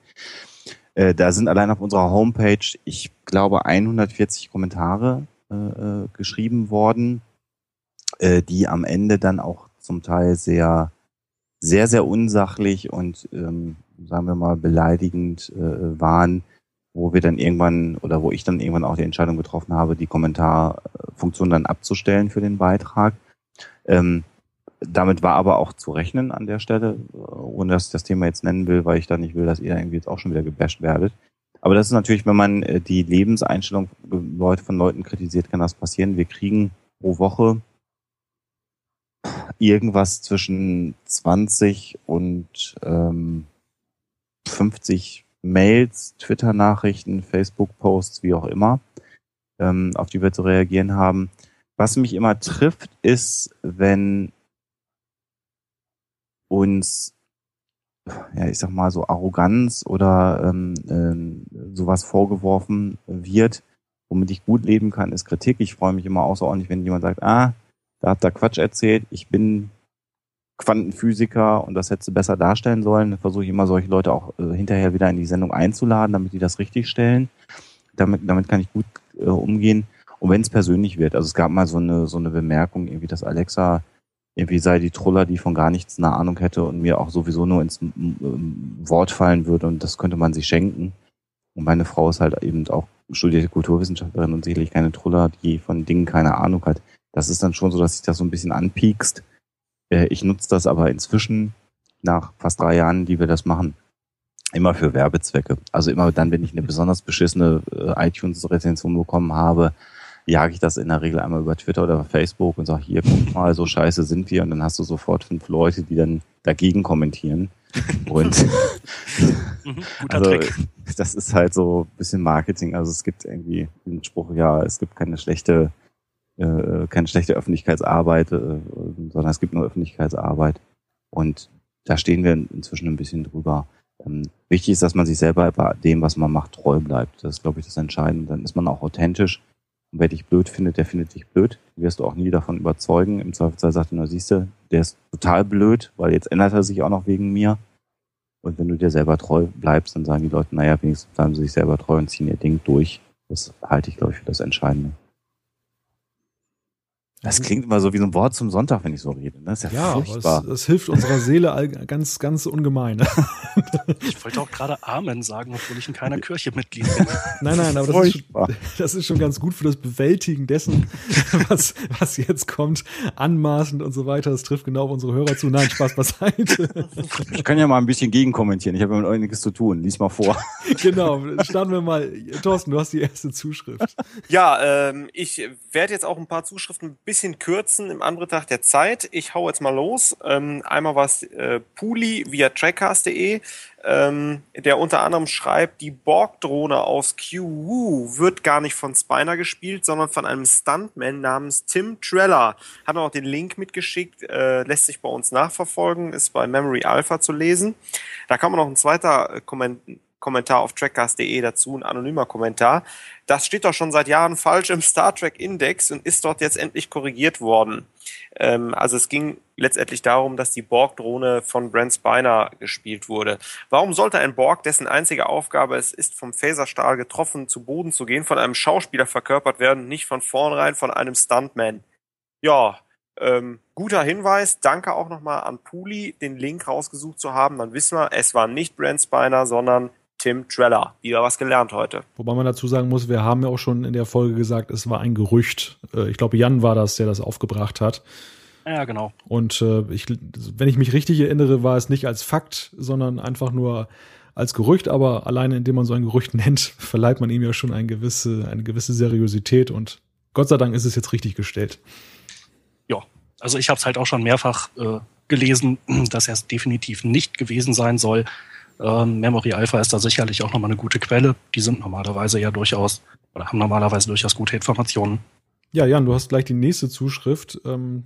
Da sind allein auf unserer Homepage, ich glaube, 140 Kommentare geschrieben worden, die am Ende dann auch zum Teil sehr, sehr, sehr unsachlich und ähm, sagen wir mal beleidigend äh, waren, wo wir dann irgendwann oder wo ich dann irgendwann auch die Entscheidung getroffen habe, die Kommentarfunktion dann abzustellen für den Beitrag. Ähm, damit war aber auch zu rechnen an der Stelle, äh, ohne dass ich das Thema jetzt nennen will, weil ich da nicht will, dass ihr irgendwie jetzt auch schon wieder gebasht werdet. Aber das ist natürlich, wenn man äh, die Lebenseinstellung Leute von Leuten kritisiert, kann das passieren. Wir kriegen pro Woche irgendwas zwischen 20 und ähm, 50 Mails, Twitter-Nachrichten, Facebook-Posts, wie auch immer, ähm, auf die wir zu reagieren haben. Was mich immer trifft, ist, wenn uns, ja, ich sag mal so Arroganz oder ähm, äh, sowas vorgeworfen wird, womit ich gut leben kann, ist Kritik. Ich freue mich immer außerordentlich, wenn jemand sagt, ah, da habt ihr Quatsch erzählt, ich bin Quantenphysiker und das hättest du besser darstellen sollen. Versuche ich immer solche Leute auch äh, hinterher wieder in die Sendung einzuladen, damit die das richtig stellen. Damit, damit kann ich gut äh, umgehen. Und wenn es persönlich wird, also es gab mal so eine, so eine Bemerkung, irgendwie, dass Alexa irgendwie sei die Truller, die von gar nichts eine Ahnung hätte und mir auch sowieso nur ins Wort fallen würde und das könnte man sich schenken. Und meine Frau ist halt eben auch studierte Kulturwissenschaftlerin und sicherlich keine Truller, die von Dingen keine Ahnung hat. Das ist dann schon so, dass sich das so ein bisschen anpiekst. Äh, ich nutze das aber inzwischen nach fast drei Jahren, die wir das machen, immer für Werbezwecke. Also immer dann, wenn ich eine besonders beschissene äh, iTunes-Rezension bekommen habe, jage ich das in der Regel einmal über Twitter oder Facebook und sage, hier, guck mal, so scheiße sind wir. Und dann hast du sofort fünf Leute, die dann dagegen kommentieren. Und Mhm, also, das ist halt so ein bisschen Marketing. Also es gibt irgendwie den Spruch, ja, es gibt keine schlechte, äh, keine schlechte Öffentlichkeitsarbeit, äh, sondern es gibt nur Öffentlichkeitsarbeit. Und da stehen wir inzwischen ein bisschen drüber. Ähm, wichtig ist, dass man sich selber bei dem, was man macht, treu bleibt. Das ist, glaube ich, das Entscheidende. Dann ist man auch authentisch. Und wer dich blöd findet, der findet dich blöd. Du wirst du auch nie davon überzeugen. Im Zweifelsfall sagt er nur, siehst du, der ist total blöd, weil jetzt ändert er sich auch noch wegen mir. Und wenn du dir selber treu bleibst, dann sagen die Leute, naja, wenigstens bleiben sie sich selber treu und ziehen ihr Ding durch. Das halte ich, glaube ich, für das Entscheidende. Das klingt immer so wie so ein Wort zum Sonntag, wenn ich so rede. Das ist ja, Ja, furchtbar. es, es hilft unserer Seele all- ganz, ganz ungemein. Ich wollte auch gerade Amen sagen, obwohl ich in keiner Kirche Mitglied bin. Nein, nein, aber das ist, schon, das ist schon ganz gut für das Bewältigen dessen, was, was jetzt kommt, anmaßend und so weiter. Das trifft genau auf unsere Hörer zu. Nein, Spaß beiseite. Ich kann ja mal ein bisschen gegenkommentieren. Ich habe ja mit einiges zu tun. Lies mal vor. genau, starten wir mal. Thorsten, du hast die erste Zuschrift. Ja, ähm, ich werde jetzt auch ein paar Zuschriften bisschen kürzen im Anbetracht der Zeit. Ich hau jetzt mal los. Ähm, einmal was äh, Puli via trackcast.de, ähm, der unter anderem schreibt, die Borg-Drohne aus QU wird gar nicht von Spiner gespielt, sondern von einem Stuntman namens Tim Treller. Hat auch den Link mitgeschickt, äh, lässt sich bei uns nachverfolgen, ist bei Memory Alpha zu lesen. Da kann man noch ein zweiter äh, Komment Kommentar auf trackcast.de dazu, ein anonymer Kommentar. Das steht doch schon seit Jahren falsch im Star Trek Index und ist dort jetzt endlich korrigiert worden. Ähm, also es ging letztendlich darum, dass die Borg-Drohne von Brent Spiner gespielt wurde. Warum sollte ein Borg, dessen einzige Aufgabe es ist, vom Phaserstahl getroffen zu Boden zu gehen, von einem Schauspieler verkörpert werden, nicht von vornherein von einem Stuntman? Ja, ähm, guter Hinweis. Danke auch nochmal an Puli, den Link rausgesucht zu haben. Dann wissen wir, es war nicht Brent Spiner, sondern Tim Treller. Wieder was gelernt heute. Wobei man dazu sagen muss, wir haben ja auch schon in der Folge gesagt, es war ein Gerücht. Äh, Ich glaube, Jan war das, der das aufgebracht hat. Ja, genau. Und äh, ich, wenn ich mich richtig erinnere, war es nicht als Fakt, sondern einfach nur als Gerücht. Aber alleine, indem man so ein Gerücht nennt, verleiht man ihm ja schon eine gewisse, eine gewisse Seriosität. Und Gott sei Dank ist es jetzt richtig gestellt. Ja, also ich habe es halt auch schon mehrfach äh, gelesen, dass er es definitiv nicht gewesen sein soll. Ähm, Memory Alpha ist da sicherlich auch nochmal eine gute Quelle. Die sind normalerweise ja durchaus oder haben normalerweise durchaus gute Informationen. Ja, Jan, du hast gleich die nächste Zuschrift. Ähm,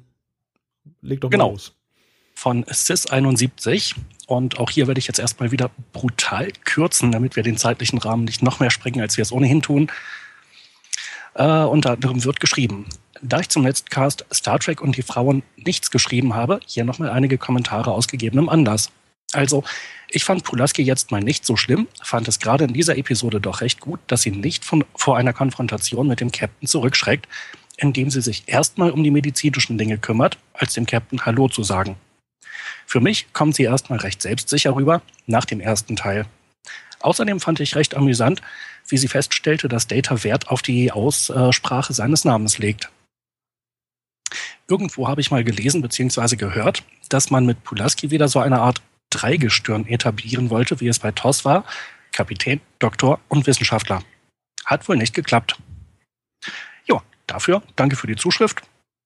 leg doch Genau. mal los. von SIS71. Und auch hier werde ich jetzt erstmal wieder brutal kürzen, damit wir den zeitlichen Rahmen nicht noch mehr sprengen, als wir es ohnehin tun. Äh, unter anderem wird geschrieben, da ich zum letzten Cast Star Trek und die Frauen nichts geschrieben habe, hier nochmal einige Kommentare aus gegebenem Anlass. Also, ich fand Pulaski jetzt mal nicht so schlimm, fand es gerade in dieser Episode doch recht gut, dass sie nicht von, vor einer Konfrontation mit dem Captain zurückschreckt, indem sie sich erstmal um die medizinischen Dinge kümmert, als dem Captain Hallo zu sagen. Für mich kommt sie erstmal recht selbstsicher rüber, nach dem ersten Teil. Außerdem fand ich recht amüsant, wie sie feststellte, dass Data Wert auf die Aussprache seines Namens legt. Irgendwo habe ich mal gelesen bzw. gehört, dass man mit Pulaski wieder so eine Art Dreigestirn etablieren wollte, wie es bei TOS war. Kapitän, Doktor und Wissenschaftler. Hat wohl nicht geklappt. Ja, dafür danke für die Zuschrift.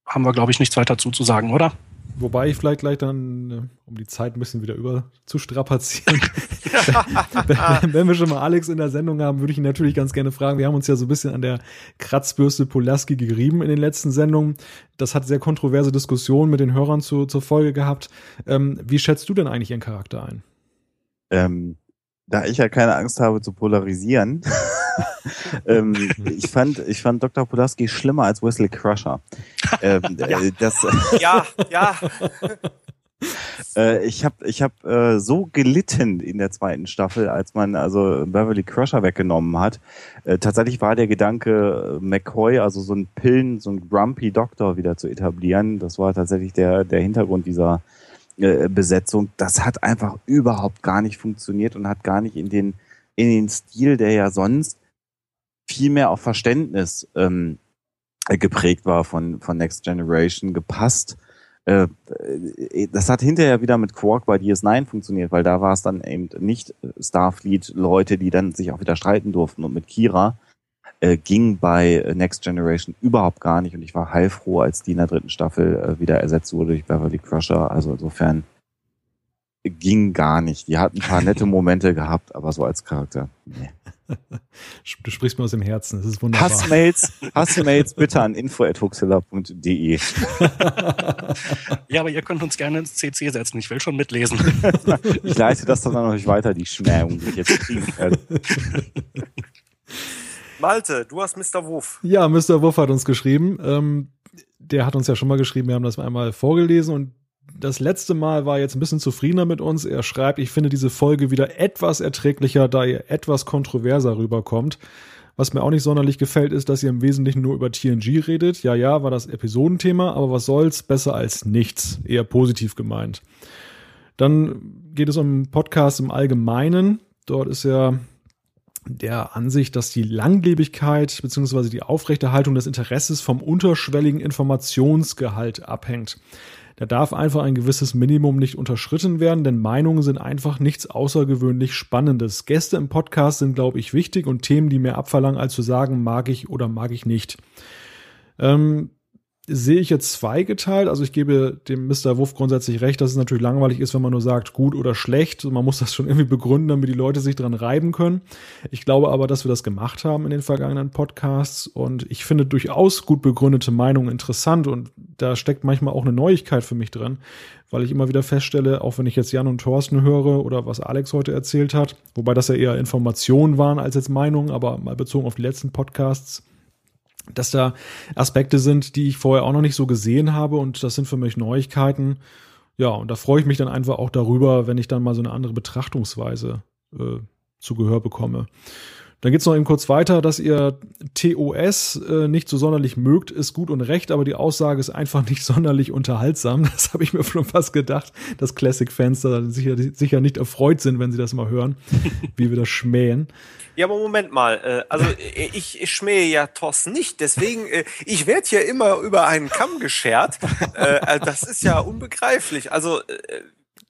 Haben wir, glaube ich, nichts weiter dazu zu sagen, oder? Wobei ich vielleicht gleich dann, äh, um die Zeit ein bisschen wieder über zu strapazieren, wenn wir schon mal Alex in der Sendung haben, würde ich ihn natürlich ganz gerne fragen. Wir haben uns ja so ein bisschen an der Kratzbürste Polaski gerieben in den letzten Sendungen. Das hat sehr kontroverse Diskussionen mit den Hörern zu, zur Folge gehabt. Ähm, wie schätzt du denn eigentlich ihren Charakter ein? Ähm, da ich ja keine Angst habe zu polarisieren, ähm, ich fand, ich fand Dr. Pulaski schlimmer als Wesley Crusher. Ähm, ja. Äh, das, ja, ja. äh, ich habe ich hab, äh, so gelitten in der zweiten Staffel, als man also Beverly Crusher weggenommen hat. Äh, tatsächlich war der Gedanke, äh, McCoy, also so ein Pillen, so ein Grumpy Doktor wieder zu etablieren. Das war tatsächlich der, der Hintergrund dieser äh, Besetzung. Das hat einfach überhaupt gar nicht funktioniert und hat gar nicht in den, in den Stil, der ja sonst viel mehr auf Verständnis ähm, geprägt war von, von Next Generation, gepasst. Äh, äh, das hat hinterher wieder mit Quark bei DS9 funktioniert, weil da war es dann eben nicht Starfleet-Leute, die dann sich auch wieder streiten durften. Und mit Kira äh, ging bei Next Generation überhaupt gar nicht. Und ich war heilfroh, als die in der dritten Staffel äh, wieder ersetzt wurde durch Beverly Crusher. Also insofern ging gar nicht. Die hat ein paar nette Momente gehabt, aber so als Charakter. Nee. Du sprichst mir aus dem Herzen, das ist wunderbar. Hassmails, Hassmails bitte an info.huxilla.de. ja, aber ihr könnt uns gerne ins CC setzen, ich will schon mitlesen. ich leite das dann noch nicht weiter, die Schmähung, die ich jetzt kriegen werde. Malte, du hast Mr. Wuff. Ja, Mr. Wuff hat uns geschrieben. Ähm, der hat uns ja schon mal geschrieben, wir haben das einmal vorgelesen und das letzte Mal war jetzt ein bisschen zufriedener mit uns. Er schreibt, ich finde diese Folge wieder etwas erträglicher, da ihr etwas kontroverser rüberkommt. Was mir auch nicht sonderlich gefällt, ist, dass ihr im Wesentlichen nur über TNG redet. Ja, ja, war das Episodenthema, aber was soll's, besser als nichts. Eher positiv gemeint. Dann geht es um Podcast im Allgemeinen. Dort ist ja der Ansicht, dass die Langlebigkeit bzw. die Aufrechterhaltung des Interesses vom unterschwelligen Informationsgehalt abhängt. Da darf einfach ein gewisses Minimum nicht unterschritten werden, denn Meinungen sind einfach nichts außergewöhnlich Spannendes. Gäste im Podcast sind, glaube ich, wichtig und Themen, die mehr abverlangen, als zu sagen, mag ich oder mag ich nicht. Ähm, sehe ich jetzt zweigeteilt. Also ich gebe dem Mr. Wuff grundsätzlich recht, dass es natürlich langweilig ist, wenn man nur sagt, gut oder schlecht. Man muss das schon irgendwie begründen, damit die Leute sich dran reiben können. Ich glaube aber, dass wir das gemacht haben in den vergangenen Podcasts und ich finde durchaus gut begründete Meinungen interessant und da steckt manchmal auch eine Neuigkeit für mich drin, weil ich immer wieder feststelle, auch wenn ich jetzt Jan und Thorsten höre oder was Alex heute erzählt hat, wobei das ja eher Informationen waren als jetzt Meinungen, aber mal bezogen auf die letzten Podcasts, dass da Aspekte sind, die ich vorher auch noch nicht so gesehen habe und das sind für mich Neuigkeiten. Ja, und da freue ich mich dann einfach auch darüber, wenn ich dann mal so eine andere Betrachtungsweise äh, zu Gehör bekomme. Dann geht's noch eben kurz weiter, dass ihr TOS äh, nicht so sonderlich mögt, ist gut und recht, aber die Aussage ist einfach nicht sonderlich unterhaltsam. Das habe ich mir schon fast gedacht, dass Classic-Fans da sicher, sicher nicht erfreut sind, wenn sie das mal hören, wie wir das schmähen. Ja, aber Moment mal. Äh, also äh, ich, ich schmähe ja TOS nicht, deswegen, äh, ich werde hier immer über einen Kamm geschert. Äh, das ist ja unbegreiflich. Also äh,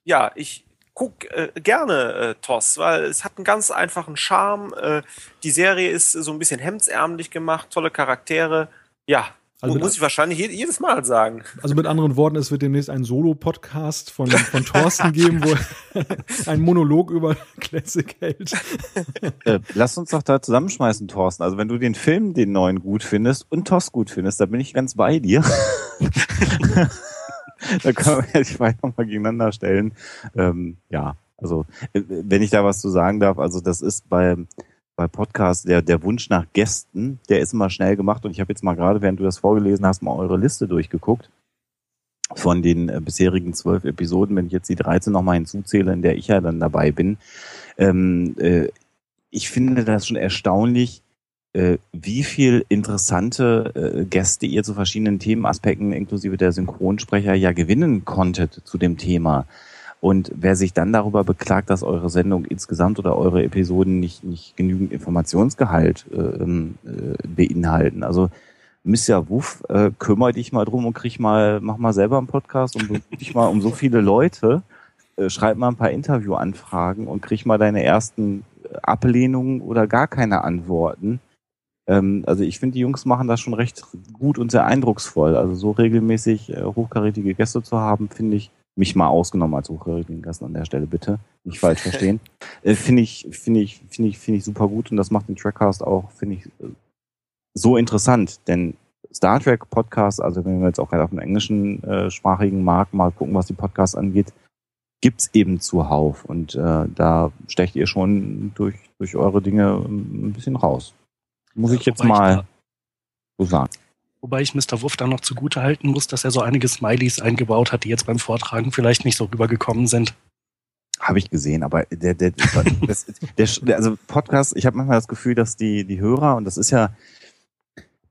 ja, ich, guck äh, gerne äh, TOS, weil es hat einen ganz einfachen Charme. Äh, die Serie ist so ein bisschen hemdsärmlich gemacht, tolle Charaktere. Ja, also muss ich wahrscheinlich jedes Mal sagen. Also mit anderen Worten, es wird demnächst einen Solo-Podcast von, von Thorsten geben, wo ein Monolog über Classic hält. Äh, lass uns doch da zusammenschmeißen, Thorsten. Also wenn du den Film, den neuen, gut findest und TOS gut findest, da bin ich ganz bei dir. Da können wir die beiden nochmal gegeneinander stellen. Ähm, ja, also äh, wenn ich da was zu sagen darf, also das ist bei, bei Podcasts der, der Wunsch nach Gästen, der ist immer schnell gemacht und ich habe jetzt mal gerade, während du das vorgelesen hast, mal eure Liste durchgeguckt von den äh, bisherigen zwölf Episoden, wenn ich jetzt die 13 nochmal hinzuzähle, in der ich ja dann dabei bin. Ähm, äh, ich finde das schon erstaunlich, wie viel interessante äh, Gäste ihr zu verschiedenen Themenaspekten inklusive der Synchronsprecher ja gewinnen konntet zu dem Thema. Und wer sich dann darüber beklagt, dass eure Sendung insgesamt oder eure Episoden nicht, nicht genügend Informationsgehalt äh, äh, beinhalten. Also Mr. Wuff, äh, kümmere dich mal drum und krieg mal, mach mal selber einen Podcast und dich mal um so viele Leute, äh, schreib mal ein paar Interviewanfragen und krieg mal deine ersten Ablehnung oder gar keine Antworten. Ähm, also ich finde, die Jungs machen das schon recht gut und sehr eindrucksvoll. Also so regelmäßig äh, hochkarätige Gäste zu haben, finde ich, mich mal ausgenommen als hochkarätigen Gast an der Stelle, bitte. Nicht falsch verstehen. äh, finde ich, finde ich, finde ich, finde ich super gut und das macht den Trackcast auch, finde ich, so interessant, denn Star Trek Podcast, also wenn wir jetzt auch gerade auf dem englischen äh, sprachigen Markt mal gucken, was die Podcasts angeht, gibt's eben zuhauf und äh, da stecht ihr schon durch durch eure Dinge ein bisschen raus. Muss ich jetzt mal ich so sagen. Wobei ich Mr. Wuff da noch zugute halten muss, dass er so einige Smileys eingebaut hat, die jetzt beim Vortragen vielleicht nicht so rübergekommen sind. Habe ich gesehen, aber der, der, das, der, also Podcast, ich habe manchmal das Gefühl, dass die, die Hörer, und das ist ja,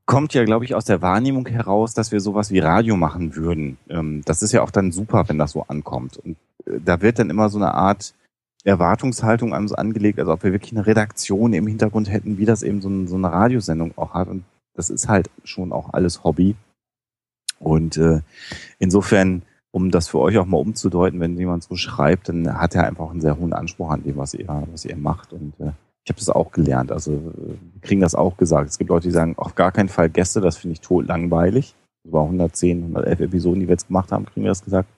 kommt ja, glaube ich, aus der Wahrnehmung heraus, dass wir sowas wie Radio machen würden. Ähm, das ist ja auch dann super, wenn das so ankommt. Und äh, da wird dann immer so eine Art Erwartungshaltung an uns angelegt, also ob wir wirklich eine Redaktion im Hintergrund hätten, wie das eben so, ein, so eine Radiosendung auch hat. Und das ist halt schon auch alles Hobby. Und äh, insofern, um das für euch auch mal umzudeuten, wenn jemand so schreibt, dann hat er einfach einen sehr hohen Anspruch an dem, was ihr, was ihr macht. Und äh, ich habe das auch gelernt. Also wir kriegen das auch gesagt. Es gibt Leute, die sagen, auf gar keinen Fall Gäste, das finde ich tot langweilig. Über 110, 111 Episoden, die wir jetzt gemacht haben, kriegen wir das gesagt.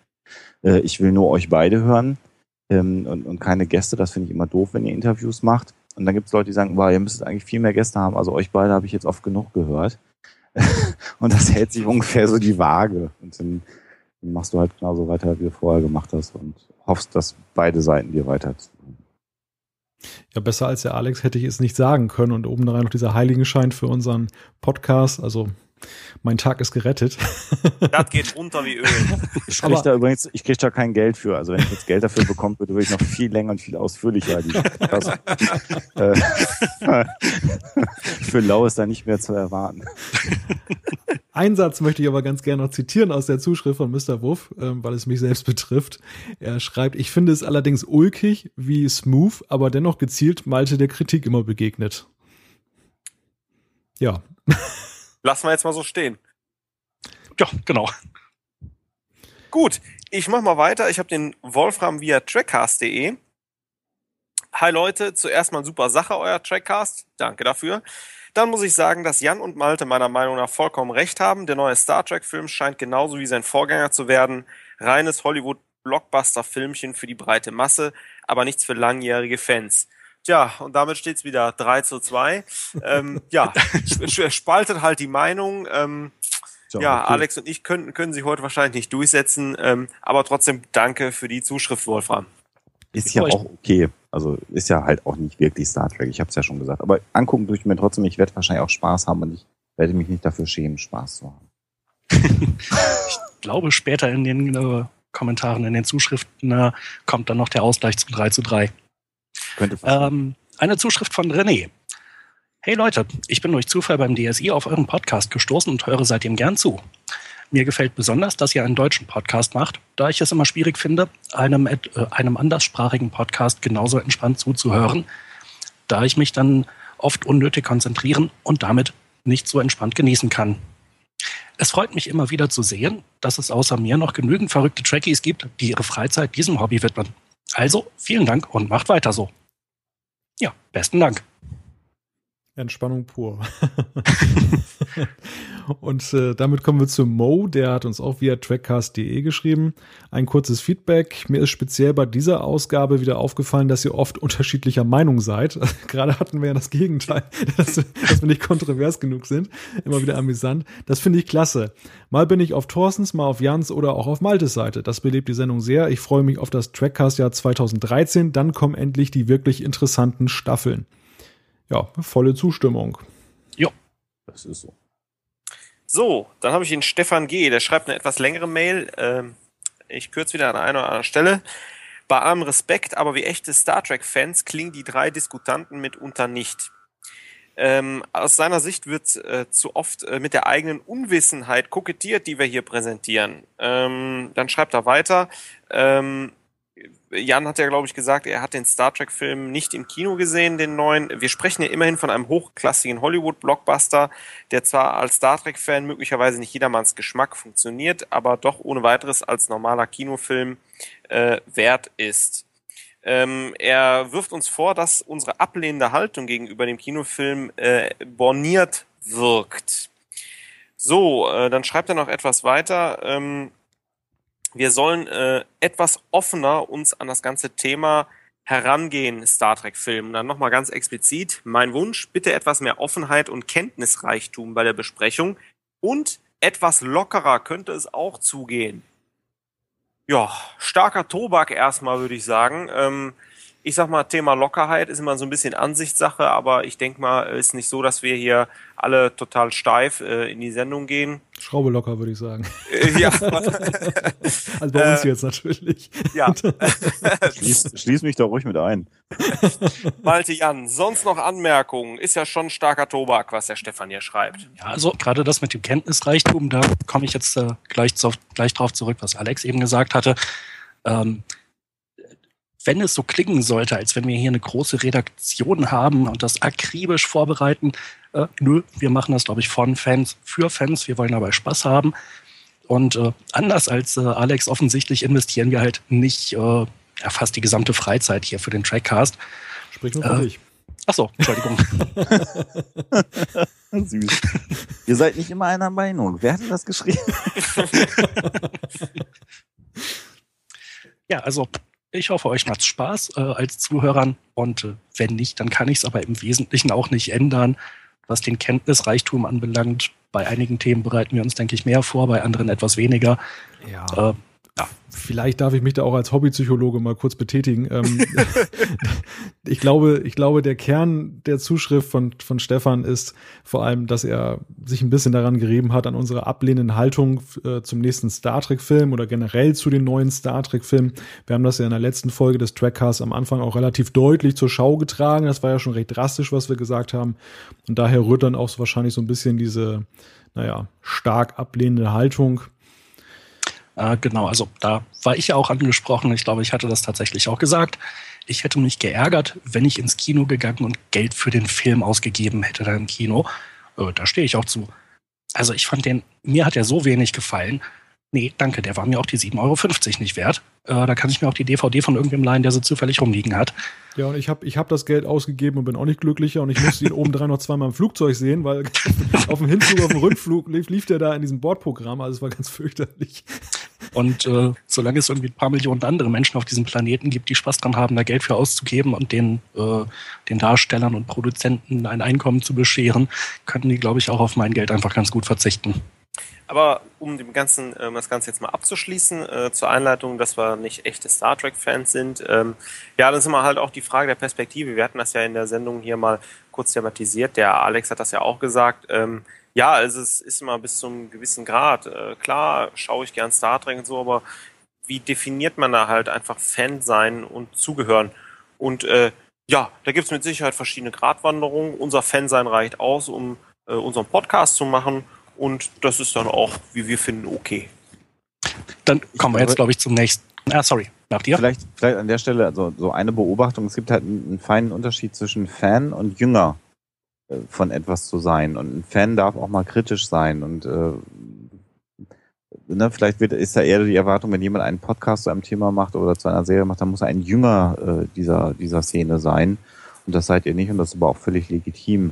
Äh, ich will nur euch beide hören ähm, und, und keine Gäste. Das finde ich immer doof, wenn ihr Interviews macht. Und dann gibt es Leute, die sagen, wow, ihr müsstet eigentlich viel mehr Gäste haben. Also euch beide habe ich jetzt oft genug gehört. und das hält sich ungefähr so die Waage. Und dann machst du halt genauso weiter, wie du vorher gemacht hast und hoffst, dass beide Seiten dir weiter ja, besser als der Alex hätte ich es nicht sagen können. Und oben rein noch dieser Heiligenschein für unseren Podcast. Also mein Tag ist gerettet. Das geht runter wie Öl. Ich kriege da übrigens, ich kriege da kein Geld für. Also wenn ich jetzt Geld dafür bekommen würde, würde ich noch viel länger und viel ausführlicher die äh, Für Lau ist da nicht mehr zu erwarten. Ein Satz möchte ich aber ganz gerne noch zitieren aus der Zuschrift von Mr. Wuff, ähm, weil es mich selbst betrifft. Er schreibt, ich finde es allerdings ulkig, wie smooth, aber dennoch gezielt Malte der Kritik immer begegnet. Ja. Lassen wir jetzt mal so stehen. Ja, genau. Gut, ich mach mal weiter. Ich habe den Wolfram via trackcast.de. Hi Leute, zuerst mal super Sache, euer Trackcast. Danke dafür. Dann muss ich sagen, dass Jan und Malte meiner Meinung nach vollkommen recht haben. Der neue Star Trek-Film scheint genauso wie sein Vorgänger zu werden. Reines Hollywood-Blockbuster-Filmchen für die breite Masse, aber nichts für langjährige Fans. Tja, und damit steht's wieder 3 zu 2. ähm, ja, spaltet halt die Meinung. Ähm, ja, ja okay. Alex und ich können, können sich heute wahrscheinlich nicht durchsetzen, ähm, aber trotzdem danke für die Zuschrift, Wolfram. Ist ja auch okay. Also ist ja halt auch nicht wirklich Star Trek, ich habe es ja schon gesagt. Aber angucken durch mir trotzdem, ich werde wahrscheinlich auch Spaß haben und ich werde mich nicht dafür schämen, Spaß zu haben. ich glaube, später in den äh, Kommentaren, in den Zuschriften äh, kommt dann noch der Ausgleich zu 3 zu 3. Könnte ähm, eine Zuschrift von René. Hey Leute, ich bin durch Zufall beim DSI auf euren Podcast gestoßen und höre seitdem gern zu. Mir gefällt besonders, dass ihr einen deutschen Podcast macht, da ich es immer schwierig finde, einem, äh, einem anderssprachigen Podcast genauso entspannt zuzuhören, da ich mich dann oft unnötig konzentrieren und damit nicht so entspannt genießen kann. Es freut mich immer wieder zu sehen, dass es außer mir noch genügend verrückte Trekkies gibt, die ihre Freizeit diesem Hobby widmen. Also vielen Dank und macht weiter so. Ja, besten Dank. Entspannung pur. und äh, damit kommen wir zu Mo, der hat uns auch via trackcast.de geschrieben. Ein kurzes Feedback. Mir ist speziell bei dieser Ausgabe wieder aufgefallen, dass ihr oft unterschiedlicher Meinung seid. Gerade hatten wir ja das Gegenteil, dass, dass wir nicht kontrovers genug sind. Immer wieder amüsant. Das finde ich klasse. Mal bin ich auf Thorstens, mal auf Jans oder auch auf Maltes Seite. Das belebt die Sendung sehr. Ich freue mich auf das Trackcast-Jahr 2013. Dann kommen endlich die wirklich interessanten Staffeln ja, volle Zustimmung. Ja, das ist so. So, dann habe ich den Stefan G., der schreibt eine etwas längere Mail. Ähm, ich kürze wieder an einer oder anderen Stelle. Bei allem Respekt, aber wie echte Star Trek-Fans klingen die drei Diskutanten mitunter nicht. Ähm, aus seiner Sicht wird äh, zu oft äh, mit der eigenen Unwissenheit kokettiert, die wir hier präsentieren. Ähm, dann schreibt er weiter. Ähm, Jan hat ja, glaube ich, gesagt, er hat den Star Trek-Film nicht im Kino gesehen, den neuen. Wir sprechen ja immerhin von einem hochklassigen Hollywood-Blockbuster, der zwar als Star Trek-Fan möglicherweise nicht jedermanns Geschmack funktioniert, aber doch ohne weiteres als normaler Kinofilm äh, wert ist. Ähm, er wirft uns vor, dass unsere ablehnende Haltung gegenüber dem Kinofilm äh, borniert wirkt. So, äh, dann schreibt er noch etwas weiter. Ähm, wir sollen äh, etwas offener uns an das ganze Thema herangehen, Star Trek-Film. Dann nochmal ganz explizit, mein Wunsch, bitte etwas mehr Offenheit und Kenntnisreichtum bei der Besprechung und etwas lockerer könnte es auch zugehen. Ja, starker Tobak erstmal, würde ich sagen. Ähm, ich sag mal, Thema Lockerheit ist immer so ein bisschen Ansichtssache, aber ich denke mal, ist nicht so, dass wir hier alle total steif äh, in die Sendung gehen. Schraube locker, würde ich sagen. Äh, ja. also bei uns Äh, jetzt natürlich. ja. Schließ, schließ mich doch ruhig mit ein. Malte Jan, sonst noch Anmerkungen? Ist ja schon starker Tobak, was der Stefan hier schreibt. Ja, also gerade das mit dem Kenntnisreichtum, da komme ich jetzt äh, gleich, zu, gleich drauf zurück, was Alex eben gesagt hatte. Ähm, wenn es so klingen sollte, als wenn wir hier eine große Redaktion haben und das akribisch vorbereiten, äh, nö, wir machen das, glaube ich, von Fans für Fans. Wir wollen dabei Spaß haben. Und äh, anders als äh, Alex offensichtlich investieren wir halt nicht äh, ja, fast die gesamte Freizeit hier für den Trackcast. Sprich nur für Äh, dich. Achso, Entschuldigung. Süß. Ihr seid nicht immer einer Meinung. Wer hat denn das geschrieben? Ja, also ich hoffe, euch macht's Spaß äh, als Zuhörern und äh, wenn nicht, dann kann ich es aber im Wesentlichen auch nicht ändern. Was den Kenntnisreichtum anbelangt, bei einigen Themen bereiten wir uns, denke ich, mehr vor, bei anderen etwas weniger. Ja. Äh, Vielleicht darf ich mich da auch als Hobbypsychologe mal kurz betätigen. Ähm, ich glaube, ich glaube, der Kern der Zuschrift von, von Stefan ist vor allem, dass er sich ein bisschen daran gerieben hat, an unsere ablehnende Haltung äh, zum nächsten Star Trek-Film oder generell zu den neuen Star Trek-Filmen. Wir haben das ja in der letzten Folge des Trackcasts am Anfang auch relativ deutlich zur Schau getragen. Das war ja schon recht drastisch, was wir gesagt haben. Und daher rührt dann auch so wahrscheinlich so ein bisschen diese, naja, stark ablehnende Haltung. Äh, genau, also da war ich ja auch angesprochen. Ich glaube, ich hatte das tatsächlich auch gesagt. Ich hätte mich geärgert, wenn ich ins Kino gegangen und Geld für den Film ausgegeben hätte da im Kino. Äh, da stehe ich auch zu. Also ich fand den, mir hat er so wenig gefallen. Nee, danke, der war mir auch die 7,50 Euro nicht wert. Äh, da kann ich mir auch die DVD von irgendwem leihen, der sie zufällig rumliegen hat. Ja, und ich habe ich hab das Geld ausgegeben und bin auch nicht glücklicher und ich musste ihn obendrein noch zweimal im Flugzeug sehen, weil auf dem Hinflug, auf dem Rückflug lief, lief der da in diesem Bordprogramm, also es war ganz fürchterlich. Und äh, solange es irgendwie ein paar Millionen andere Menschen auf diesem Planeten gibt, die Spaß dran haben, da Geld für auszugeben und den, äh, den Darstellern und Produzenten ein Einkommen zu bescheren, könnten die, glaube ich, auch auf mein Geld einfach ganz gut verzichten. Aber um dem Ganzen, ähm, das Ganze jetzt mal abzuschließen, äh, zur Einleitung, dass wir nicht echte Star Trek-Fans sind. Ähm, ja, dann ist immer halt auch die Frage der Perspektive. Wir hatten das ja in der Sendung hier mal kurz thematisiert. Der Alex hat das ja auch gesagt. Ähm, ja, also es ist immer bis zu einem gewissen Grad. Äh, klar, schaue ich gern Star Trek und so, aber wie definiert man da halt einfach Fan sein und zugehören? Und äh, ja, da gibt's mit Sicherheit verschiedene Gratwanderungen. Unser Fansein reicht aus, um äh, unseren Podcast zu machen. Und das ist dann auch, wie wir finden, okay. Dann kommen wir jetzt, glaube ich, zum nächsten. Ah, sorry, nach dir. Vielleicht, vielleicht an der Stelle also so eine Beobachtung. Es gibt halt einen, einen feinen Unterschied zwischen Fan und Jünger äh, von etwas zu sein. Und ein Fan darf auch mal kritisch sein. Und äh, ne, vielleicht wird, ist da eher die Erwartung, wenn jemand einen Podcast zu einem Thema macht oder zu einer Serie macht, dann muss er ein Jünger äh, dieser, dieser Szene sein. Und das seid ihr nicht und das ist aber auch völlig legitim.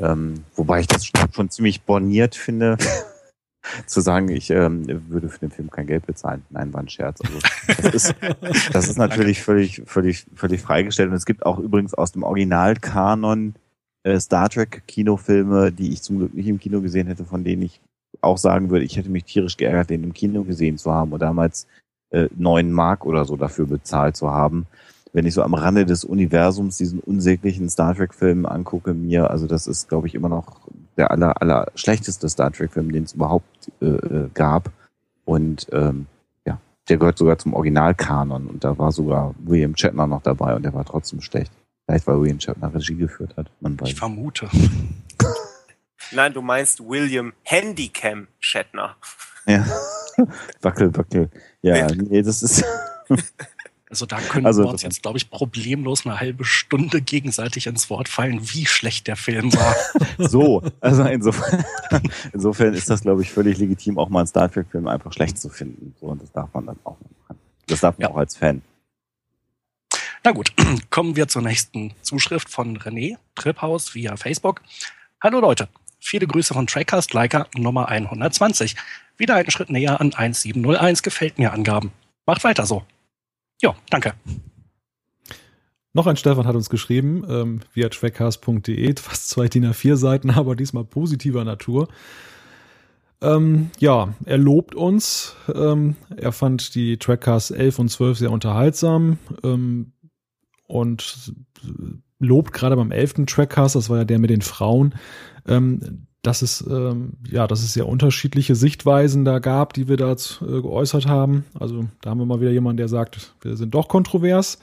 Ähm, wobei ich das schon ziemlich borniert finde, zu sagen, ich ähm, würde für den Film kein Geld bezahlen. Nein, war ein Scherz. Also, das ist, das ist natürlich völlig, völlig, völlig freigestellt. Und es gibt auch übrigens aus dem Originalkanon äh, Star Trek Kinofilme, die ich zum Glück nicht im Kino gesehen hätte, von denen ich auch sagen würde, ich hätte mich tierisch geärgert, den im Kino gesehen zu haben oder damals äh, neun Mark oder so dafür bezahlt zu haben. Wenn ich so am Rande des Universums diesen unsäglichen Star Trek Film angucke, mir, also das ist, glaube ich, immer noch der aller, aller schlechteste Star Trek Film, den es überhaupt äh, äh, gab. Und ähm, ja, der gehört sogar zum Originalkanon und da war sogar William Shatner noch dabei und der war trotzdem schlecht. Vielleicht weil William Shatner Regie geführt hat. Ich vermute. Nein, du meinst William Handycam Shatner. Ja. wackel, wackel. Ja, nee, das ist. Also da können Also wir uns jetzt, glaube ich, problemlos eine halbe Stunde gegenseitig ins Wort fallen, wie schlecht der Film war. so. Also insofern, insofern ist das, glaube ich, völlig legitim, auch mal einen Star Trek-Film einfach schlecht zu finden. So, und das darf man dann auch machen. Das darf man Ja. auch als Fan. Na gut, kommen wir zur nächsten Zuschrift von René Triphaus via Facebook. Hallo Leute, viele Grüße von Trackcast Leica Nummer 120. Wieder einen Schritt näher an 1701 gefällt mir Angaben. Macht weiter so. Ja, danke. Noch ein Stefan hat uns geschrieben, ähm, via trackcast.de, fast zwei DIN A4 Seiten, aber diesmal positiver Natur. Ähm, ja, er lobt uns. Ähm, er fand die Trackcasts 11 und 12 sehr unterhaltsam ähm, und lobt gerade beim 11. Trackcast, das war ja der mit den Frauen, ähm, dass es ähm, ja, dass es sehr unterschiedliche Sichtweisen da gab, die wir da äh, geäußert haben. Also da haben wir mal wieder jemanden, der sagt, wir sind doch kontrovers.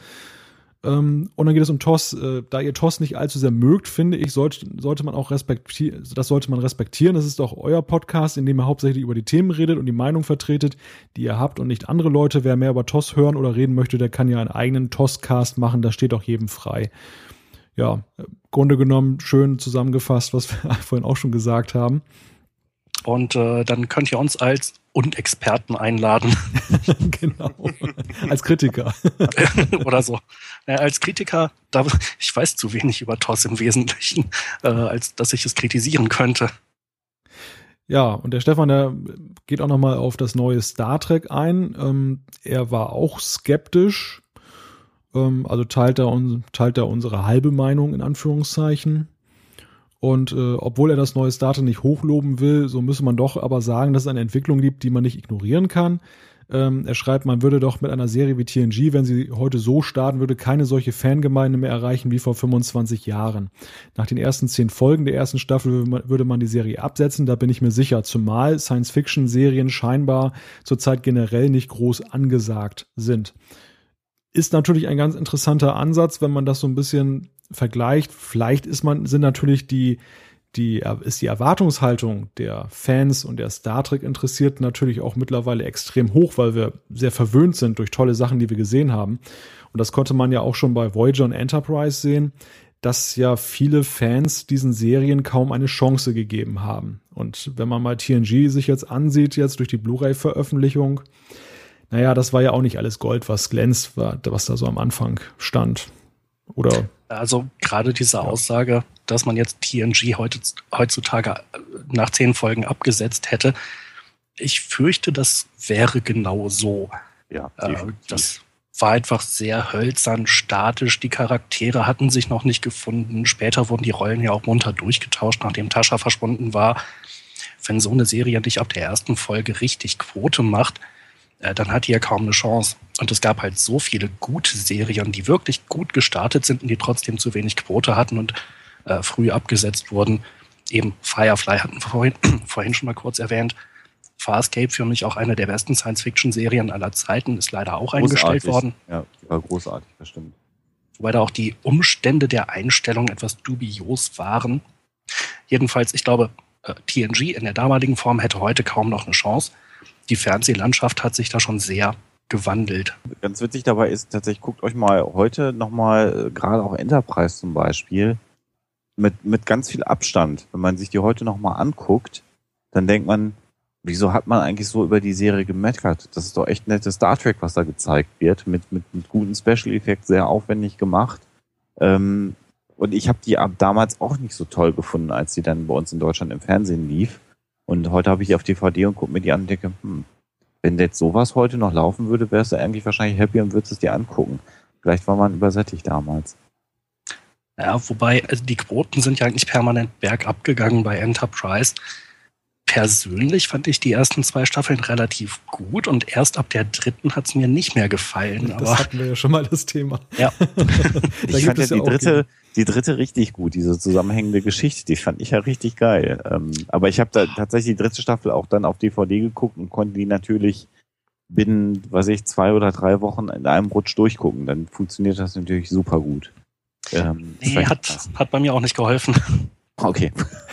Ähm, und dann geht es um TOS. Äh, da ihr TOS nicht allzu sehr mögt, finde ich, sollte, sollte man auch respektieren, das sollte man respektieren. Das ist doch euer Podcast, in dem ihr hauptsächlich über die Themen redet und die Meinung vertretet, die ihr habt und nicht andere Leute. Wer mehr über TOS hören oder reden möchte, der kann ja einen eigenen TOS-Cast machen. Das steht auch jedem frei. Ja, Grunde genommen schön zusammengefasst, was wir vorhin auch schon gesagt haben. Und äh, dann könnt ihr uns als Unexperten einladen. genau. als Kritiker. Oder so. Naja, als Kritiker, da, ich weiß zu wenig über TOS im Wesentlichen, äh, als dass ich es kritisieren könnte. Ja, und der Stefan, der geht auch nochmal auf das neue Star Trek ein. Ähm, er war auch skeptisch. Ähm, also teilt er, teilt er unsere halbe Meinung in Anführungszeichen. Und äh, obwohl er das neue Starter nicht hochloben will, so müsse man doch aber sagen, dass es eine Entwicklung gibt, die man nicht ignorieren kann. Ähm, er schreibt, man würde doch mit einer Serie wie TNG, wenn sie heute so starten würde, keine solche Fangemeinde mehr erreichen wie vor 25 Jahren. Nach den ersten zehn Folgen der ersten Staffel würde man die Serie absetzen, da bin ich mir sicher, zumal Science-Fiction-Serien scheinbar zurzeit generell nicht groß angesagt sind. Ist natürlich ein ganz interessanter Ansatz, wenn man das so ein bisschen vergleicht, vielleicht ist man, sind natürlich die, die, ist die Erwartungshaltung der Fans und der Star Trek interessiert natürlich auch mittlerweile extrem hoch, weil wir sehr verwöhnt sind durch tolle Sachen, die wir gesehen haben. Und das konnte man ja auch schon bei Voyager und Enterprise sehen, dass ja viele Fans diesen Serien kaum eine Chance gegeben haben. Und wenn man mal TNG sich jetzt ansieht, jetzt durch die Blu-ray-Veröffentlichung, naja, das war ja auch nicht alles Gold, was glänzt, was da so am Anfang stand. Oder? Also gerade diese Aussage, dass man jetzt TNG heute, heutzutage nach zehn Folgen abgesetzt hätte, ich fürchte, das wäre genau so. Ja, äh, das war einfach sehr hölzern, statisch. Die Charaktere hatten sich noch nicht gefunden. Später wurden die Rollen ja auch munter durchgetauscht, nachdem Tascha verschwunden war. Wenn so eine Serie nicht ab der ersten Folge richtig Quote macht, äh, dann hat die ja kaum eine Chance. Und es gab halt so viele gute Serien, die wirklich gut gestartet sind und die trotzdem zu wenig Quote hatten und äh, früh abgesetzt wurden. Eben Firefly hatten wir vorhin, vorhin schon mal kurz erwähnt. Farscape für mich auch eine der besten Science-Fiction-Serien aller Zeiten, ist leider auch großartig. eingestellt worden. Ja, war großartig, das stimmt. Wobei da auch die Umstände der Einstellung etwas dubios waren. Jedenfalls, ich glaube, äh, TNG in der damaligen Form hätte heute kaum noch eine Chance die Fernsehlandschaft hat sich da schon sehr gewandelt. Ganz witzig dabei ist tatsächlich, guckt euch mal heute nochmal, äh, gerade auch Enterprise zum Beispiel, mit, mit ganz viel Abstand. Wenn man sich die heute nochmal anguckt, dann denkt man, wieso hat man eigentlich so über die Serie gemeckert? Das ist doch echt nettes Star Trek, was da gezeigt wird, mit, mit, mit guten Special Effects, sehr aufwendig gemacht. Ähm, und ich habe die damals auch nicht so toll gefunden, als sie dann bei uns in Deutschland im Fernsehen lief. Und heute habe ich die auf DVD und gucke mir die an und denke, hm, wenn jetzt sowas heute noch laufen würde, wärst du eigentlich wahrscheinlich happy und würdest es dir angucken. Vielleicht war man übersättigt damals. Ja, wobei, also die Quoten sind ja eigentlich permanent bergab gegangen bei Enterprise. Persönlich fand ich die ersten zwei Staffeln relativ gut und erst ab der dritten hat es mir nicht mehr gefallen. Das aber hatten wir ja schon mal das Thema. Ja. ich fand ja die dritte, die dritte richtig gut, diese zusammenhängende Geschichte, die fand ich ja richtig geil. Ähm, aber ich habe da tatsächlich die dritte Staffel auch dann auf DVD geguckt und konnte die natürlich binnen, weiß ich, zwei oder drei Wochen in einem Rutsch durchgucken. Dann funktioniert das natürlich super gut. Ähm, nee, hat, hat bei mir auch nicht geholfen. Okay.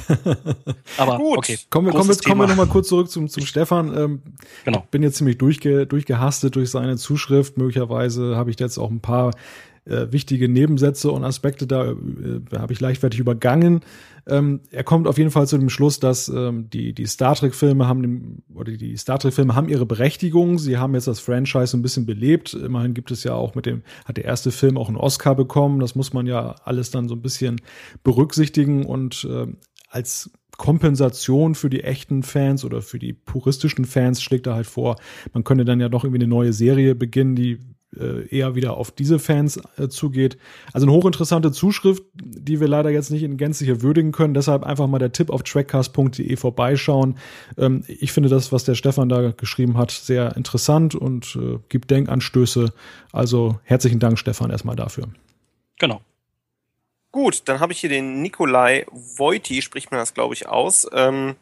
Aber gut. Okay. Kommen wir, kommen wir, kommen wir nochmal kurz zurück zum, zum Stefan. Ähm, genau. Ich bin jetzt ziemlich durchge, durchgehastet durch seine Zuschrift. Möglicherweise habe ich jetzt auch ein paar äh, wichtige Nebensätze und Aspekte da äh, habe ich leichtfertig übergangen. Ähm, er kommt auf jeden Fall zu dem Schluss, dass ähm, die, die Star Trek-Filme haben dem, oder die Star Trek-Filme haben ihre Berechtigung. Sie haben jetzt das Franchise ein bisschen belebt. Immerhin gibt es ja auch mit dem, hat der erste Film auch einen Oscar bekommen. Das muss man ja alles dann so ein bisschen berücksichtigen und äh, als Kompensation für die echten Fans oder für die puristischen Fans schlägt er halt vor, man könnte dann ja doch irgendwie eine neue Serie beginnen, die äh, eher wieder auf diese Fans äh, zugeht. Also eine hochinteressante Zuschrift, die wir leider jetzt nicht in Gänze hier würdigen können. Deshalb einfach mal der Tipp auf trackcast.de vorbeischauen. Ähm, ich finde das, was der Stefan da geschrieben hat, sehr interessant und äh, gibt Denkanstöße. Also herzlichen Dank, Stefan, erstmal dafür. Genau. Gut, dann habe ich hier den Nikolai Wojti, spricht man das, glaube ich, aus. Ähm,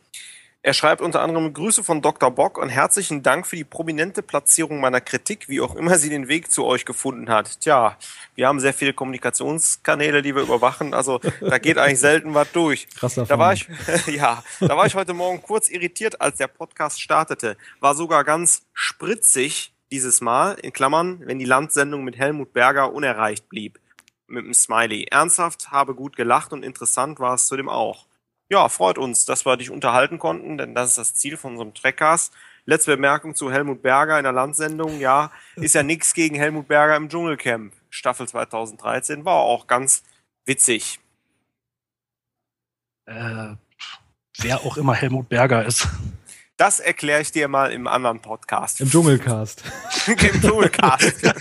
er schreibt unter anderem Grüße von Dr. Bock und herzlichen Dank für die prominente Platzierung meiner Kritik, wie auch immer sie den Weg zu euch gefunden hat. Tja, wir haben sehr viele Kommunikationskanäle, die wir überwachen, also da geht eigentlich selten was durch. Krasser da war ich, ja, da war ich heute Morgen kurz irritiert, als der Podcast startete. War sogar ganz spritzig dieses Mal, in Klammern, wenn die Landsendung mit Helmut Berger unerreicht blieb. Mit einem Smiley. Ernsthaft, habe gut gelacht und interessant war es zudem auch ja, freut uns, dass wir dich unterhalten konnten, denn das ist das Ziel von unserem Trackcast. Letzte Bemerkung zu Helmut Berger in der Landsendung. Ja, ist ja nichts gegen Helmut Berger im Dschungelcamp. Staffel 2013 war auch ganz witzig. Äh, wer auch immer Helmut Berger ist. Das erkläre ich dir mal im anderen Podcast. Im Dschungelcast. Im Dschungelcast.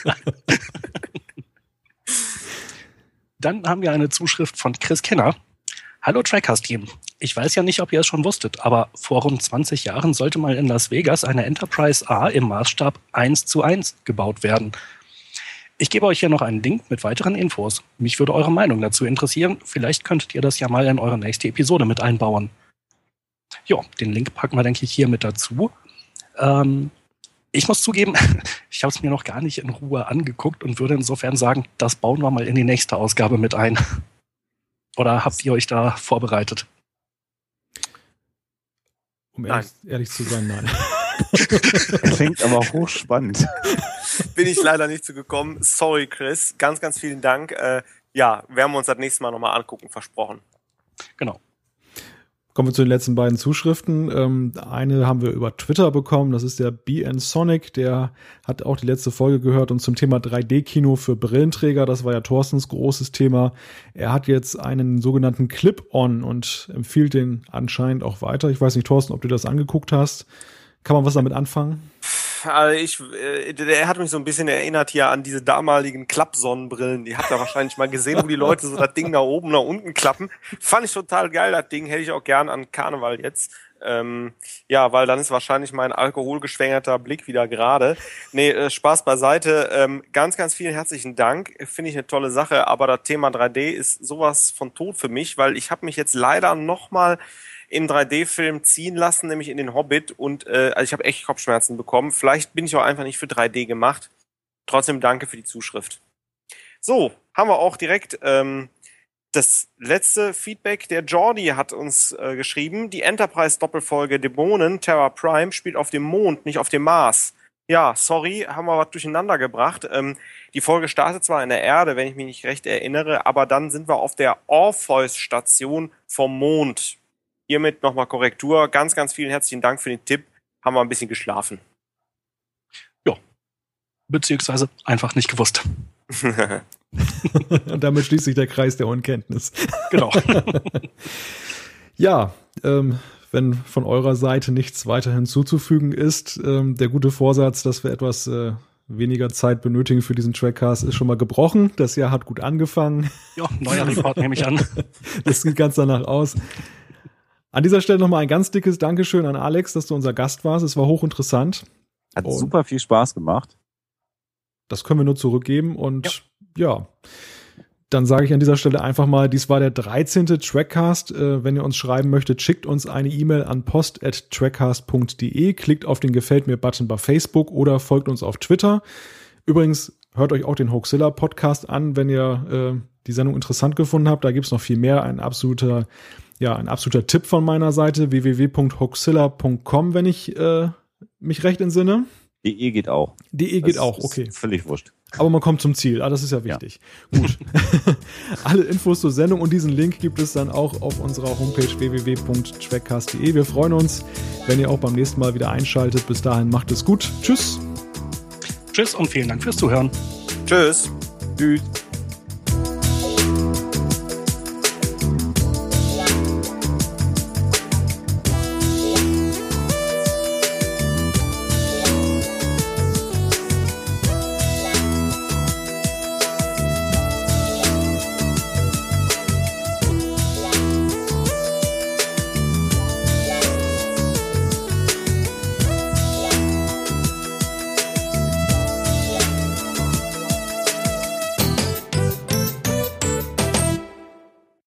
Dann haben wir eine Zuschrift von Chris Kenner. Hallo Trackcast-Team. Ich weiß ja nicht, ob ihr es schon wusstet, aber vor rund 20 Jahren sollte mal in Las Vegas eine Enterprise A im Maßstab 1 zu 1 gebaut werden. Ich gebe euch hier noch einen Link mit weiteren Infos. Mich würde eure Meinung dazu interessieren. Vielleicht könntet ihr das ja mal in eure nächste Episode mit einbauen. Ja, den Link packen wir, denke ich, hier mit dazu. Ähm, ich muss zugeben, ich habe es mir noch gar nicht in Ruhe angeguckt und würde insofern sagen, das bauen wir mal in die nächste Ausgabe mit ein. Oder habt ihr euch da vorbereitet? Um ehrlich, ehrlich, zu sein, nein. Klingt aber hochspannend. Bin ich leider nicht zu gekommen. Sorry, Chris. Ganz, ganz vielen Dank. Äh, ja, werden wir uns das nächste Mal nochmal angucken, versprochen. Genau. Kommen wir zu den letzten beiden Zuschriften. Ähm, eine haben wir über Twitter bekommen. Das ist der BN Sonic. Der hat auch die letzte Folge gehört und zum Thema 3D-Kino für Brillenträger. Das war ja Thorstens großes Thema. Er hat jetzt einen sogenannten Clip-On und empfiehlt den anscheinend auch weiter. Ich weiß nicht, Thorsten, ob du das angeguckt hast. Kann man was damit anfangen? Also ich, äh, der hat mich so ein bisschen erinnert hier an diese damaligen Klappsonnenbrillen. Die habt ihr wahrscheinlich mal gesehen, wo die Leute so das Ding nach oben, nach unten klappen. Fand ich total geil, das Ding. Hätte ich auch gern an Karneval jetzt. Ähm, ja, weil dann ist wahrscheinlich mein alkoholgeschwängerter Blick wieder gerade. Nee, äh, Spaß beiseite. Ähm, ganz, ganz vielen herzlichen Dank. Finde ich eine tolle Sache. Aber das Thema 3D ist sowas von tot für mich, weil ich habe mich jetzt leider nochmal im 3D-Film ziehen lassen, nämlich in den Hobbit. Und äh, also ich habe echt Kopfschmerzen bekommen. Vielleicht bin ich auch einfach nicht für 3D gemacht. Trotzdem danke für die Zuschrift. So, haben wir auch direkt ähm, das letzte Feedback. Der Jordi hat uns äh, geschrieben, die Enterprise-Doppelfolge Dämonen Terra Prime spielt auf dem Mond, nicht auf dem Mars. Ja, sorry, haben wir was durcheinander gebracht. Ähm, die Folge startet zwar in der Erde, wenn ich mich nicht recht erinnere, aber dann sind wir auf der Orpheus-Station vom Mond. Hiermit nochmal Korrektur. Ganz, ganz vielen herzlichen Dank für den Tipp. Haben wir ein bisschen geschlafen. Ja. Beziehungsweise einfach nicht gewusst. Und damit schließt sich der Kreis der Unkenntnis. Genau. ja, ähm, wenn von eurer Seite nichts weiter hinzuzufügen ist, ähm, der gute Vorsatz, dass wir etwas äh, weniger Zeit benötigen für diesen Trackcast, ist schon mal gebrochen. Das Jahr hat gut angefangen. Ja, neuer Rekord nehme ich an. Das sieht ganz danach aus. An dieser Stelle nochmal ein ganz dickes Dankeschön an Alex, dass du unser Gast warst. Es war hochinteressant. Hat und super viel Spaß gemacht. Das können wir nur zurückgeben und ja. ja dann sage ich an dieser Stelle einfach mal, dies war der 13. Trackcast. Äh, wenn ihr uns schreiben möchtet, schickt uns eine E-Mail an post.trackcast.de, klickt auf den Gefällt mir-Button bei Facebook oder folgt uns auf Twitter. Übrigens, hört euch auch den Hoaxilla Podcast an, wenn ihr äh, die Sendung interessant gefunden habt. Da gibt's noch viel mehr. Ein absoluter ja, ein absoluter Tipp von meiner Seite, www.hoxilla.com, wenn ich äh, mich recht entsinne. DE geht auch. DE geht auch, okay. Völlig wurscht. Aber man kommt zum Ziel. Ah, das ist ja wichtig. Ja. Gut. Alle Infos zur Sendung und diesen Link gibt es dann auch auf unserer Homepage www.trackcast.de. Wir freuen uns, wenn ihr auch beim nächsten Mal wieder einschaltet. Bis dahin macht es gut. Tschüss. Tschüss und vielen Dank fürs Zuhören. Tschüss. Tschüss.